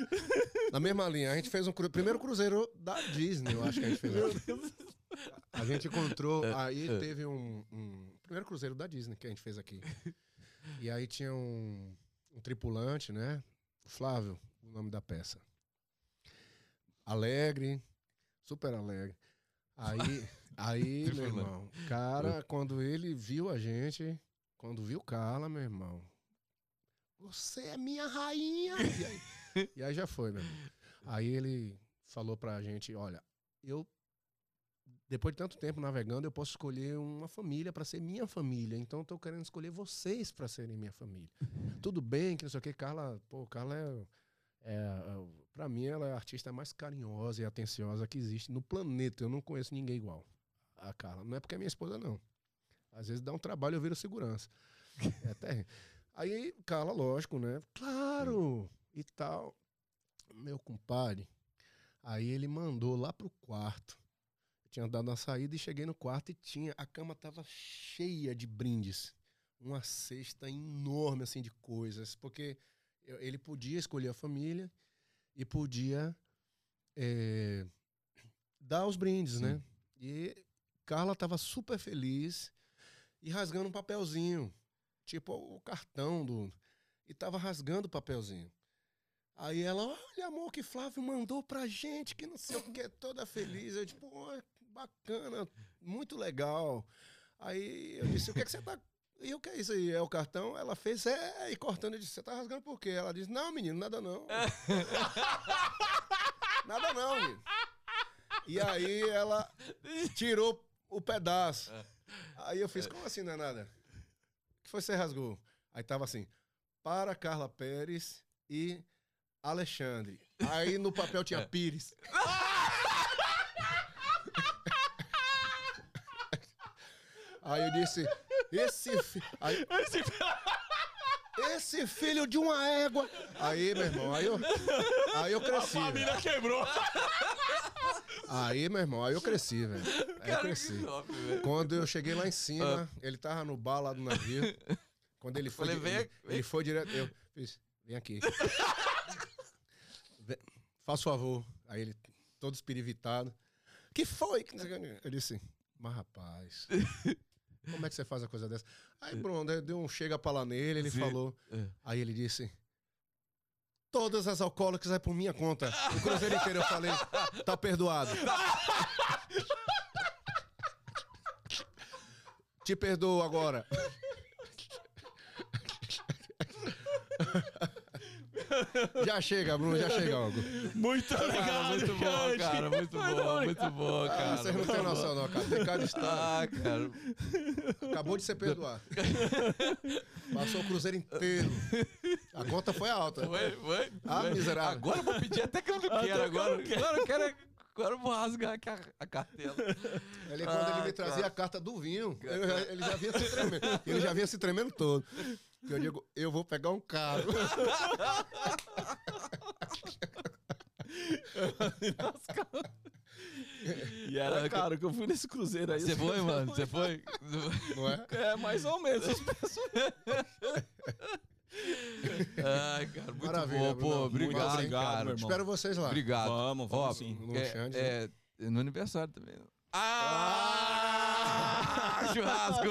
Na mesma linha, a gente fez um cru, primeiro cruzeiro da Disney, eu acho que a gente fez. aqui. A gente encontrou, aí teve um, um primeiro cruzeiro da Disney que a gente fez aqui. E aí tinha um, um tripulante, né? Flávio, o nome da peça. Alegre, super alegre. Aí, aí, *laughs* meu irmão, cara, quando ele viu a gente, quando viu Carla, meu irmão, você é minha rainha. *laughs* E aí, e aí já foi, meu irmão. Aí ele falou pra gente, olha, eu depois de tanto tempo navegando, eu posso escolher uma família para ser minha família. Então eu tô querendo escolher vocês para serem minha família. *laughs* Tudo bem que não sei o que, Carla, pô, Carla é, É, para mim, ela é a artista mais carinhosa e atenciosa que existe no planeta. Eu não conheço ninguém igual a Carla. Não é porque é minha esposa, não. Às vezes dá um trabalho, eu viro segurança. É até... Aí, Carla, lógico, né? Claro! E tal. Meu compadre. Aí ele mandou lá pro quarto. Eu tinha dado uma saída e cheguei no quarto e tinha. A cama tava cheia de brindes. Uma cesta enorme, assim, de coisas. Porque ele podia escolher a família e podia é, dar os brindes, né? E Carla tava super feliz e rasgando um papelzinho, tipo o cartão do. E tava rasgando o papelzinho. Aí ela, olha, amor, que Flávio mandou pra gente, que não sei o que, toda feliz. Eu, tipo, "Ó, bacana, muito legal. Aí eu disse, o que, é que você tá. E o que é isso aí? É o cartão? Ela fez, é, e cortando, eu disse, você tá rasgando por quê? Ela disse, não, menino, nada não. *laughs* nada não, menino. E aí ela tirou o pedaço. Aí eu fiz, como assim não é nada? O que foi que você rasgou? Aí tava assim, para Carla Pérez e Alexandre. Aí no papel tinha Pires. *laughs* Aí eu disse, esse, aí, *laughs* esse filho de uma égua. Aí, meu irmão, aí eu, aí eu cresci. velho. Família quebrou. Aí, meu irmão, aí eu cresci, velho. Aí eu cresci. top. Quando eu cheguei lá em cima, ele tava no bar lá do navio. Quando ele foi, Falei, vem ele, ele foi direto, eu fiz, vem aqui. Vem, Faz favor. Aí ele, todo espirivitado. Que foi? O. Eu disse, mas rapaz, como é que você faz a coisa dessa? Aí, Bruno, eu dei um chega pra lá nele, ele Sim. falou. É. Aí ele disse, todas as alcoólicas é por minha conta. O cruzeiro inteiro eu falei, tá perdoado. Te perdoo agora. *laughs* Já chega, Bruno, já chega, algo. Muito Cara, legal, muito bom, cara, muito bom, muito bom, Ah, cara. vocês não têm noção, não, cara. Tem cada história. Ah, cara. Acabou de ser perdoado. Passou o cruzeiro inteiro. A conta foi alta. Foi, foi. Ah, foi. miserável. Agora eu vou pedir até que eu não quero agora. Agora eu quero. é- Agora eu vou rasgar aqui a, a cartela. Ele, quando ele Ah, me trazia cara. a carta do vinho, eu ele já vinha se tremendo. Ele já vinha se tremendo todo. Que eu digo, eu vou pegar um carro. E era caro que eu fui nesse cruzeiro aí. Você foi, *laughs* mano? Você foi? Não é? É, mais ou menos. *laughs* Ai, cara, muito Maravilha, bom. Bruno. Pô, Muito obrigado, obrigado, cara. Espero vocês lá. Obrigado. Vamos, Ó, vamos sim. No é, Xande, é, é no aniversário também. Ah! Churrasco!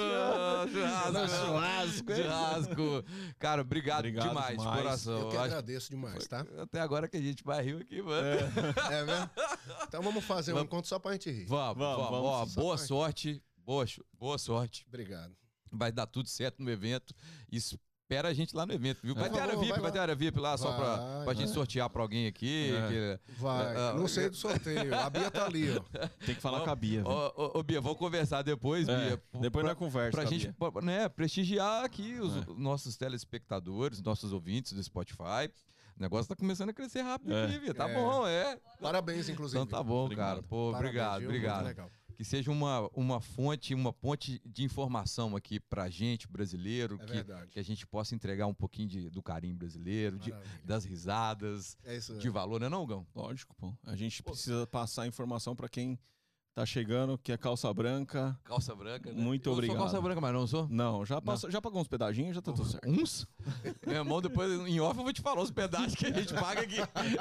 Churrasco! churrasco, hein? Churrasco! Cara, obrigado, Obrigado demais, de demais. coração. Eu que agradeço demais, tá? Até agora que a gente vai rir aqui, mano. É mesmo? Então vamos fazer um Vamos. encontro só pra gente rir. Vamos, Vamos, vamos. vamos, Ó, boa sorte. Boa, boa sorte. Obrigado. Vai dar tudo certo no evento. Espera a gente lá no evento, viu? Vai Por ter área VIP, vai vai ter área VIP lá só pra, Vai, pra gente vai. sortear pra alguém aqui. É. que- Vai. Ah, não ah, sei do sorteio. A Bia tá ali, ó. *laughs* Tem que falar com a Bia. Ô, ô, ô, Bia, vamos conversar depois, É, Bia. depois pra, nós conversa. pra com a gente pra- né, prestigiar aqui os É. nossos telespectadores, nossos ouvintes do Spotify. O negócio tá começando a crescer rápido É. aqui, Bia. Tá É. bom, é. Parabéns, inclusive. Então tá bom, Obrigado. cara. Pô, Parabéns, obrigado, viu? Muito obrigado. Que seja uma, uma fonte, uma ponte de informação aqui pra gente, brasileiro, É que, verdade. que a gente possa entregar um pouquinho de- do carinho brasileiro, de- das risadas, É de valor, né não, Gão? Lógico, pô. A gente precisa passar informação pra quem tá chegando, que é calça branca. Calça branca, né? Muito eu obrigado. sou calça branca, mas não sou? Não, já, passa, já pagou uns pedadinhos, já tá tudo certo. Uns? *laughs* Meu irmão, depois em off eu vou te falar os pedaços que a gente paga aqui.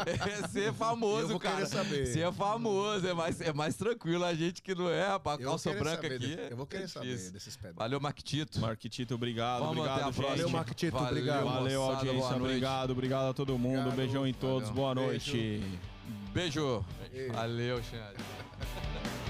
É ser famoso, Eu vou cara. querer saber. Ser famoso, é mais, é mais tranquilo. A gente que não é, rapaz. Calça branca aqui. de- é- Eu vou querer é saber desses pedaços. Valeu, Marquitito. Marquitito, obrigado. Vamos obrigado, até a gente. próxima. Valeu, Marquitito, Valeu, obrigado. Valeu, moçada, audiência. Obrigado, obrigado a todo mundo. Obrigado. Beijão em todos. Valeu. Boa Beijo. noite. Beijo. Beijo. Valeu, Xande. *laughs*